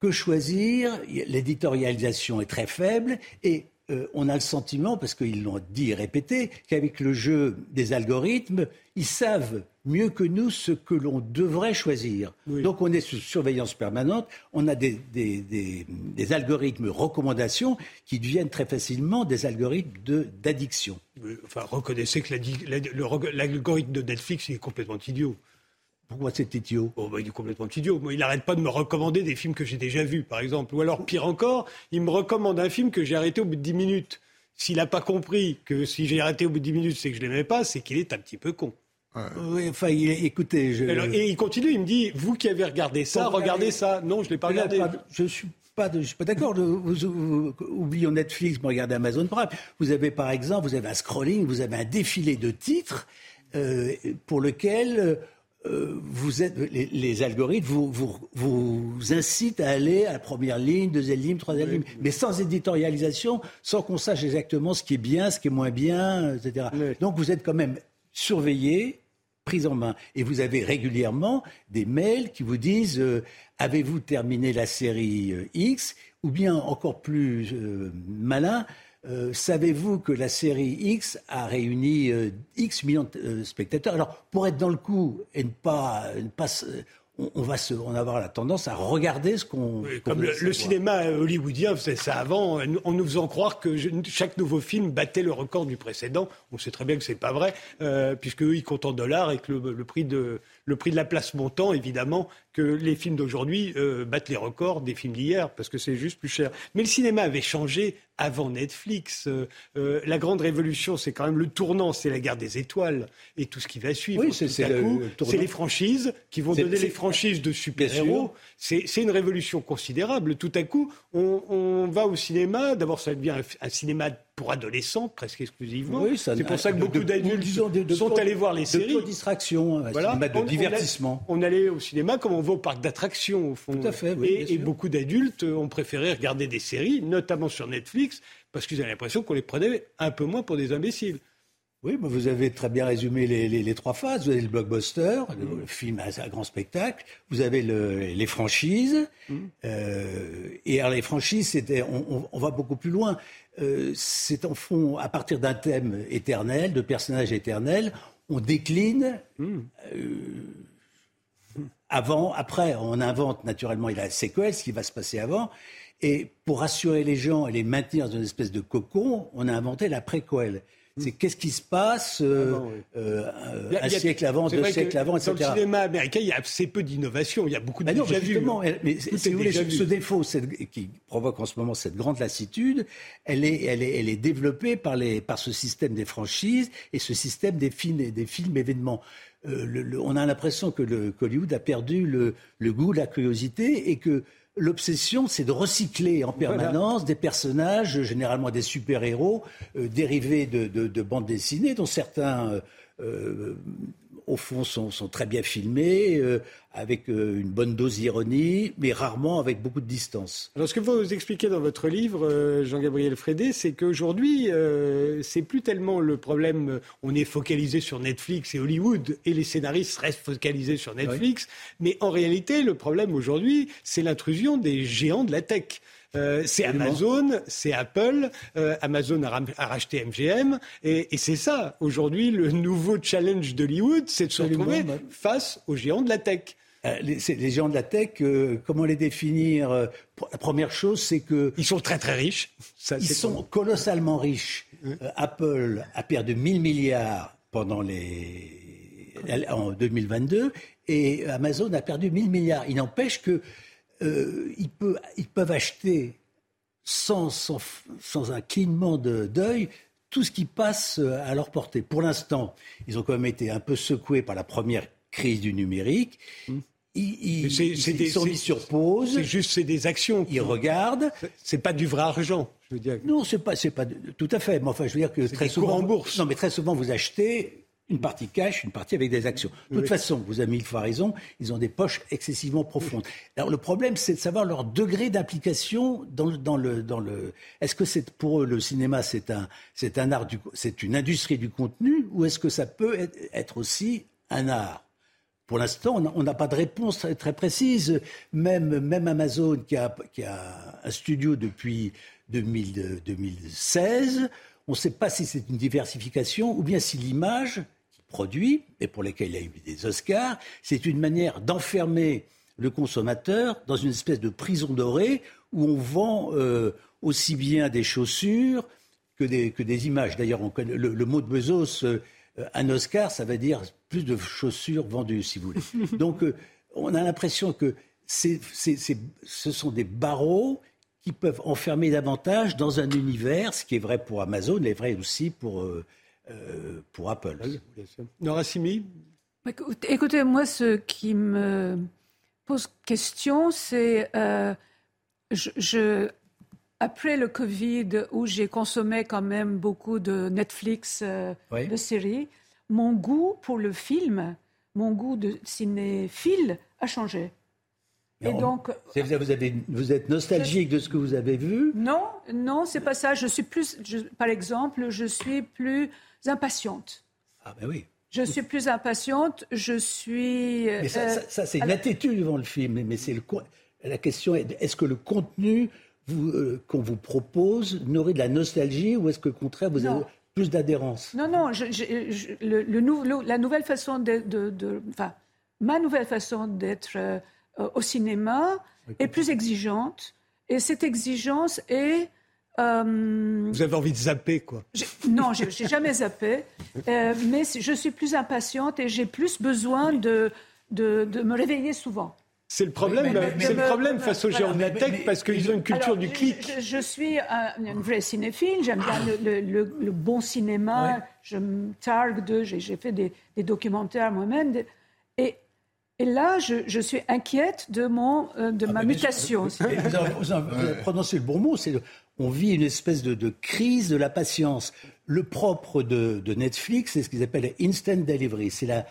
que choisir? L'éditorialisation est très faible et euh, on a le sentiment, parce qu'ils l'ont dit et répété, qu'avec le jeu des algorithmes, ils savent mieux que nous ce que l'on devrait choisir. Donc on est sous surveillance permanente, on a des, algorithmes recommandations qui deviennent très facilement des algorithmes d'addiction. enfin, reconnaissez que l'algorithme de Netflix est complètement idiot. Pourquoi c'est idiot oh, bah, Il est complètement idiot. il n'arrête pas de me recommander des films que j'ai déjà vus, par exemple. Ou alors, pire encore, il me recommande un film que j'ai arrêté au bout de 10 minutes. S'il n'a pas compris que si j'ai arrêté au bout de 10 minutes, c'est que je ne l'aimais pas, c'est qu'il est un petit peu con. Oui, enfin, écoutez. Je... et il continue, il me dit Vous qui avez regardé ça, regardez ça. Non, je ne l'ai pas regardé. je suis pas, je suis pas d'accord. oublions Netflix, vous regardez Amazon Prime. Vous avez par exemple, vous avez un scrolling, vous avez un défilé de titres euh, pour lequel euh, vous êtes, les, algorithmes vous, vous, vous, incitent à aller à la première ligne, deuxième ligne, troisième ligne, mais sans éditorialisation, sans qu'on sache exactement ce qui est bien, ce qui est moins bien, etc. Donc vous êtes quand même surveillé, pris en main. Et vous avez régulièrement des mails qui vous disent euh, avez-vous terminé la série euh, X Ou bien encore plus malin, euh, savez-vous que la série X a réuni euh, X millions de euh, spectateurs? Alors, pour être dans le coup et ne pas, ne pas on, va se, on avoir la tendance à regarder ce qu'on. comme le, cinéma hollywoodien faisait ça avant, en nous faisant croire que chaque nouveau film battait le record du précédent. On sait très bien que c'est pas vrai, puisque ils comptent en dollars et que le, prix de le prix de la place montant, évidemment, que les films d'aujourd'hui euh, battent les records des films d'hier, parce que c'est juste plus cher. Mais le cinéma avait changé avant Netflix. Euh, euh, la grande révolution, c'est quand même le tournant, c'est la guerre des étoiles et tout ce qui va suivre. Oui, c'est les franchises qui vont donner les franchises de super-héros. C'est une révolution considérable. Tout à coup, on, va au cinéma. D'abord, ça devient un cinéma pour adolescents presque exclusivement. c'est pour ça que beaucoup d'adultes sont allés voir les séries. De distraction, voilà. de divertissement. On, allait au cinéma comme on va au parc d'attractions au fond. Tout à fait. et, beaucoup d'adultes ont préféré regarder des séries, notamment sur Netflix, parce qu'ils avaient l'impression qu'on les prenait un peu moins pour des imbéciles. Oui, vous avez très bien résumé les, trois phases. Vous avez le blockbuster, le, film à, grand spectacle. Vous avez les franchises. Mmh. Euh, et alors les franchises, c'était, on, va beaucoup plus loin. Euh, c'est en fond, à partir d'un thème éternel, de personnages éternels, on décline. Mmh. Euh, avant, après, on invente naturellement, la séquelle, ce qui va se passer avant. Et pour rassurer les gens et les maintenir dans une espèce de cocon, on a inventé la préquelle c'est qu'est-ce qui se passe euh, euh, un siècle avant, deux siècles avant, etc. Dans le cinéma américain, il y a assez peu d'innovation. Il y a beaucoup de bah déjà vu. Mais si vous voulez, ce défaut qui provoque en ce moment cette grande lassitude, elle est, elle est, elle est développée par, les, par ce système des franchises et ce système des films, des films événements. Euh, on a l'impression que le Hollywood a perdu le, le goût, la curiosité et que L'obsession, c'est de recycler en permanence des personnages, généralement des super-héros, euh, dérivés de, bandes dessinées, dont certains euh, euh, au fond, sont, très bien filmés, euh, avec euh, une bonne dose d'ironie, mais rarement avec beaucoup de distance. Alors, ce que vous expliquez dans votre livre, euh, Jean-Gabriel Frédé, c'est qu'aujourd'hui, c'est plus tellement le problème, on est focalisé sur Netflix et Hollywood, et les scénaristes restent focalisés sur Netflix, mais en réalité, le problème aujourd'hui, c'est l'intrusion des géants de la tech. Euh, c'est Amazon, c'est Apple. Euh, Amazon a, racheté MGM. Et, c'est ça, aujourd'hui, le nouveau challenge d'Hollywood, c'est de se retrouver face aux géants de la tech. Euh, les, géants de la tech, comment les définir La première chose, c'est que... Ils sont très très riches. ils sont colossalement riches. Apple a perdu 1000 milliards pendant les... en 2022 et Amazon a perdu 1000 milliards. Il n'empêche que euh, ils, peuvent, acheter sans, sans, sans un clignement d'œil tout ce qui passe euh, à leur portée. Pour l'instant, ils ont quand même été un peu secoués par la première crise du numérique. Mmh. Ils, ils, sont mis sur pause. C'est juste, c'est des actions. Ils regardent. C'est pas du vrai argent. Je veux dire. Non, c'est pas, c'est pas tout à fait. Mais enfin, je veux dire que très souvent, en bourse. Non, mais très souvent, vous achetez une partie cash, une partie avec des actions. De toute façon, vous avez mille fois raison, ils ont des poches excessivement profondes. Alors le problème, c'est de savoir leur degré d'application dans le, dans le, dans le. Est-ce que c'est pour eux le cinéma, c'est un, c'est un art, c'est une industrie du contenu, ou est-ce que ça peut être, aussi un art? Pour l'instant, on n'a pas de réponse très, précise. Même, même Amazon, qui a, qui a un studio depuis 2016, on ne sait pas si c'est une diversification ou bien si l'image qu'il produit, et pour laquelle il a eu des Oscars, c'est une manière d'enfermer le consommateur dans une espèce de prison dorée où on vend euh, aussi bien des chaussures que des, que des images. D'ailleurs, le, le, mot de Bezos, euh, un Oscar, ça veut dire plus de chaussures vendues, si vous voulez. Donc, euh, on a l'impression que ce sont des barreaux qui peuvent enfermer davantage dans un univers, ce qui est vrai pour Amazon, est vrai aussi pour, euh, euh, pour Apple. Nora Simi Écoutez, moi, ce qui me pose question, c'est euh, je, après le Covid, où j'ai consommé quand même beaucoup de Netflix, de séries, mon goût pour le film, mon goût de cinéphile a changé. Et donc, vous, avez, vous êtes nostalgique de ce que vous avez vu Non, non, c'est pas ça. Je suis plus, par exemple, je suis plus impatiente. Ah ben oui. Je suis plus impatiente. Je suis. Mais ça, euh, c'est une attitude devant le film. Mais c'est le la question est est-ce que le contenu euh, qu'on vous propose n'aurait de la nostalgie ou est-ce que, au contraire, vous avez plus d'adhérence? Non, non. le, la nouvelle façon de, de, enfin, ma nouvelle façon d'être euh, euh, au cinéma est plus exigeante. Et cette exigence est... Euh, Vous avez envie de zapper, quoi Non, je n'ai jamais zappé. Euh, mais je suis plus impatiente et j'ai plus besoin de, de, de, me réveiller souvent. C'est le problème, c'est le problème face aux géants de la tech parce qu'ils ont une culture du clic. Je, suis un, une vraie cinéphile, j'aime bien le, le, le, bon cinéma, je me targue de, j'ai fait des, des documentaires moi-même. Et et là, je, suis inquiète de, mon, euh, de ah, ma mutation. Vous, avez prononcé le bon mot. C'est on vit une espèce de, crise de la patience. Le propre de, Netflix, c'est ce qu'ils appellent instant delivery. C'est la,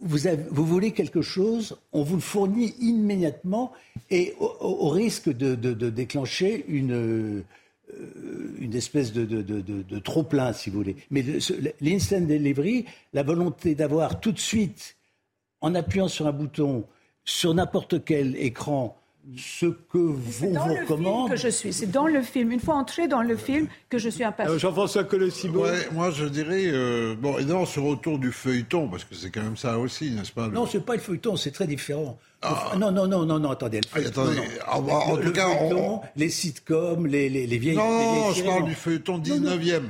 vous, vous, voulez quelque chose, on vous le fournit immédiatement et au, risque de, déclencher une, euh, une espèce de, trop-plein, si vous voulez. Mais l'instant delivery, la volonté d'avoir tout de suite en appuyant sur un bouton sur n'importe quel écran ce que vous vous recommande. que je suis. C'est dans le film. Une fois entré dans le film, que je suis impatient. Euh, Jean-François Colossibo. Ouais, moi, je dirais. Euh, bon, et non, ce retour du feuilleton, parce que c'est quand même ça aussi, n'est-ce pas Non, c'est pas le feuilleton, c'est très différent. Ah. Non, non, non, non, non, attendez. Ah, attendez. Ah, bah, en tout cas, feuilleton, les sitcoms, les, les, les vieilles. Non, je parle du feuilleton 19e.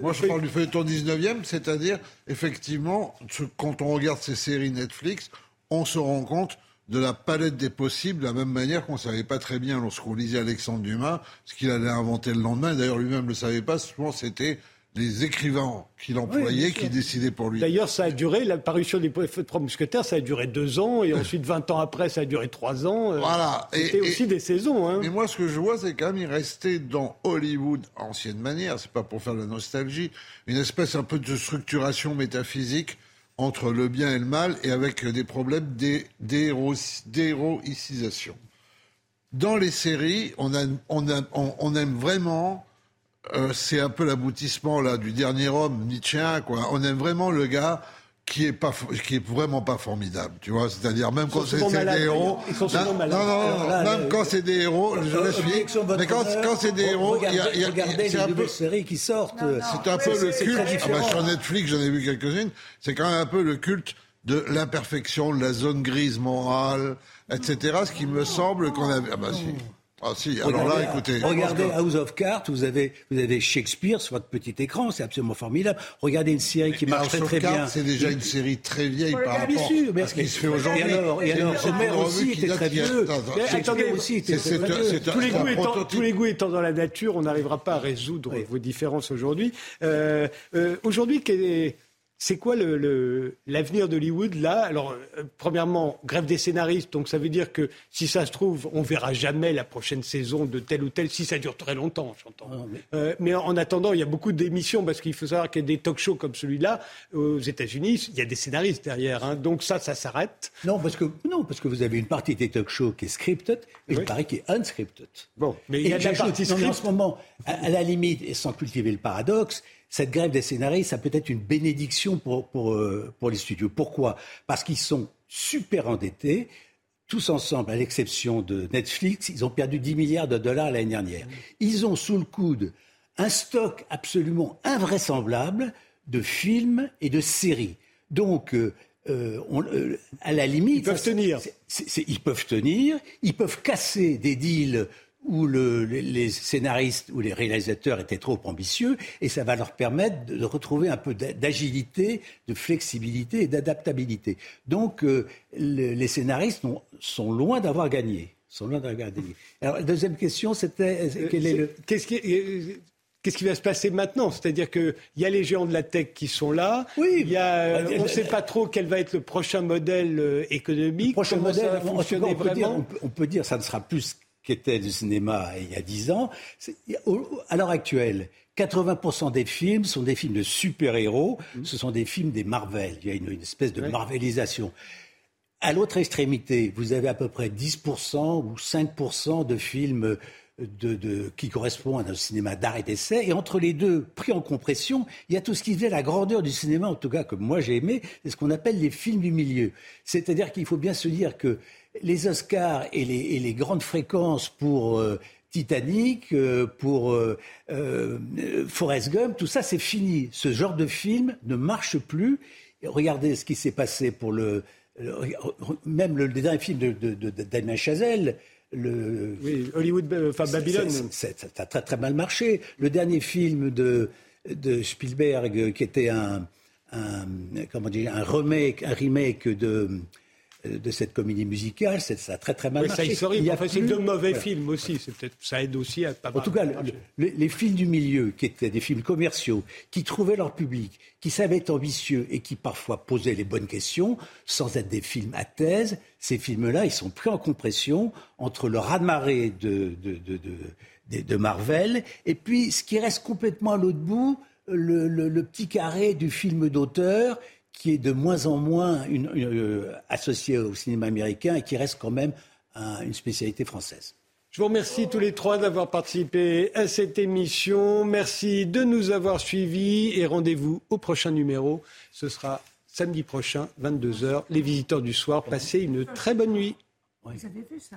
Moi, je parle du feuilleton 19e, c'est-à-dire, effectivement, quand on regarde ces séries Netflix, on se rend compte de la palette des possibles, de la même manière qu'on ne savait pas très bien lorsqu'on lisait Alexandre Dumas ce qu'il allait inventer le lendemain. D'ailleurs, lui-même ne le savait pas. Souvent, c'était les écrivains qu'il employait qui décidaient pour lui. D'ailleurs, ça a duré, la parution des Trois Mousquetaires, ça a duré deux ans, et ensuite 20 ans après, ça a duré trois ans. Euh, voilà. C'était aussi des saisons. Hein. Mais moi, ce que je vois, c'est quand même, il restait dans Hollywood, ancienne manière, c'est pas pour faire de la nostalgie, une espèce un peu de structuration métaphysique entre le bien et le mal et avec des problèmes d'héroïcisation. Dans les séries, on, aime vraiment, euh, c'est un peu l'aboutissement là du dernier homme nietzschéen, quoi. On aime vraiment le gars qui est pas qui est vraiment pas formidable tu vois. C'est-à-dire même quand c'est des héros non non, non même quand c'est des héros je laisse mais quand, quand c'est des héros il y a, y a c'est un peu séries qui sortent c'est un peu le culte. Ah bah, sur Netflix j'en ai vu quelques-unes. C'est quand même un peu le culte de l'imperfection de la zone grise morale etc ce qui me semble qu'on a ah bah si Ah si, alors là, écoutez. Regardez House of Cards, vous avez, vous avez Shakespeare sur votre petit écran, c'est absolument formidable. Regardez une série qui marche très très bien. C'est déjà une série très vieille par rapport bien sûr, à ce qui se fait aujourd'hui. Et alors, et alors Homer aussi était très vieux. Attendez, aussi était très vieux. Tous les, goûts étant, dans la nature, on n'arrivera pas à résoudre vos différences aujourd'hui. Euh, euh, aujourd'hui, c'est quoi l'avenir d'Hollywood là? Alors, euh, premièrement, grève des scénaristes, donc ça veut dire que si ça se trouve, on verra jamais la prochaine saison de tel ou tel, si ça dure très longtemps, j'entends. Ah, euh, mais... en attendant, il y a beaucoup d'émissions, parce qu'il faut savoir qu'il y a des talk-shows comme celui-là, aux États-Unis, il y a des scénaristes derrière, hein. donc ça, ça s'arrête. Non parce, que, non, parce que vous avez une partie des talk-shows qui est scripted, et une partie qui est unscripted. Bon, mais il y a de la partie scripted. En ce moment, à la limite, et sans cultiver le paradoxe, cette grève des scénaristes, ça peut être une bénédiction pour, pour, euh, pour les studios. Pourquoi? Parce qu'ils sont super endettés. Tous ensemble, à l'exception de Netflix, ils ont perdu 10 milliards de dollars l'année dernière. Ils ont sous le coude un stock absolument invraisemblable de films et de séries. Donc, euh, euh, à la limite, ils peuvent tenir. ils peuvent tenir. Ils peuvent casser des deals où les scénaristes ou les réalisateurs étaient trop ambitieux, et ça va leur permettre de retrouver un peu d'agilité, de flexibilité et d'adaptabilité. Donc, euh, les scénaristes sont loin d'avoir gagné. Sont loin d'avoir gagné. Alors, la deuxième question, c'était euh, quel est le... Qu'est-ce qui... Qu'est-ce qui va se passer maintenant? C'est-à-dire qu'il y a les géants de la tech qui sont là. Oui. Il y a, bah, on ne sait pas trop quel va être le prochain modèle économique. Le prochain modèle, va fonctionner on, peut vraiment? Dire, on, peut, dire, ça ne sera plus qu'était le cinéma il y a dix ans. À l'heure actuelle, 80% des films sont des films de super-héros, mmh. ce sont des films des Marvel. Il y a une, espèce de marvelisation. À l'autre extrémité, vous avez à peu près 10% ou 5% de films de, qui correspondent à un cinéma d'art et d'essai. Et entre les deux, pris en compression, il y a tout ce qui faisait la grandeur du cinéma, en tout cas que moi j'ai aimé, c'est ce qu'on appelle les films du milieu. C'est-à-dire qu'il faut bien se dire que les Oscars et les, grandes fréquences pour euh, Titanic, euh, pour euh, Forrest Gump, tout ça c'est fini. Ce genre de film ne marche plus. Regardez ce qui s'est passé pour le, même le, dernier film de, de, Damien Chazelle. Le, oui, Hollywood, enfin Babylone. Ça a très très mal marché. Le dernier film de, de Spielberg, qui était un, un comment dire, un remake, un remake de de cette comédie musicale, ça a très très mal marché. Ça, il y a c'est de mauvais films aussi. peut-être ça aide aussi à pas. En tout cas, les films du milieu, qui étaient des films commerciaux, qui trouvaient leur public, qui savaient être ambitieux et qui parfois posaient les bonnes questions, sans être des films à thèse, ces films-là, ils sont pris en compression entre le raz-de-marée de, de, Marvel et puis ce qui reste complètement à l'autre bout, le petit carré du film d'auteur qui est de moins en moins une, euh, associé au cinéma américain et qui reste quand même une spécialité française. Je vous remercie tous les trois d'avoir participé à cette émission. Merci de nous avoir suivis et rendez-vous au prochain numéro. Ce sera samedi prochain, 22h. Les visiteurs du soir, passez une très bonne nuit. Vous avez vu ça?